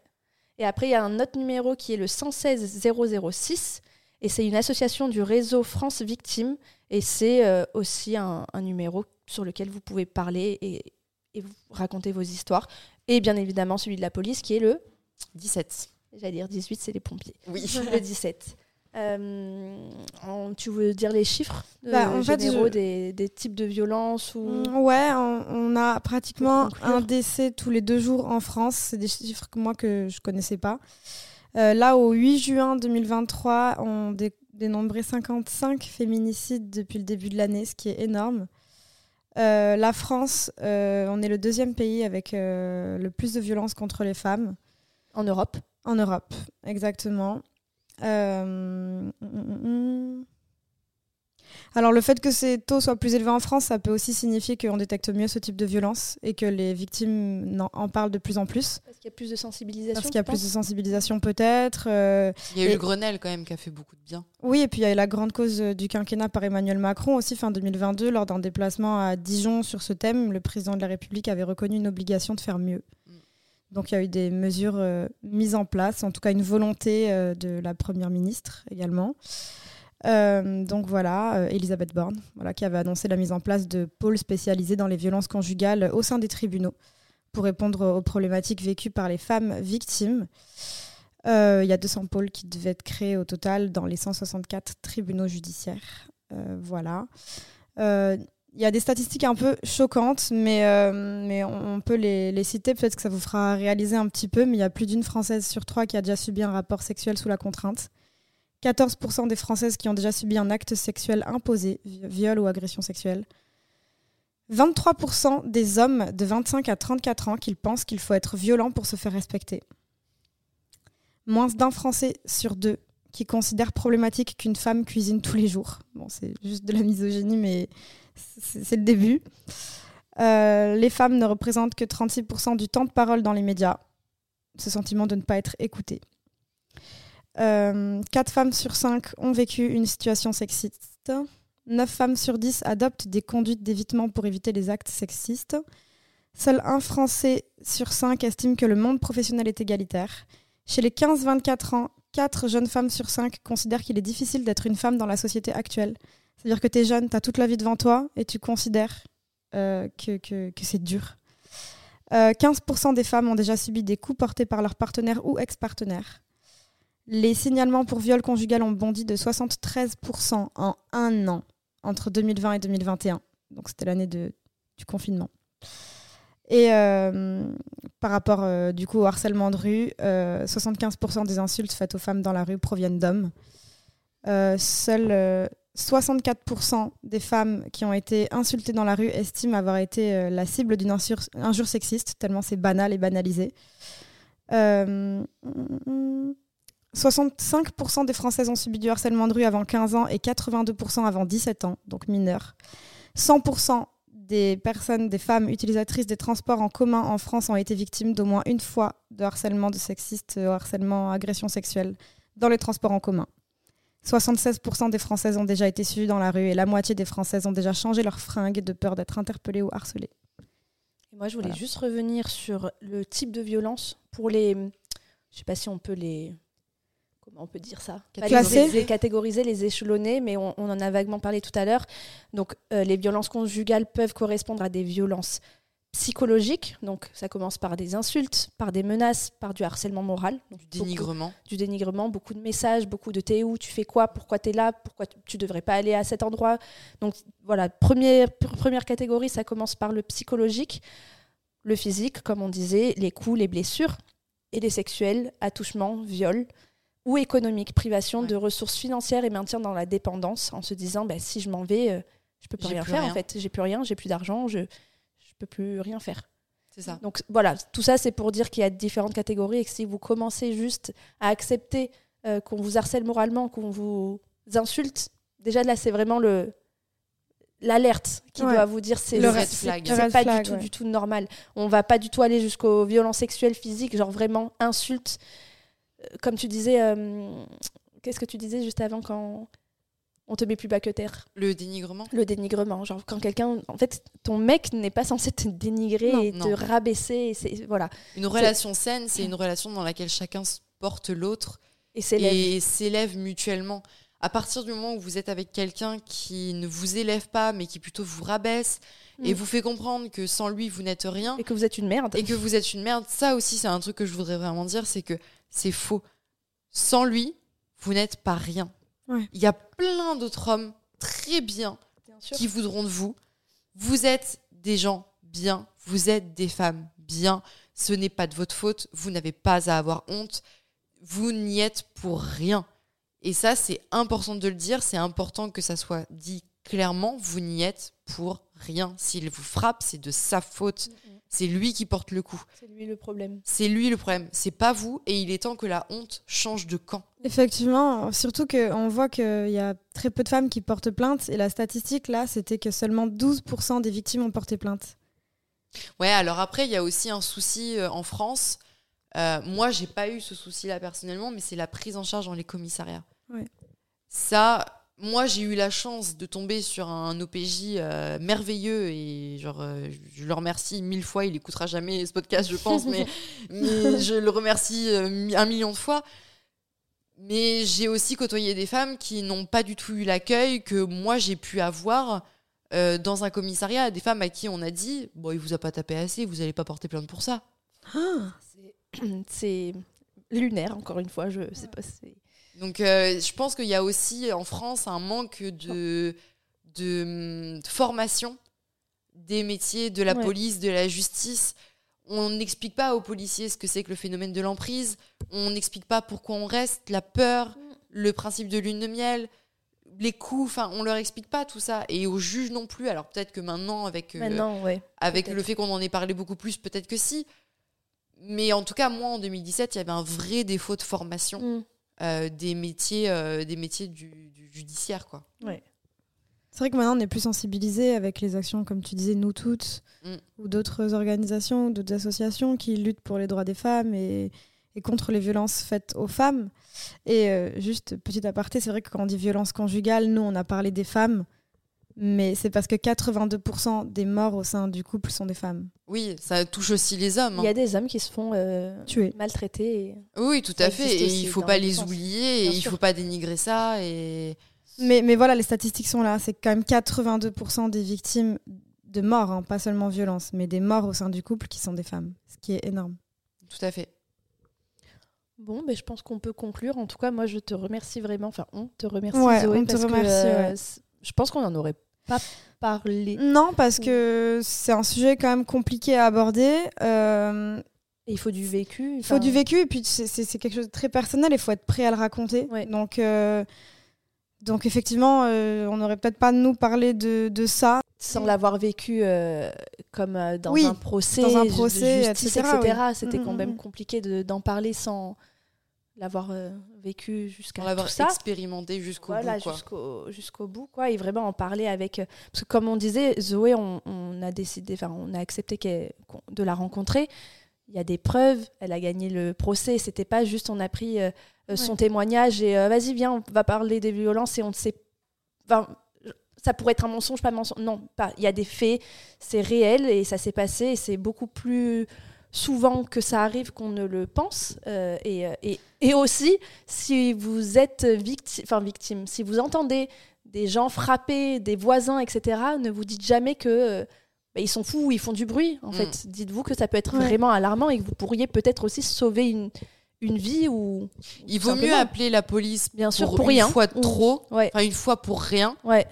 A: Et après, il y a un autre numéro qui est le 116 006 et c'est une association du réseau France Victimes. Et c'est euh, aussi un, numéro sur lequel vous pouvez parler et, vous raconter vos histoires. Et bien évidemment celui de la police qui est le
C: 17.
A: J'allais dire 18, c'est les pompiers.
C: Oui.
A: le 17. <laughs> Euh, tu veux dire les chiffres bah, en généraux des, des, types de violences ou...
B: Mm, ouais, on, a pratiquement un décès tous les deux jours en France. C'est des chiffres que moi que je connaissais pas. Euh, là, au 8 juin 2023, on dénombrait 55 féminicides depuis le début de l'année, ce qui est énorme. Euh, la France, euh, on est le deuxième pays avec le plus de violences contre les femmes.
A: En Europe
B: En Europe, exactement. Hum, hum, hum, alors le fait que ces taux soient plus élevés en France, ça peut aussi signifier qu'on détecte mieux ce type de violence et que les victimes en parlent de plus en plus.
A: Parce qu'il y a plus de sensibilisation.
B: Parce qu'il y a plus de sensibilisation peut-être. Euh,
C: il y a eu le Grenelle quand même qui a fait beaucoup de bien.
B: Oui, et puis il y a eu la grande cause du quinquennat par Emmanuel Macron aussi fin 2022 lors d'un déplacement à Dijon sur ce thème. Le président de la République avait reconnu une obligation de faire mieux. Mm. Donc il y a eu des mesures euh, mises en place, en tout cas une volonté euh, de la Première ministre également. Euh, donc voilà, euh, Elisabeth Borne, voilà, qui avait annoncé la mise en place de pôles spécialisés dans les violences conjugales au sein des tribunaux pour répondre aux problématiques vécues par les femmes victimes. Euh, il y a 200 pôles qui devaient être créés au total dans les 164 tribunaux judiciaires. voilà. Il y a des statistiques un peu choquantes, mais, mais on peut les, les citer. Peut-être que ça vous fera réaliser un petit peu, mais il y a plus d'une Française sur trois qui a déjà subi un rapport sexuel sous la contrainte. 14% des Françaises qui ont déjà subi un acte sexuel imposé, viol ou agression sexuelle. 23% des hommes de 25 à 34 ans qui pensent qu'il faut être violent pour se faire respecter. Moins d'un Français sur deux qui considère problématique qu'une femme cuisine tous les jours. Bon, c'est juste de la misogynie, mais c'est le début. Euh, les femmes ne représentent que 36% du temps de parole dans les médias. Ce sentiment de ne pas être écoutée. Euh, 4 femmes sur 5 ont vécu une situation sexiste. 9 femmes sur 10 adoptent des conduites d'évitement pour éviter les actes sexistes. Seul un Français sur 5 estime que le monde professionnel est égalitaire. Chez les 15-24 ans, 4 jeunes femmes sur 5 considèrent qu'il est difficile d'être une femme dans la société actuelle. C'est-à-dire que tu es jeune, tu as toute la vie devant toi et tu considères euh, que, c'est dur. Euh, 15% des femmes ont déjà subi des coups portés par leur partenaire ou ex-partenaire. Les signalements pour viol conjugal ont bondi de 73% en un an entre 2020 et 2021. Donc c'était l'année du confinement. Et euh, par rapport euh, du coup au harcèlement de rue, 75% euh, des insultes faites aux femmes dans la rue proviennent d'hommes. seuls 64% des femmes qui ont été insultées dans la rue estiment avoir été la cible d'une injure, sexiste, tellement c'est banal et banalisé. 65% des Françaises ont subi du harcèlement de rue avant 15 ans et 82% avant 17 ans, donc mineurs. 100% des personnes, des femmes utilisatrices des transports en commun en France ont été victimes d'au moins une fois de harcèlement de sexiste, de harcèlement, agression sexuelle dans les transports en commun. 76% des Françaises ont déjà été suivies dans la rue et la moitié des Françaises ont déjà changé leurs fringues de peur d'être interpellées ou harcelées.
A: moi, je voulais juste revenir sur le type de violence pour les. Je sais pas si on peut les on peut dire ça?
B: Les,
A: catégoriser, les échelonner, mais on, en a vaguement parlé tout à l'heure. Donc, euh, les violences conjugales peuvent correspondre à des violences psychologique, donc ça commence par des insultes, par des menaces, par du harcèlement moral.
C: du dénigrement.
A: du dénigrement, beaucoup de messages, beaucoup de t'es où, tu fais quoi, pourquoi tu es là, pourquoi tu devrais pas aller à cet endroit? Donc voilà, première, première catégorie, ça commence par le psychologique, le physique, comme on disait, les coups, les blessures, et les sexuels, attouchement, viol, ou économique, privation de ressources financières et maintien dans la dépendance, en se disant, bah, si je m'en vais, euh, je peux plus rien faire en fait, j'ai plus rien, j'ai plus d'argent, je plus rien faire.
C: C'est ça.
A: Donc voilà, tout ça c'est pour dire qu'il y a différentes catégories et que si vous commencez juste à accepter euh, qu'on vous harcèle moralement, qu'on vous insulte, déjà là c'est vraiment le l'alerte qui doit vous dire c'est
C: le red flag.
A: C'est pas du tout du tout normal. On va pas du tout aller jusqu'aux violences sexuelles physiques, genre vraiment insulte. Comme tu disais, euh, qu'est-ce que tu disais juste avant quand on te met plus bas que terre?
C: Le dénigrement
A: Le dénigrement. Genre, quand quelqu'un. En fait, ton mec n'est pas censé te dénigrer et te rabaisser. Et voilà.
C: Une relation saine, c'est une relation dans laquelle chacun porte l'autre et s'élève mutuellement. À partir du moment où vous êtes avec quelqu'un qui ne vous élève pas, mais qui plutôt vous rabaisse et mm. vous fait comprendre que sans lui, vous n'êtes rien.
A: Et que vous êtes une merde.
C: Et que vous êtes une merde. Ça aussi, c'est un truc que je voudrais vraiment dire c'est que c'est faux. Sans lui, vous n'êtes pas rien. Il y a plein d'autres hommes très bien, qui voudront de vous. Vous êtes des gens bien, vous êtes des femmes bien. Ce n'est pas de votre faute, vous n'avez pas à avoir honte. Vous n'y êtes pour rien. Et ça, c'est important de le dire, c'est important que ça soit dit clairement, vous n'y êtes pour rien. S'il vous frappe, c'est de sa faute. C'est lui qui porte le coup.
A: C'est lui le problème.
C: C'est lui le problème. C'est pas vous. Et il est temps que la honte change de camp.
B: Effectivement, surtout qu'on voit qu'il y a très peu de femmes qui portent plainte. Et la statistique, là, c'était que seulement 12% des victimes ont porté plainte.
C: Ouais, alors après, il y a aussi un souci euh, en France. Euh, moi, j'ai pas eu ce souci-là personnellement, mais c'est la prise en charge dans les commissariats.
B: Ouais.
C: Ça, moi, j'ai eu la chance de tomber sur un OPJ euh, merveilleux et genre, euh, je le remercie mille fois. Il écoutera jamais ce podcast, je pense, <laughs> mais, je le remercie euh, un million de fois. Mais j'ai aussi côtoyé des femmes qui n'ont pas du tout eu l'accueil que moi j'ai pu avoir dans un commissariat. Des femmes à qui on a dit Bon, il vous a pas tapé assez, vous n'allez pas porter plainte pour ça.
A: Ah. <clears throat> C'est lunaire, encore une fois. Je sais pas. C'est
C: donc euh, je pense qu'il y a aussi en France un manque de, de, formation des métiers de la police, de la justice. On n'explique pas aux policiers ce que c'est que le phénomène de l'emprise. On n'explique pas pourquoi on reste, la peur, mm. le principe de lune de miel, les coups. Enfin, on leur explique pas tout ça. Et aux juges non plus. Alors peut-être que maintenant, avec,
A: euh,
C: avec le fait qu'on en ait parlé beaucoup plus, peut-être que si. Mais en tout cas, moi, en 2017, il y avait un vrai défaut de formation. Mm. Euh, des métiers, euh, des métiers du, judiciaire. Quoi.
A: Ouais.
B: C'est vrai que maintenant on est plus sensibilisé avec les actions, comme tu disais, Nous Toutes, mm. ou d'autres organisations, d'autres associations qui luttent pour les droits des femmes et, et contre les violences faites aux femmes. Et euh, juste petit aparté, c'est vrai que quand on dit violence conjugale, nous on a parlé des femmes, mais c'est parce que 82% des morts au sein du couple sont des femmes.
C: Oui, ça touche aussi les hommes.
A: Il y a hein. des hommes qui se font euh,
B: tuer,
A: maltraités.
C: Oui, tout à fait. Et il ne faut pas les oublier, et il ne faut pas dénigrer ça. Et...
B: Mais, mais voilà, les statistiques sont là. C'est quand même 82% des victimes de morts, hein, pas seulement violence, mais des morts au sein du couple qui sont des femmes, ce qui est énorme.
C: Tout à fait.
A: Bon, mais je pense qu'on peut conclure. En tout cas, moi, je te remercie vraiment. Enfin, on te remercie,
B: Zoé, on te remercie,
A: euh, je pense qu'on en aurait pas parlé.
B: Non, parce que c'est un sujet quand même compliqué à aborder. Euh,
A: il faut du vécu.
B: Il faut du vécu, et puis c'est quelque chose de très personnel, il faut être prêt à le raconter. Donc, euh, donc effectivement, euh, on n'aurait peut-être pas nous parler de, de ça.
A: Sans l'avoir vécu comme dans un procès, dans un procès, etc. C'était quand mm, mm, même mm. compliqué compliqué d'en parler sans l'avoir euh, vécu jusqu'à l'avoir
C: expérimenté jusqu'au
A: bout jusqu'au bout quoi et vraiment en parler avec euh, parce que comme on disait Zoé on, a décidé enfin on a accepté de la rencontrer. Il y a des preuves elle a gagné le procès c'était pas juste on a pris euh, son témoignage et vas-y viens on va parler des violences et on ne sait enfin, ça pourrait être un mensonge pas mensonge non pas il y a des faits c'est réel et ça s'est passé et c'est beaucoup plus souvent que ça arrive qu'on ne le pense. Euh, euh, et, et, aussi, si vous êtes victime, enfin victime, si vous entendez des gens frapper, des voisins, etc., ne vous dites jamais que euh, bah, ils sont fous, ils font du bruit. En mm. fait, dites-vous que ça peut être vraiment alarmant et que vous pourriez peut-être aussi sauver une, une vie ou.
C: Il vaut mieux appeler la police bien sûr pour, une fois trop, enfin une fois pour rien.
A: Ouais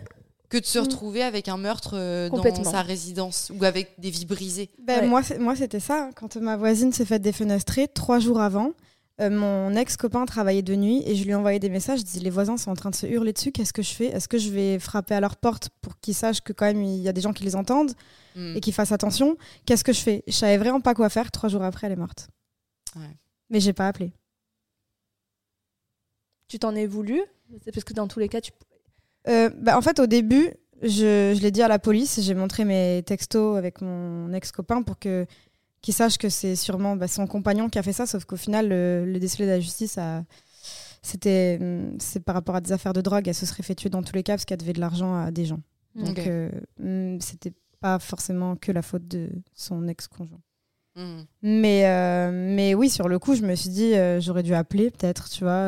C: que de se mm. retrouver avec un meurtre euh, dans sa résidence ou avec des vies brisées.
B: Ben, Moi, c'était ça. Quand ma voisine s'est faite défenestrer, trois jours avant, euh, mon ex-copain travaillait de nuit et je lui ai envoyé des messages. Je dis Les voisins sont en train de se hurler dessus. Qu'est-ce que je fais? Est-ce que je vais frapper à leur porte pour qu'ils sachent que, quand même, il y a des gens qui les entendent mm. et qu'ils fassent attention? Qu'est-ce que je fais? Je savais vraiment pas quoi faire. Trois jours après, elle est morte. Ouais. Mais j'ai pas appelé.
A: Tu t'en es voulu? C'est parce que dans tous les cas, tu
B: euh, bah, en fait, au début, je, je l'ai dit à la police. J'ai montré mes textos avec mon ex-copain pour que qu'il sache que c'est sûrement bah, son compagnon qui a fait ça. Sauf qu'au final, le, le décelé de la justice c'était mm, c'est par rapport à des affaires de drogue. Elle se serait fait tuer dans tous les cas parce qu'elle devait de l'argent à des gens. Donc, euh, mm, c'était pas forcément que la faute de son ex-conjoint. Hmm. Mais, euh, mais oui, sur le coup, je me suis dit, j'aurais dû appeler peut-être, tu vois,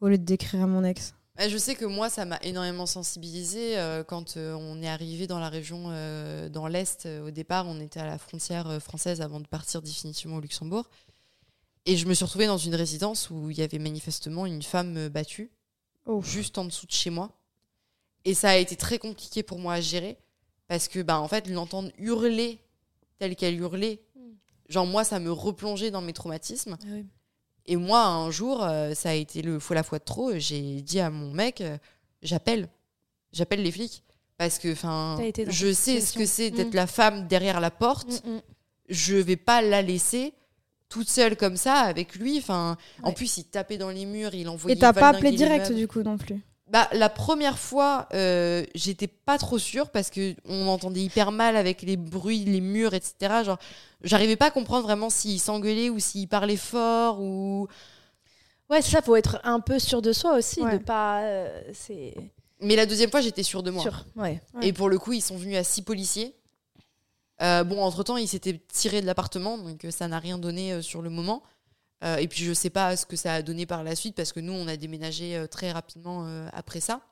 B: au lieu de décrire à mon ex.
C: Je sais que moi, ça m'a énormément sensibilisé euh, quand euh, on est arrivé dans la région, euh, dans l'Est. au départ, on était à la frontière française avant de partir définitivement au Luxembourg. Et je me suis retrouvée dans une résidence où il y avait manifestement une femme battue, oh. juste en dessous de chez moi. Et ça a été très compliqué pour moi à gérer, parce que, bah, en fait, l'entendre hurler telle qu'elle hurlait, hmm. genre moi, ça me replongeait dans mes traumatismes. Ah oui. Et moi, un jour, euh, ça a été le fois la fois de trop. J'ai dit à mon mec, euh, j'appelle, j'appelle les flics parce que, enfin, je sais ce que c'est d'être mm. la femme derrière la porte. Mm, mm. Je vais pas la laisser toute seule comme ça avec lui. Enfin, en plus, il tapait dans les murs, il envoyait.
B: Et t'as pas appelé direct du coup non plus.
C: Bah, la première fois, euh, j'étais pas trop sûre parce que on entendait hyper mal avec les bruits, les murs, etc. Genre, j'arrivais pas à comprendre vraiment s'il s'engueulait ou s'il parlait fort ou.
A: Ouais, ça, faut être un peu sûr de soi aussi, de pas. Euh, c'est.
C: Mais la deuxième fois, j'étais sûre de moi. ouais. Et pour le coup, ils sont venus à six policiers. Euh, bon, entre temps, ils s'étaient tirés de l'appartement, donc ça n'a rien donné sur le moment. Euh, et puis je sais pas ce que ça a donné par la suite parce que nous on a déménagé euh, très rapidement euh, après ça.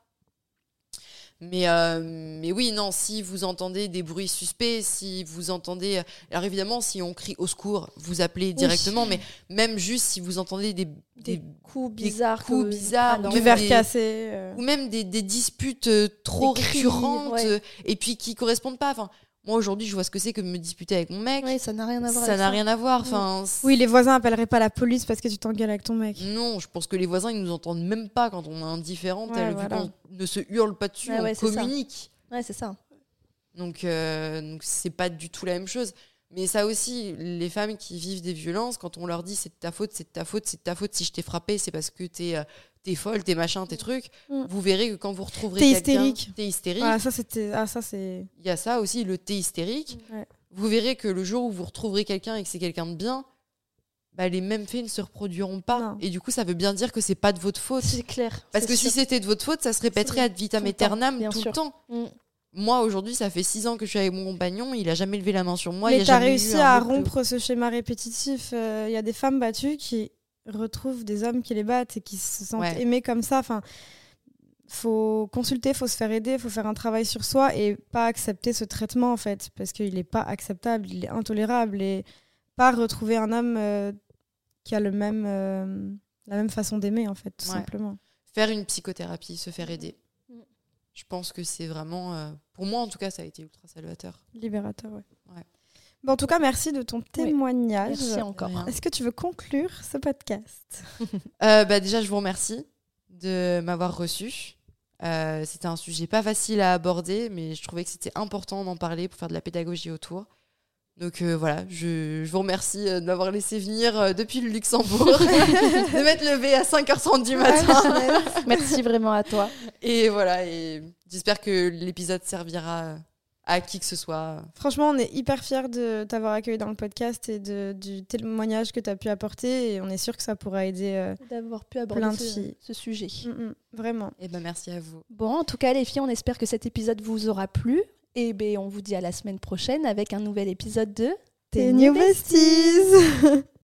C: Mais, mais oui, non, si vous entendez des bruits suspects, si vous entendez... Alors évidemment, si on crie au secours, vous appelez directement, mais même juste si vous entendez des,
A: des, coups bizarres,
C: coups bizarres
B: du verre cassé,
C: ou même des, des disputes trop récurrentes et puis qui correspondent pas. Enfin, moi aujourd'hui, je vois ce que c'est que me disputer avec mon mec.
A: Oui, ça n'a rien à voir.
C: Ça n'a rien à voir. Enfin,
B: oui, les voisins appelleraient pas la police parce que tu t'engueules avec ton mec.
C: Non, je pense que les voisins ils nous entendent même pas quand on est indifférent. Ouais, ne se hurle pas dessus, on communique.
A: Ouais, c'est ça.
C: Donc, euh, donc c'est pas du tout la même chose. Mais ça aussi, les femmes qui vivent des violences, quand on leur dit c'est de ta faute, c'est de ta faute, c'est de ta faute, si je t'ai frappé, c'est parce que t'es euh, t'es folle, t'es machin, t'es trucs, mm. vous verrez que quand vous retrouverez
B: t'es hystérique.
C: T'es hystérique.
B: Ah, ça, c'était... Ah, ça, c'est...
C: Il y a ça aussi, le thé hystérique. Vous verrez que le jour où vous retrouverez quelqu'un et que c'est quelqu'un de bien, bah, les mêmes faits ne se reproduiront pas. Et du coup, ça veut bien dire que c'est pas de votre faute.
A: C'est clair.
C: Parce que si c'était de votre faute, ça se répéterait ad vitam aeternam tout le temps. Mm. Moi, aujourd'hui, ça fait six ans que je suis avec mon compagnon, il a jamais levé la main sur moi.
B: Mais t'as réussi à rompre ce schéma répétitif. Euh, il y a des femmes battues qui retrouvent des hommes qui les battent et qui se sentent aimés comme ça. Enfin, faut consulter, faut se faire aider, faut faire un travail sur soi et pas accepter ce traitement en fait, parce qu'il n'est pas acceptable, il est intolérable et pas retrouver un homme euh, qui a le même, euh, la même façon d'aimer en fait, tout simplement.
C: Faire une psychothérapie, se faire aider. Mm. Je pense que c'est vraiment, euh, pour moi en tout cas, ça a été ultra salvateur.
B: Libérateur, ouais. En tout cas, merci de ton témoignage.
A: Merci encore.
B: Est-ce que tu veux conclure ce podcast? <laughs>
C: Euh, bah Déjà, je vous remercie de m'avoir reçu. Euh, c'était un sujet pas facile à aborder, mais je trouvais que c'était important d'en parler pour faire de la pédagogie autour. Donc euh, voilà, je, vous remercie de m'avoir laissé venir depuis le Luxembourg, <laughs> de m'être levé à 5h30 du matin.
A: Merci vraiment à toi.
C: Et voilà, et j'espère que l'épisode servira à qui que ce soit.
B: Franchement, on est hyper fiers de t'avoir accueilli dans le podcast et de, du témoignage que tu as pu apporter. Et on est sûr que ça pourra aider euh,
A: d'avoir pu aborder ce, ce, sujet.
B: Mm, mm, vraiment.
C: Et eh ben merci à vous.
A: Bon, en tout cas, les filles, on espère que cet épisode vous aura plu. Et ben, on vous dit à la semaine prochaine avec un nouvel épisode de
B: Tes New Besties. <laughs>